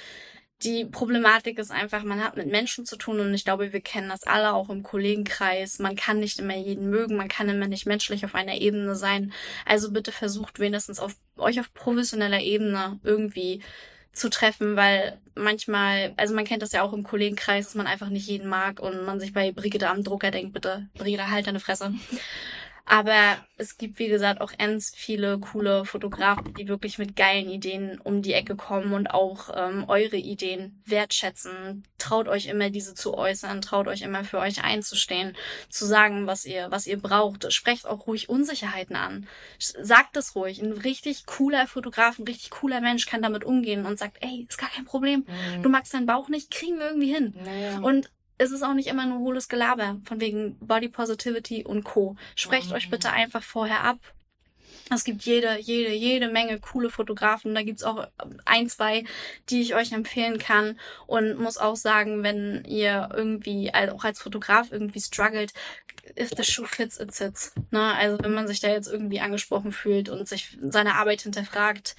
Die Problematik ist einfach, man hat mit Menschen zu tun und ich glaube, wir kennen das alle auch im Kollegenkreis. Man kann nicht immer jeden mögen, man kann immer nicht menschlich auf einer Ebene sein. Also bitte versucht wenigstens auf euch auf professioneller Ebene irgendwie zu treffen, weil manchmal, also man kennt das ja auch im Kollegenkreis, dass man einfach nicht jeden mag und man sich bei Brigitte am Drucker denkt, bitte, Brigitte, halt deine Fresse. Aber es gibt, wie gesagt, auch ends viele coole Fotografen, die wirklich mit geilen Ideen um die Ecke kommen und auch ähm, eure Ideen wertschätzen. Traut euch immer, diese zu äußern, traut euch immer für euch einzustehen, zu sagen, was ihr, was ihr braucht. Sprecht auch ruhig Unsicherheiten an. Sagt es ruhig. Ein richtig cooler Fotograf, ein richtig cooler Mensch kann damit umgehen und sagt, ey, ist gar kein Problem. Du magst deinen Bauch nicht, kriegen wir irgendwie hin. naja. Und es ist auch nicht immer nur hohles Gelaber, von wegen Body Positivity und Co. Sprecht Mhm. euch bitte einfach vorher ab. Es gibt jede, jede, jede Menge coole Fotografen. Da gibt's auch ein, zwei, die ich euch empfehlen kann. Und muss auch sagen, wenn ihr irgendwie, also auch als Fotograf irgendwie struggelt, if the shoe fits, it sits. Ne? Also wenn man sich da jetzt irgendwie angesprochen fühlt und sich seine Arbeit hinterfragt,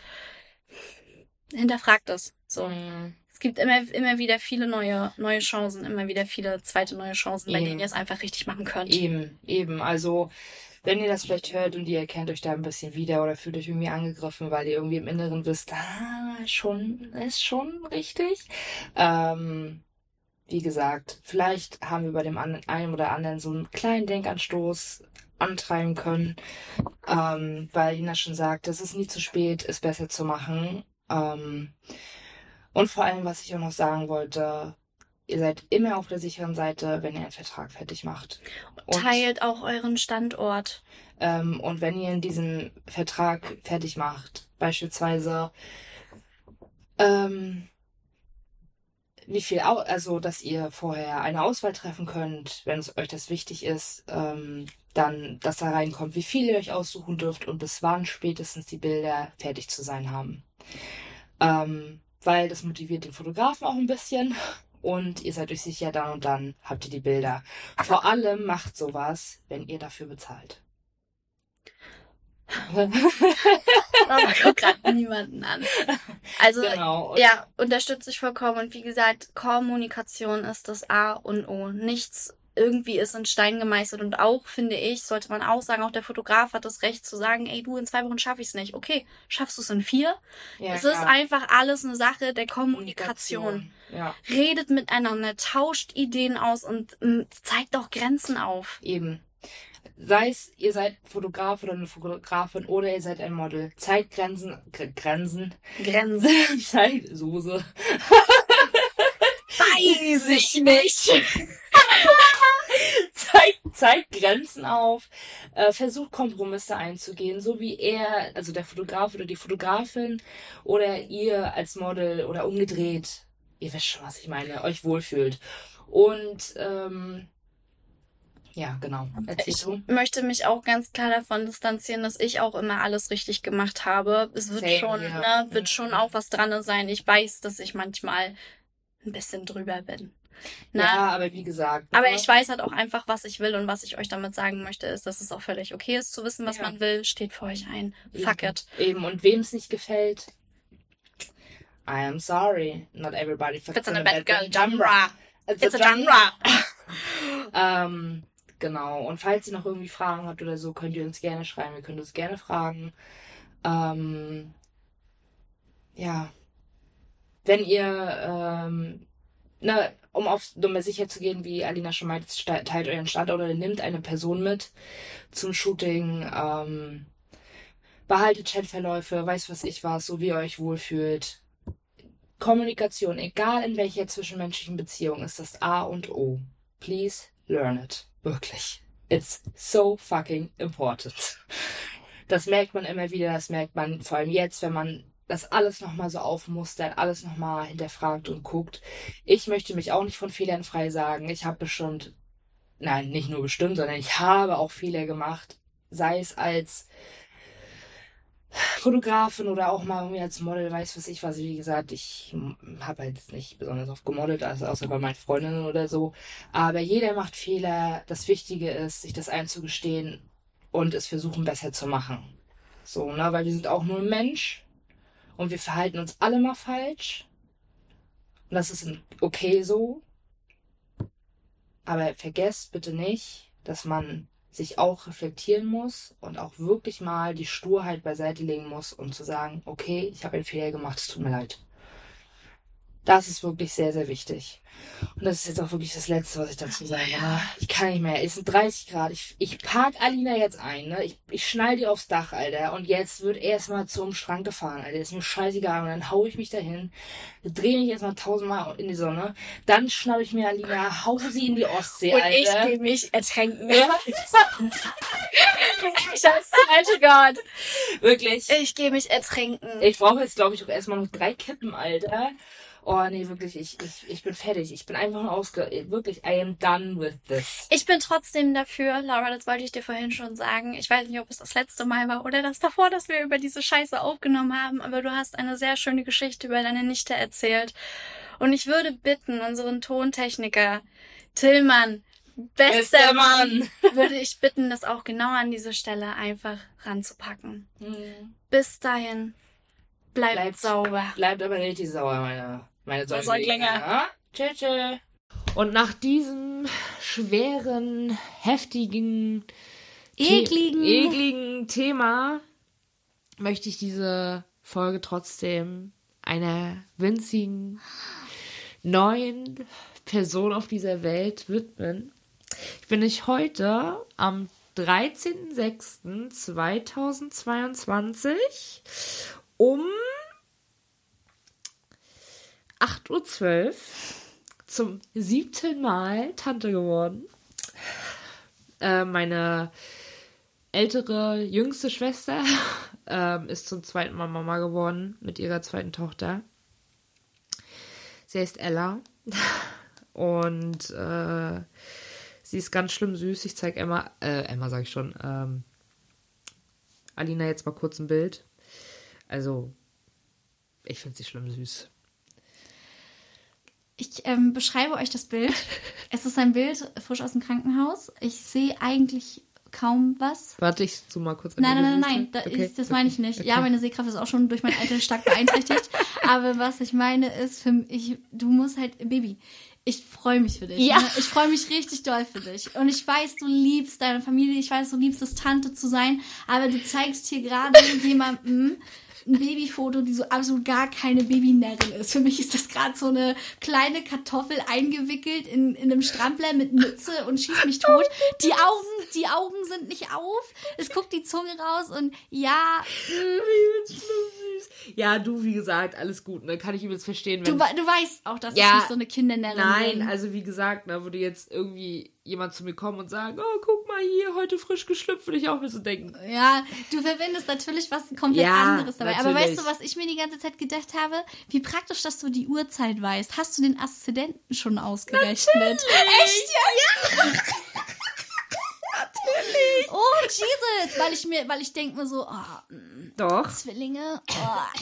hinterfragt es. So. Mhm. Es gibt immer, immer wieder viele neue, neue Chancen, immer wieder viele zweite neue Chancen, bei Eben. denen ihr es einfach richtig machen könnt. Eben, eben. Also, wenn ihr das vielleicht hört und ihr erkennt euch da ein bisschen wieder oder fühlt euch irgendwie angegriffen, weil ihr irgendwie im Inneren wisst, ah, schon, ist schon richtig. Ähm, wie gesagt, vielleicht haben wir bei dem einen oder anderen so einen kleinen Denkanstoß antreiben können, ähm, weil Ina schon sagt, es ist nie zu spät, es besser zu machen. Ähm, und vor allem, was ich auch noch sagen wollte, ihr seid immer auf der sicheren Seite, wenn ihr einen Vertrag fertig macht. Und, Teilt auch euren Standort. ähm, und wenn ihr in diesem Vertrag fertig macht, beispielsweise, ähm, wie viel, au also dass ihr vorher eine Auswahl treffen könnt, wenn es euch das wichtig ist, ähm, dann, dass da reinkommt, wie viel ihr euch aussuchen dürft und bis wann spätestens die Bilder fertig zu sein haben. Ähm, weil das motiviert den Fotografen auch ein bisschen und ihr seid euch sicher, dann und dann habt ihr die Bilder. Vor allem macht sowas, wenn ihr dafür bezahlt. Aber guckt gerade niemanden an. Also, genau. Ja, unterstütze ich vollkommen. Und wie gesagt, Kommunikation ist das A und O. Nichts irgendwie ist in Stein gemeißelt. Und auch, finde ich, sollte man auch sagen, auch der Fotograf hat das Recht zu sagen, ey, du, in zwei Wochen schaffe ich es nicht. Okay, schaffst du es in vier? ja, es ist klar. einfach alles eine Sache der Kommunikation. Ja, Redet miteinander, tauscht Ideen aus und mm, zeigt auch Grenzen auf. eben. Sei es, ihr seid Fotograf oder eine Fotografin oder ihr seid ein Model. Zeigt Grenzen, Gr- Grenzen, Grenzen. zeigt Soße. Weiß ich nicht. zeigt, zeigt Grenzen auf, äh, versucht Kompromisse einzugehen, so wie er, also der Fotograf oder die Fotografin oder ihr als Model oder umgedreht ihr wisst schon, was ich meine, euch wohlfühlt. Und ähm, ja, genau. Erzähl Ich du. möchte mich auch ganz klar davon distanzieren, dass ich auch immer alles richtig gemacht habe. Es wird Same, schon, ja. ne, wird schon auch was dran sein. Ich weiß, dass ich manchmal ein bisschen drüber bin. Ne? Ja, aber wie gesagt. Aber ne? ich weiß halt auch einfach, was ich will und was ich euch damit sagen möchte, ist, dass es auch völlig okay ist zu wissen, was Ja. man will. Steht für euch ein. Fuck Eben. it. Eben, und wem es nicht gefällt, I am sorry. Not everybody fits It's in a bad girl genre. It's, It's a a genre. ähm, genau. Und falls ihr noch irgendwie Fragen habt oder so, könnt ihr uns gerne schreiben. Wir können uns gerne fragen. Ähm, ja. Wenn ihr, ähm, na, um auf Nummer sicher zu gehen, wie Alina schon meinte, ste- teilt euren Standort oder nimmt eine Person mit zum Shooting. Ähm, behaltet Chatverläufe, weiß was ich was, so wie ihr euch wohlfühlt. Kommunikation, egal in welcher zwischenmenschlichen Beziehung, ist das A und O. Please learn it. Wirklich. It's so fucking important. Das merkt man immer wieder, das merkt man vor allem jetzt, wenn man das alles nochmal so aufmustert, alles nochmal hinterfragt und guckt. Ich möchte mich auch nicht von Fehlern frei sagen. Ich habe bestimmt, nein, nicht nur bestimmt, sondern ich habe auch Fehler gemacht. Sei es als Fotografin oder auch mal irgendwie als Model, weiß was ich was. Wie gesagt, ich habe halt nicht besonders oft gemodelt, also außer bei meinen Freundinnen oder so. Aber jeder macht Fehler. Das Wichtige ist, sich das einzugestehen und es versuchen besser zu machen. So, ne, weil wir sind auch nur ein Mensch und wir verhalten uns alle mal falsch. Und das ist okay so. Aber vergesst bitte nicht, dass man sich auch reflektieren muss und auch wirklich mal die Sturheit beiseite legen muss, um zu sagen, okay, ich habe einen Fehler gemacht, es tut mir leid. Das ist wirklich sehr, sehr wichtig. Und das ist jetzt auch wirklich das Letzte, was ich dazu sage. Ne? Ich kann nicht mehr. Es sind 30 Grad. Ich, ich park Alina jetzt ein. Ne? Ich, ich schnall die aufs Dach, Alter. Und jetzt wird erstmal zum Schrank gefahren, Alter. Ist mir scheißegal. Und dann hau ich mich dahin, drehe mich erstmal tausendmal in die Sonne. Dann schnapp ich mir Alina, hau sie in die Ostsee, Und Alter. ich gehe mich ertränken. Ja. Scheiße, alter Gott. Wirklich. Ich gehe mich ertränken. Ich brauche jetzt, glaube ich, auch erstmal noch drei Kippen, Alter. Oh, nee, wirklich, ich, ich, ich bin fertig. Ich bin einfach nur ausge... Wirklich, I am done with this. Ich bin trotzdem dafür, Laura, das wollte ich dir vorhin schon sagen. Ich weiß nicht, ob es das letzte Mal war oder das davor, dass wir über diese Scheiße aufgenommen haben, aber du hast eine sehr schöne Geschichte über deine Nichte erzählt. Und ich würde bitten, unseren Tontechniker, Tillmann, bester Mann, würde ich bitten, das auch genau an diese Stelle einfach ranzupacken. Hm. Bis dahin, bleibt, Bleibt- sauber. Bleibt aber richtig sauer, meine, meine Säuglinge. Säuglinge. Ja? Tschö, tschö. Und nach diesem schweren, heftigen, Ekligen. The ekligen Thema möchte ich diese Folge trotzdem einer winzigen neuen Person auf dieser Welt widmen. Ich bin ich heute am 13.06.2022 um 8.12 Uhr zum siebten Mal Tante geworden. Äh, meine ältere, jüngste Schwester ähm, ist zum zweiten Mal Mama geworden mit ihrer zweiten Tochter. Sie heißt Ella. Und äh, sie ist ganz schlimm süß. Ich zeige Emma, äh, Emma sag ich schon, ähm, Alina jetzt mal kurz ein Bild. Also, ich finde sie schlimm süß. Ich ähm, beschreibe euch das Bild. Es ist ein Bild frisch aus dem Krankenhaus. Ich sehe eigentlich kaum was. Warte, ich zoome mal kurz Nein, nein, nein, nein, da Okay, ist, das meine ich nicht. Ja, okay. meine Sehkraft ist auch schon durch mein Alter stark beeinträchtigt. Aber was ich meine ist, für mich, du musst halt, Baby, ich freue mich für dich. Ja. Ne? Ich freue mich richtig doll für dich. Und ich weiß, du liebst deine Familie, ich weiß, du liebst es, Tante zu sein, aber du zeigst hier gerade jemandem ein Babyfoto, die so absolut gar keine Babynärrin ist. Für mich ist das gerade so eine kleine Kartoffel eingewickelt in, in einem Strampler mit Mütze und schießt mich tot. Die Augen, die Augen sind nicht auf. Es guckt die Zunge raus und ja, Ja, du, wie gesagt, alles gut, ne? Kann ich übelst verstehen, du, wenn. we- du weißt auch, dass Ja. ich nicht so eine Kindernärrin Nein, bin. also wie gesagt, ne, wo du jetzt irgendwie jemand zu mir kommen und sagen, oh, guck mal hier, heute frisch geschlüpft, würde ich auch mir so denken. Ja, du verbindest natürlich was komplett Ja, anderes dabei. Aber natürlich. weißt du, was ich mir die ganze Zeit gedacht habe? Wie praktisch, dass du die Uhrzeit weißt. Hast du den Aszendenten schon ausgerechnet? Echt jetzt? Natürlich. Oh, Jesus. Weil ich mir, weil ich denke mir so, oh, mm, Doch. Zwillinge. Oh,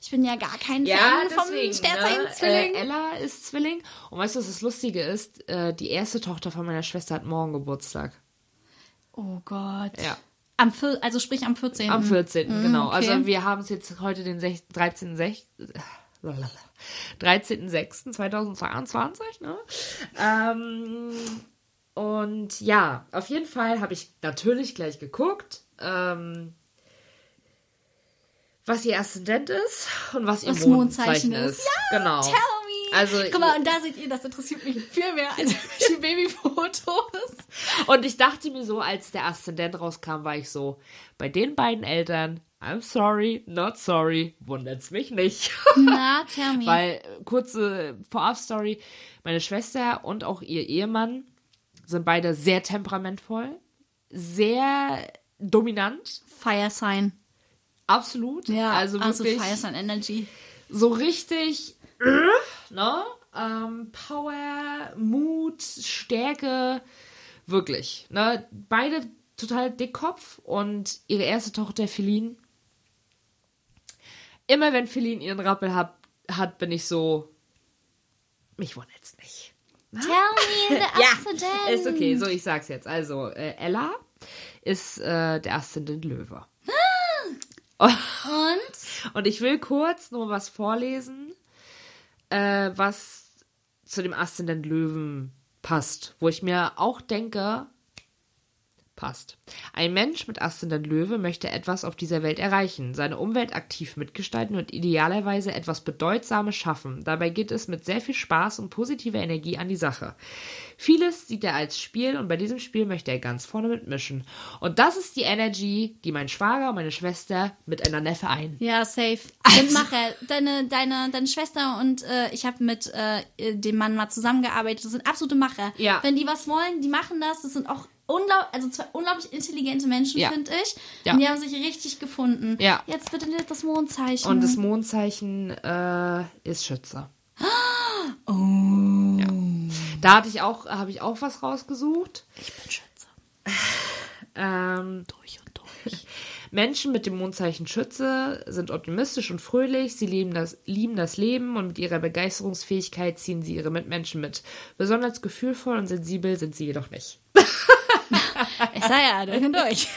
ich bin ja gar kein Ja, Fan vom deswegen. Sternzeichen Ne? Zwilling. Äh, Ella ist Zwilling. Und weißt du, was das Lustige ist? Äh, die erste Tochter von meiner Schwester hat morgen Geburtstag. oh Gott. Ja. Am vier, also sprich am 14. Am 14. Mhm, genau. okay. Also wir haben es jetzt heute den 6, 13. 6, 13.06.2022, ne? Ähm, und ja, auf jeden Fall habe ich natürlich gleich geguckt, ähm, was ihr Aszendent ist und was ihr Was Mondzeichen, Mondzeichen ist. ist. genau. Tell me. Also, Guck mal, und da seht ihr, das interessiert mich viel mehr als die Babyfotos. Und ich dachte mir so, als der Aszendent rauskam, war ich so, bei den beiden Eltern, I'm sorry, not sorry, wundert's mich nicht. Na, tell me. Weil, kurze Vorab-Story, meine Schwester und auch ihr Ehemann sind beide sehr temperamentvoll, sehr dominant, Fire Sign. absolut. Ja, also also wirklich Fire Sign Energy. so richtig, ne? Ähm, Power, Mut, Stärke, wirklich. Ne? Beide total dickkopf und ihre erste Tochter Feline. Immer wenn Feline ihren Rappel hat, hat bin ich so, mich wundert's nicht. Tell me the Aszendent. Ist okay, so ich sag's jetzt. Also, äh, Ella ist äh, der Aszendent Löwe. Und? Und ich will kurz nur was vorlesen, äh, was zu dem Aszendent Löwen passt. Wo ich mir auch denke, passt. Ein Mensch mit Aszendent Löwe möchte etwas auf dieser Welt erreichen, seine Umwelt aktiv mitgestalten und idealerweise etwas Bedeutsames schaffen. Dabei geht es mit sehr viel Spaß und positiver Energie an die Sache. Vieles sieht er als Spiel und bei diesem Spiel möchte er ganz vorne mitmischen. Und das ist die Energy, die mein Schwager und meine Schwester miteinander vereinen. Ja, safe. Sind Macher. Deine, deine, deine Schwester und äh, ich habe mit äh, dem Mann mal zusammengearbeitet. Das sind absolute Macher. Ja. Wenn die was wollen, die machen das. Das sind auch unglaublich, also zwei unglaublich intelligente Menschen, Ja. finde ich. Ja. Und die haben sich richtig gefunden. Ja. Jetzt bitte das Mondzeichen. Und das Mondzeichen äh, ist Schütze. oh. Ja. Da hatte ich auch, habe ich auch was rausgesucht. Ich bin Schütze. Ähm, Durch und durch. Menschen mit dem Mondzeichen Schütze sind optimistisch und fröhlich, sie lieben das, lieben das Leben und mit ihrer Begeisterungsfähigkeit ziehen sie ihre Mitmenschen mit. Besonders gefühlvoll und sensibel sind sie jedoch nicht. Ich sag ja, durch und durch.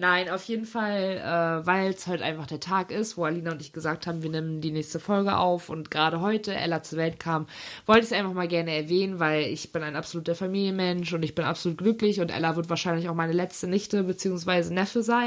Nein, auf jeden Fall, äh, weil es heute einfach der Tag ist, wo Alina und ich gesagt haben, wir nehmen die nächste Folge auf und gerade heute Ella zur Welt kam, wollte ich es einfach mal gerne erwähnen, weil ich bin ein absoluter Familienmensch und ich bin absolut glücklich und Ella wird wahrscheinlich auch meine letzte Nichte bzw. Neffe sein.